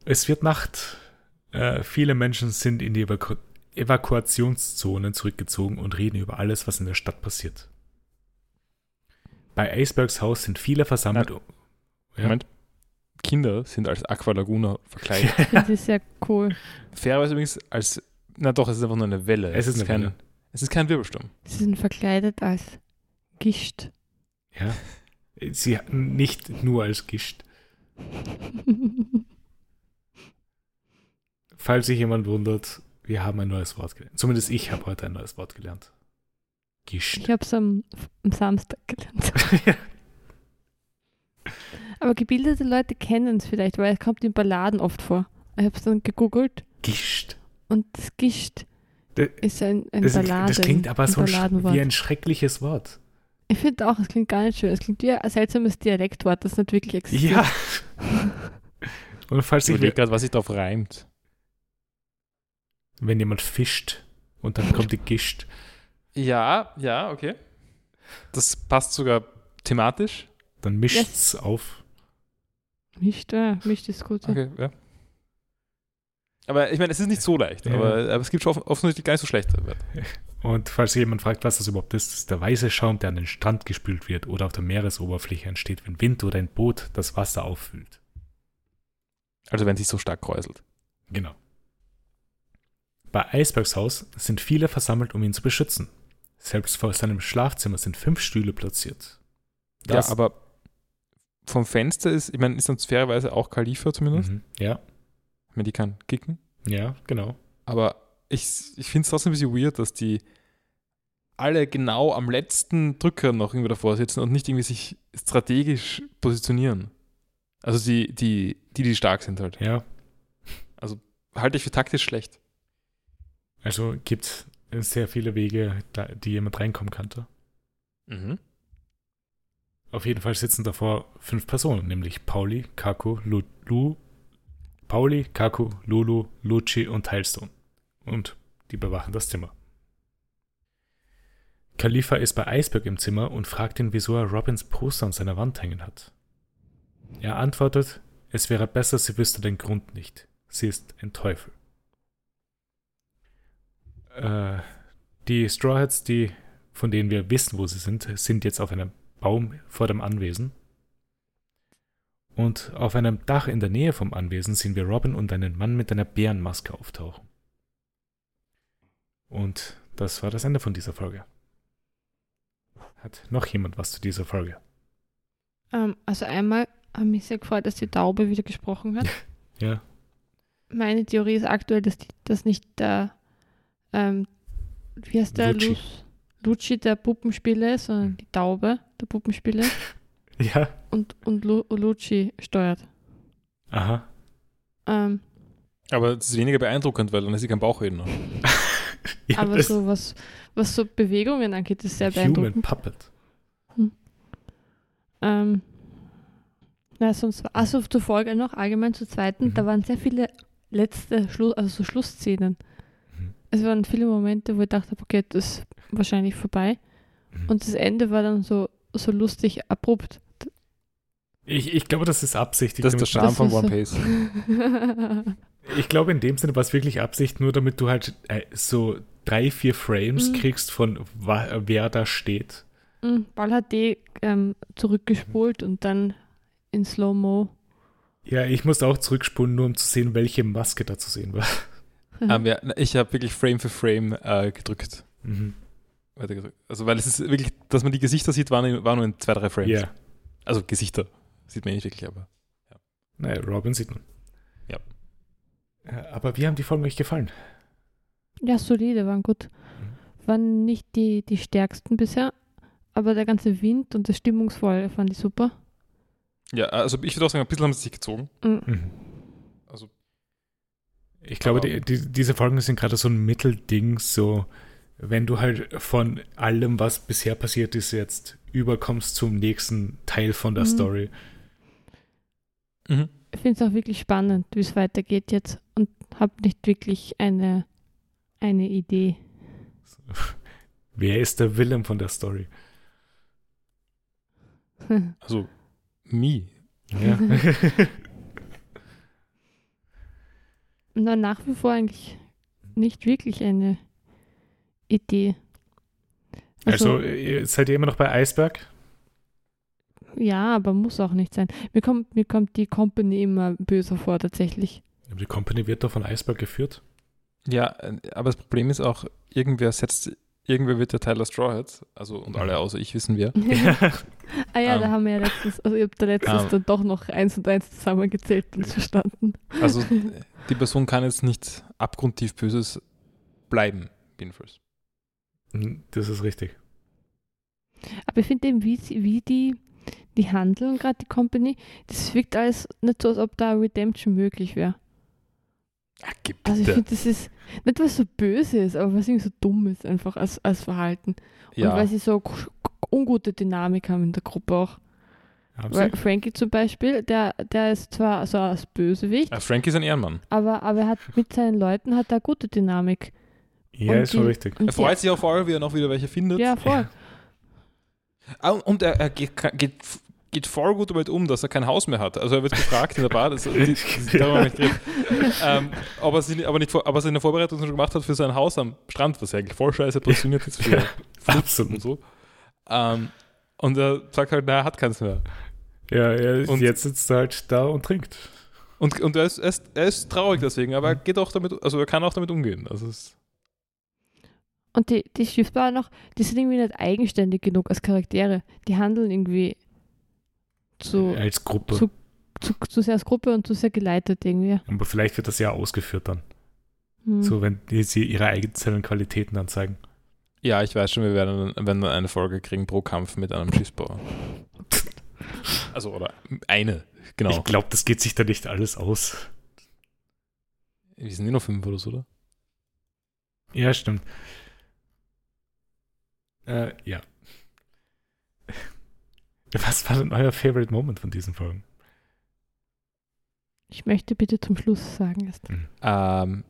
Es wird Nacht. Äh, viele Menschen sind in die Evaku Evakuationszonen zurückgezogen und reden über alles, was in der Stadt passiert. Bei Icebergs Haus sind viele versammelt. Ja. Moment. Kinder sind als Aqualaguna verkleidet. Das ist sehr cool. Fairerweise übrigens als, na doch, es ist einfach nur eine Welle. Es ist eine kein, Welle. Es ist kein Wirbelsturm. Sie sind verkleidet als Gischt. Ja. Sie nicht nur als Gischt. Falls sich jemand wundert, wir haben ein neues Wort gelernt. Zumindest ich habe heute ein neues Wort gelernt. Gischt. Ich habe es am, am Samstag gelernt. Aber gebildete Leute kennen es vielleicht, weil es kommt in Balladen oft vor. Ich habe es dann gegoogelt Gischt. Und das Gischt Das, ist ein, ein das, Balladen, das klingt aber ein so Balladenwort. wie ein schreckliches Wort. Ich finde auch, es klingt gar nicht schön. Es klingt wie ein seltsames Dialektwort, das nicht wirklich existiert. Ja. Und falls Ich überlege gerade, was sich darauf reimt. wenn jemand fischt und dann kommt die Gischt. Ja, ja, okay. Das passt sogar thematisch. Dann mischt's auf. Mischt, ja, mischt ist gut. Ja. Okay, ja. Aber ich meine, es ist nicht so leicht, Ja. aber, aber es gibt schon off- offensichtlich gar nicht so schlechte. Und falls jemand fragt, was das überhaupt ist, das ist der weiße Schaum, der an den Strand gespült wird oder auf der Meeresoberfläche entsteht, wenn Wind oder ein Boot das Wasser auffüllt. Also wenn es sich so stark kräuselt. Genau. Bei Eisbergs Haus sind viele versammelt, um ihn zu beschützen. Selbst vor seinem Schlafzimmer sind fünf Stühle platziert. Das- ja, aber vom Fenster ist, ich meine, ist dann fairerweise auch Khalifa zumindest. Mhm. Ja, meine, die kann kicken. ja, genau. Aber ich, ich finde es trotzdem ein bisschen weird, dass die alle genau am letzten Drücker noch irgendwie davor sitzen und nicht irgendwie sich strategisch positionieren. Also die, die, die, die stark sind halt. Ja, Halte ich für taktisch schlecht. also gibt es sehr viele Wege, die jemand reinkommen könnte. Mhm. Auf jeden Fall sitzen davor fünf Personen, nämlich Pauli, Kaku, Lu, Lu Pauli, Kaku, Lulu, Lucci und Tilestone. Und die bewachen das Zimmer. Khalifa ist bei Iceberg im Zimmer und fragt ihn, wieso er Robins Poster an seiner Wand hängen hat. Er antwortet, es wäre besser, sie wüsste den Grund nicht. Sie ist ein Teufel. Äh, die Straw Hats, die, von denen wir wissen, wo sie sind, sind jetzt auf einem Baum vor dem Anwesen. Und auf einem Dach in der Nähe vom Anwesen sehen wir Robin und einen Mann mit einer Bärenmaske auftauchen. Und das war das Ende von dieser Folge. Hat noch jemand was zu dieser Folge? Ähm, also einmal habe mich sehr gefreut, dass die Taube wieder gesprochen hat. Ja, Meine Theorie ist aktuell, dass, die, dass nicht der, ähm, wie heißt der, Lucci. Luz- Lucci der Puppenspieler ist, sondern die Taube der Puppenspieler ja, und, und Lu Lucci steuert. aha. Ähm, Aber das ist weniger beeindruckend, weil dann ist sie kein Bauchredner. Ja, aber so was, was so Bewegungen angeht, ist sehr Human beeindruckend. Puppet. Ähm, na, sonst war, also zur Folge noch allgemein zur zweiten, Mhm. da waren sehr viele letzte Schluss, also so Schlussszenen. Mhm. Es waren viele Momente, wo ich dachte, okay, das ist wahrscheinlich vorbei. Mhm. Und das Ende war dann so, so lustig abrupt. Ich, ich glaube, das ist Absicht. Ich Das ist der Charme von One so- Piece. Ich glaube, in dem Sinne war es wirklich Absicht, nur damit du halt äh, so drei, vier Frames Mhm. kriegst von wer da steht. Mm, Ball hat die ähm, zurückgespult und dann in Slow-Mo. Ja, ich musste auch zurückspulen, nur um zu sehen, welche Maske da zu sehen war. ähm, ja, ich habe wirklich Frame für Frame äh, gedrückt. Mhm. Also, weil es ist wirklich, dass man die Gesichter sieht, waren, waren nur in zwei, drei Frames. Ja, Also Gesichter. Sieht man nicht wirklich, aber. naja, Robin sieht man. Ja. Äh, Aber wie haben die Folgen euch gefallen? Ja, solide, waren gut. Waren nicht die, die stärksten bisher, aber der ganze Wind und das Stimmungsvolle fand ich super. Ja, also ich würde auch sagen, ein bisschen haben sie sich gezogen. Mm, Mhm. Also, Ich glaube, die, die, diese Folgen sind gerade so ein Mittelding, so wenn du halt von allem, was bisher passiert ist, jetzt überkommst zum nächsten Teil von der Mhm. Story. Mhm. Ich finde es auch wirklich spannend, wie es weitergeht jetzt und habe nicht wirklich eine, eine Idee. Wer ist der Willem von der Story? also me. Ja. Na, nach wie vor eigentlich nicht wirklich eine Idee. also, ihr- seid ihr immer noch bei Eisberg? Ja, aber muss auch nicht sein. Mir kommt, mir kommt die Company immer böser vor, tatsächlich. Aber die Company wird doch von Eisberg geführt. Ja, äh, aber das Problem ist auch, irgendwer setzt, irgendwer wird der Tyler Straw Hat, also und alle außer ich wissen wer. ah ja, da Ähm. haben wir ja letztens, also ich habe da letztens Ähm. dann doch noch eins und eins zusammengezählt und verstanden. Also die Person kann jetzt nicht abgrundtief Böses bleiben, jedenfalls. Mhm, Das ist richtig. Aber ich finde eben, wie, wie die, die handeln, gerade die Company, das wirkt alles nicht so, als ob da Redemption möglich wäre. Ja, Also ich finde, das ist nicht, was so böse ist, aber was irgendwie so dumm ist, einfach als, als Verhalten. Und ja, weil sie so ungute Dynamik haben in der Gruppe auch. Weil? Frankie zum Beispiel, der, der ist zwar so als Bösewicht, Äh, Frankie ist ein Ehrenmann. aber, aber er hat mit seinen Leuten hat er gute Dynamik. Ja, und ist schon die- richtig. Und Er freut sich auch vor allem, wie er noch wieder welche findet. Ja, voll. Ah, Und er, er geht, geht, geht voll gut damit um, dass er kein Haus mehr hat. Also er wird gefragt in der Bar, das, die, die, darüber nicht reden, ähm, ob, er sie, aber nicht, aber er in der Vorbereitung schon gemacht hat für sein Haus am Strand, was ja eigentlich voll scheiße positioniert ist für ja, absolut. und so. Ähm, und er sagt halt, na, er hat keins mehr. Ja, er, und jetzt sitzt er halt da und trinkt. Und, und er, ist, er, ist, er ist traurig deswegen, aber er geht auch damit, also er kann auch damit umgehen. Also es und die, die Schiffbauer noch, die sind irgendwie nicht eigenständig genug als Charaktere. Die handeln irgendwie zu, als Gruppe. Zu, zu, zu, sehr als Gruppe und zu sehr geleitet irgendwie. Aber vielleicht wird das ja ausgeführt dann. Hm. So, wenn sie ihre einzelnen Qualitäten dann zeigen. Ja, ich weiß schon, wir werden, wenn wir eine Folge kriegen pro Kampf mit einem Schiffsbauer. also, oder eine, genau. Ich glaube, das geht sich da nicht alles aus. Wir sind eh nur fünf oder so, oder? Ja, stimmt. Äh, ja. Was war denn euer Favorite Moment von diesen Folgen? Ich möchte bitte zum Schluss sagen erst. Mhm. Ähm,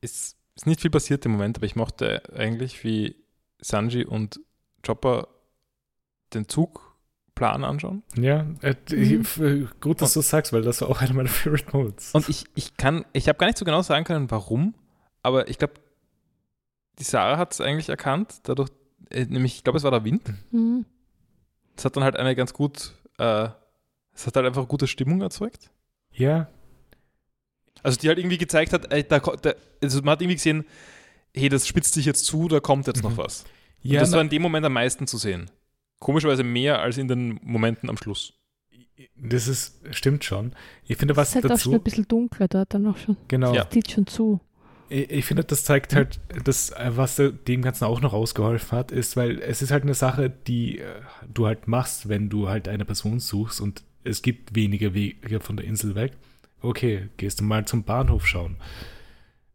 ist, ist nicht viel passiert im Moment, aber ich mochte eigentlich, wie Sanji und Chopper den Zugplan anschauen. Ja, äh, mhm. gut, dass du das sagst, weil das war auch einer meiner Favorite Moments. Und ich, ich kann, ich habe gar nicht so genau sagen können, warum, aber ich glaube, die Sarah hat es eigentlich erkannt, dadurch, äh, nämlich, ich glaube, es war der Wind. Mhm. Das hat dann halt eine ganz gut, äh, es hat halt einfach gute Stimmung erzeugt. Ja. Also die halt irgendwie gezeigt hat, äh, da, da, also man hat irgendwie gesehen, hey, das spitzt sich jetzt zu, da kommt jetzt mhm. noch was. Ja, Und das war in dem Moment am meisten zu sehen. Komischerweise mehr als in den Momenten am Schluss. Das ist, stimmt schon. Ich finde, was es ist halt dazu, auch schon ein bisschen dunkler dort dann auch schon. Genau. Das zieht schon zu ich finde, das zeigt halt, dass, was dem Ganzen auch noch ausgeholfen hat, ist, weil es ist halt eine Sache, die äh, du halt machst, wenn du halt eine Person suchst und es gibt wenige Wege von der Insel weg. Okay, gehst du mal zum Bahnhof schauen.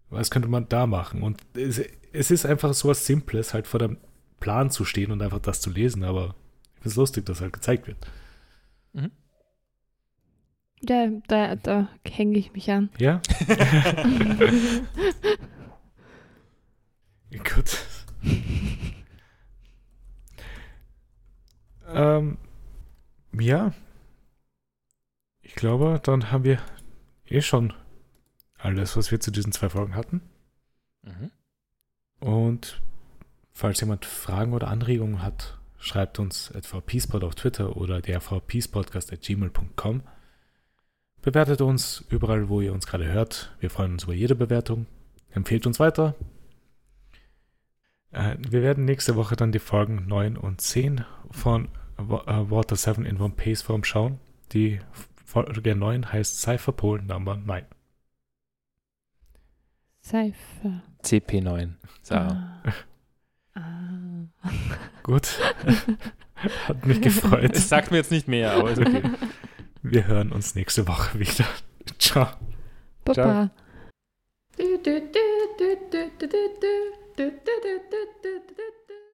Was könnte man da machen? Und es, es ist einfach so was Simples, halt vor dem Plan zu stehen und einfach das zu lesen, aber ich finde es lustig, dass halt gezeigt wird. Mhm. Ja, da, da hänge ich mich an. Ja? Gut. ähm, ja. Ich glaube, dann haben wir eh schon alles, was wir zu diesen zwei Folgen hatten. Mhm. Und falls jemand Fragen oder Anregungen hat, schreibt uns etwa Peacepod auf Twitter oder der vpeacepodcast at gmail.com. Bewertet uns überall, wo ihr uns gerade hört. Wir freuen uns über jede Bewertung. Empfehlt uns weiter. Äh, wir werden nächste Woche dann die Folgen 9 und 10 von äh, Water 7 in One Pace Form schauen. Die Folge 9 heißt Cypher Polen Number 9. Cypher. CP9. Sarah. Ah. ah. Gut. Hat mich gefreut. Es sagt mir jetzt nicht mehr, aber ist okay. Wir hören uns nächste Woche wieder. Ciao. Baba. Ciao.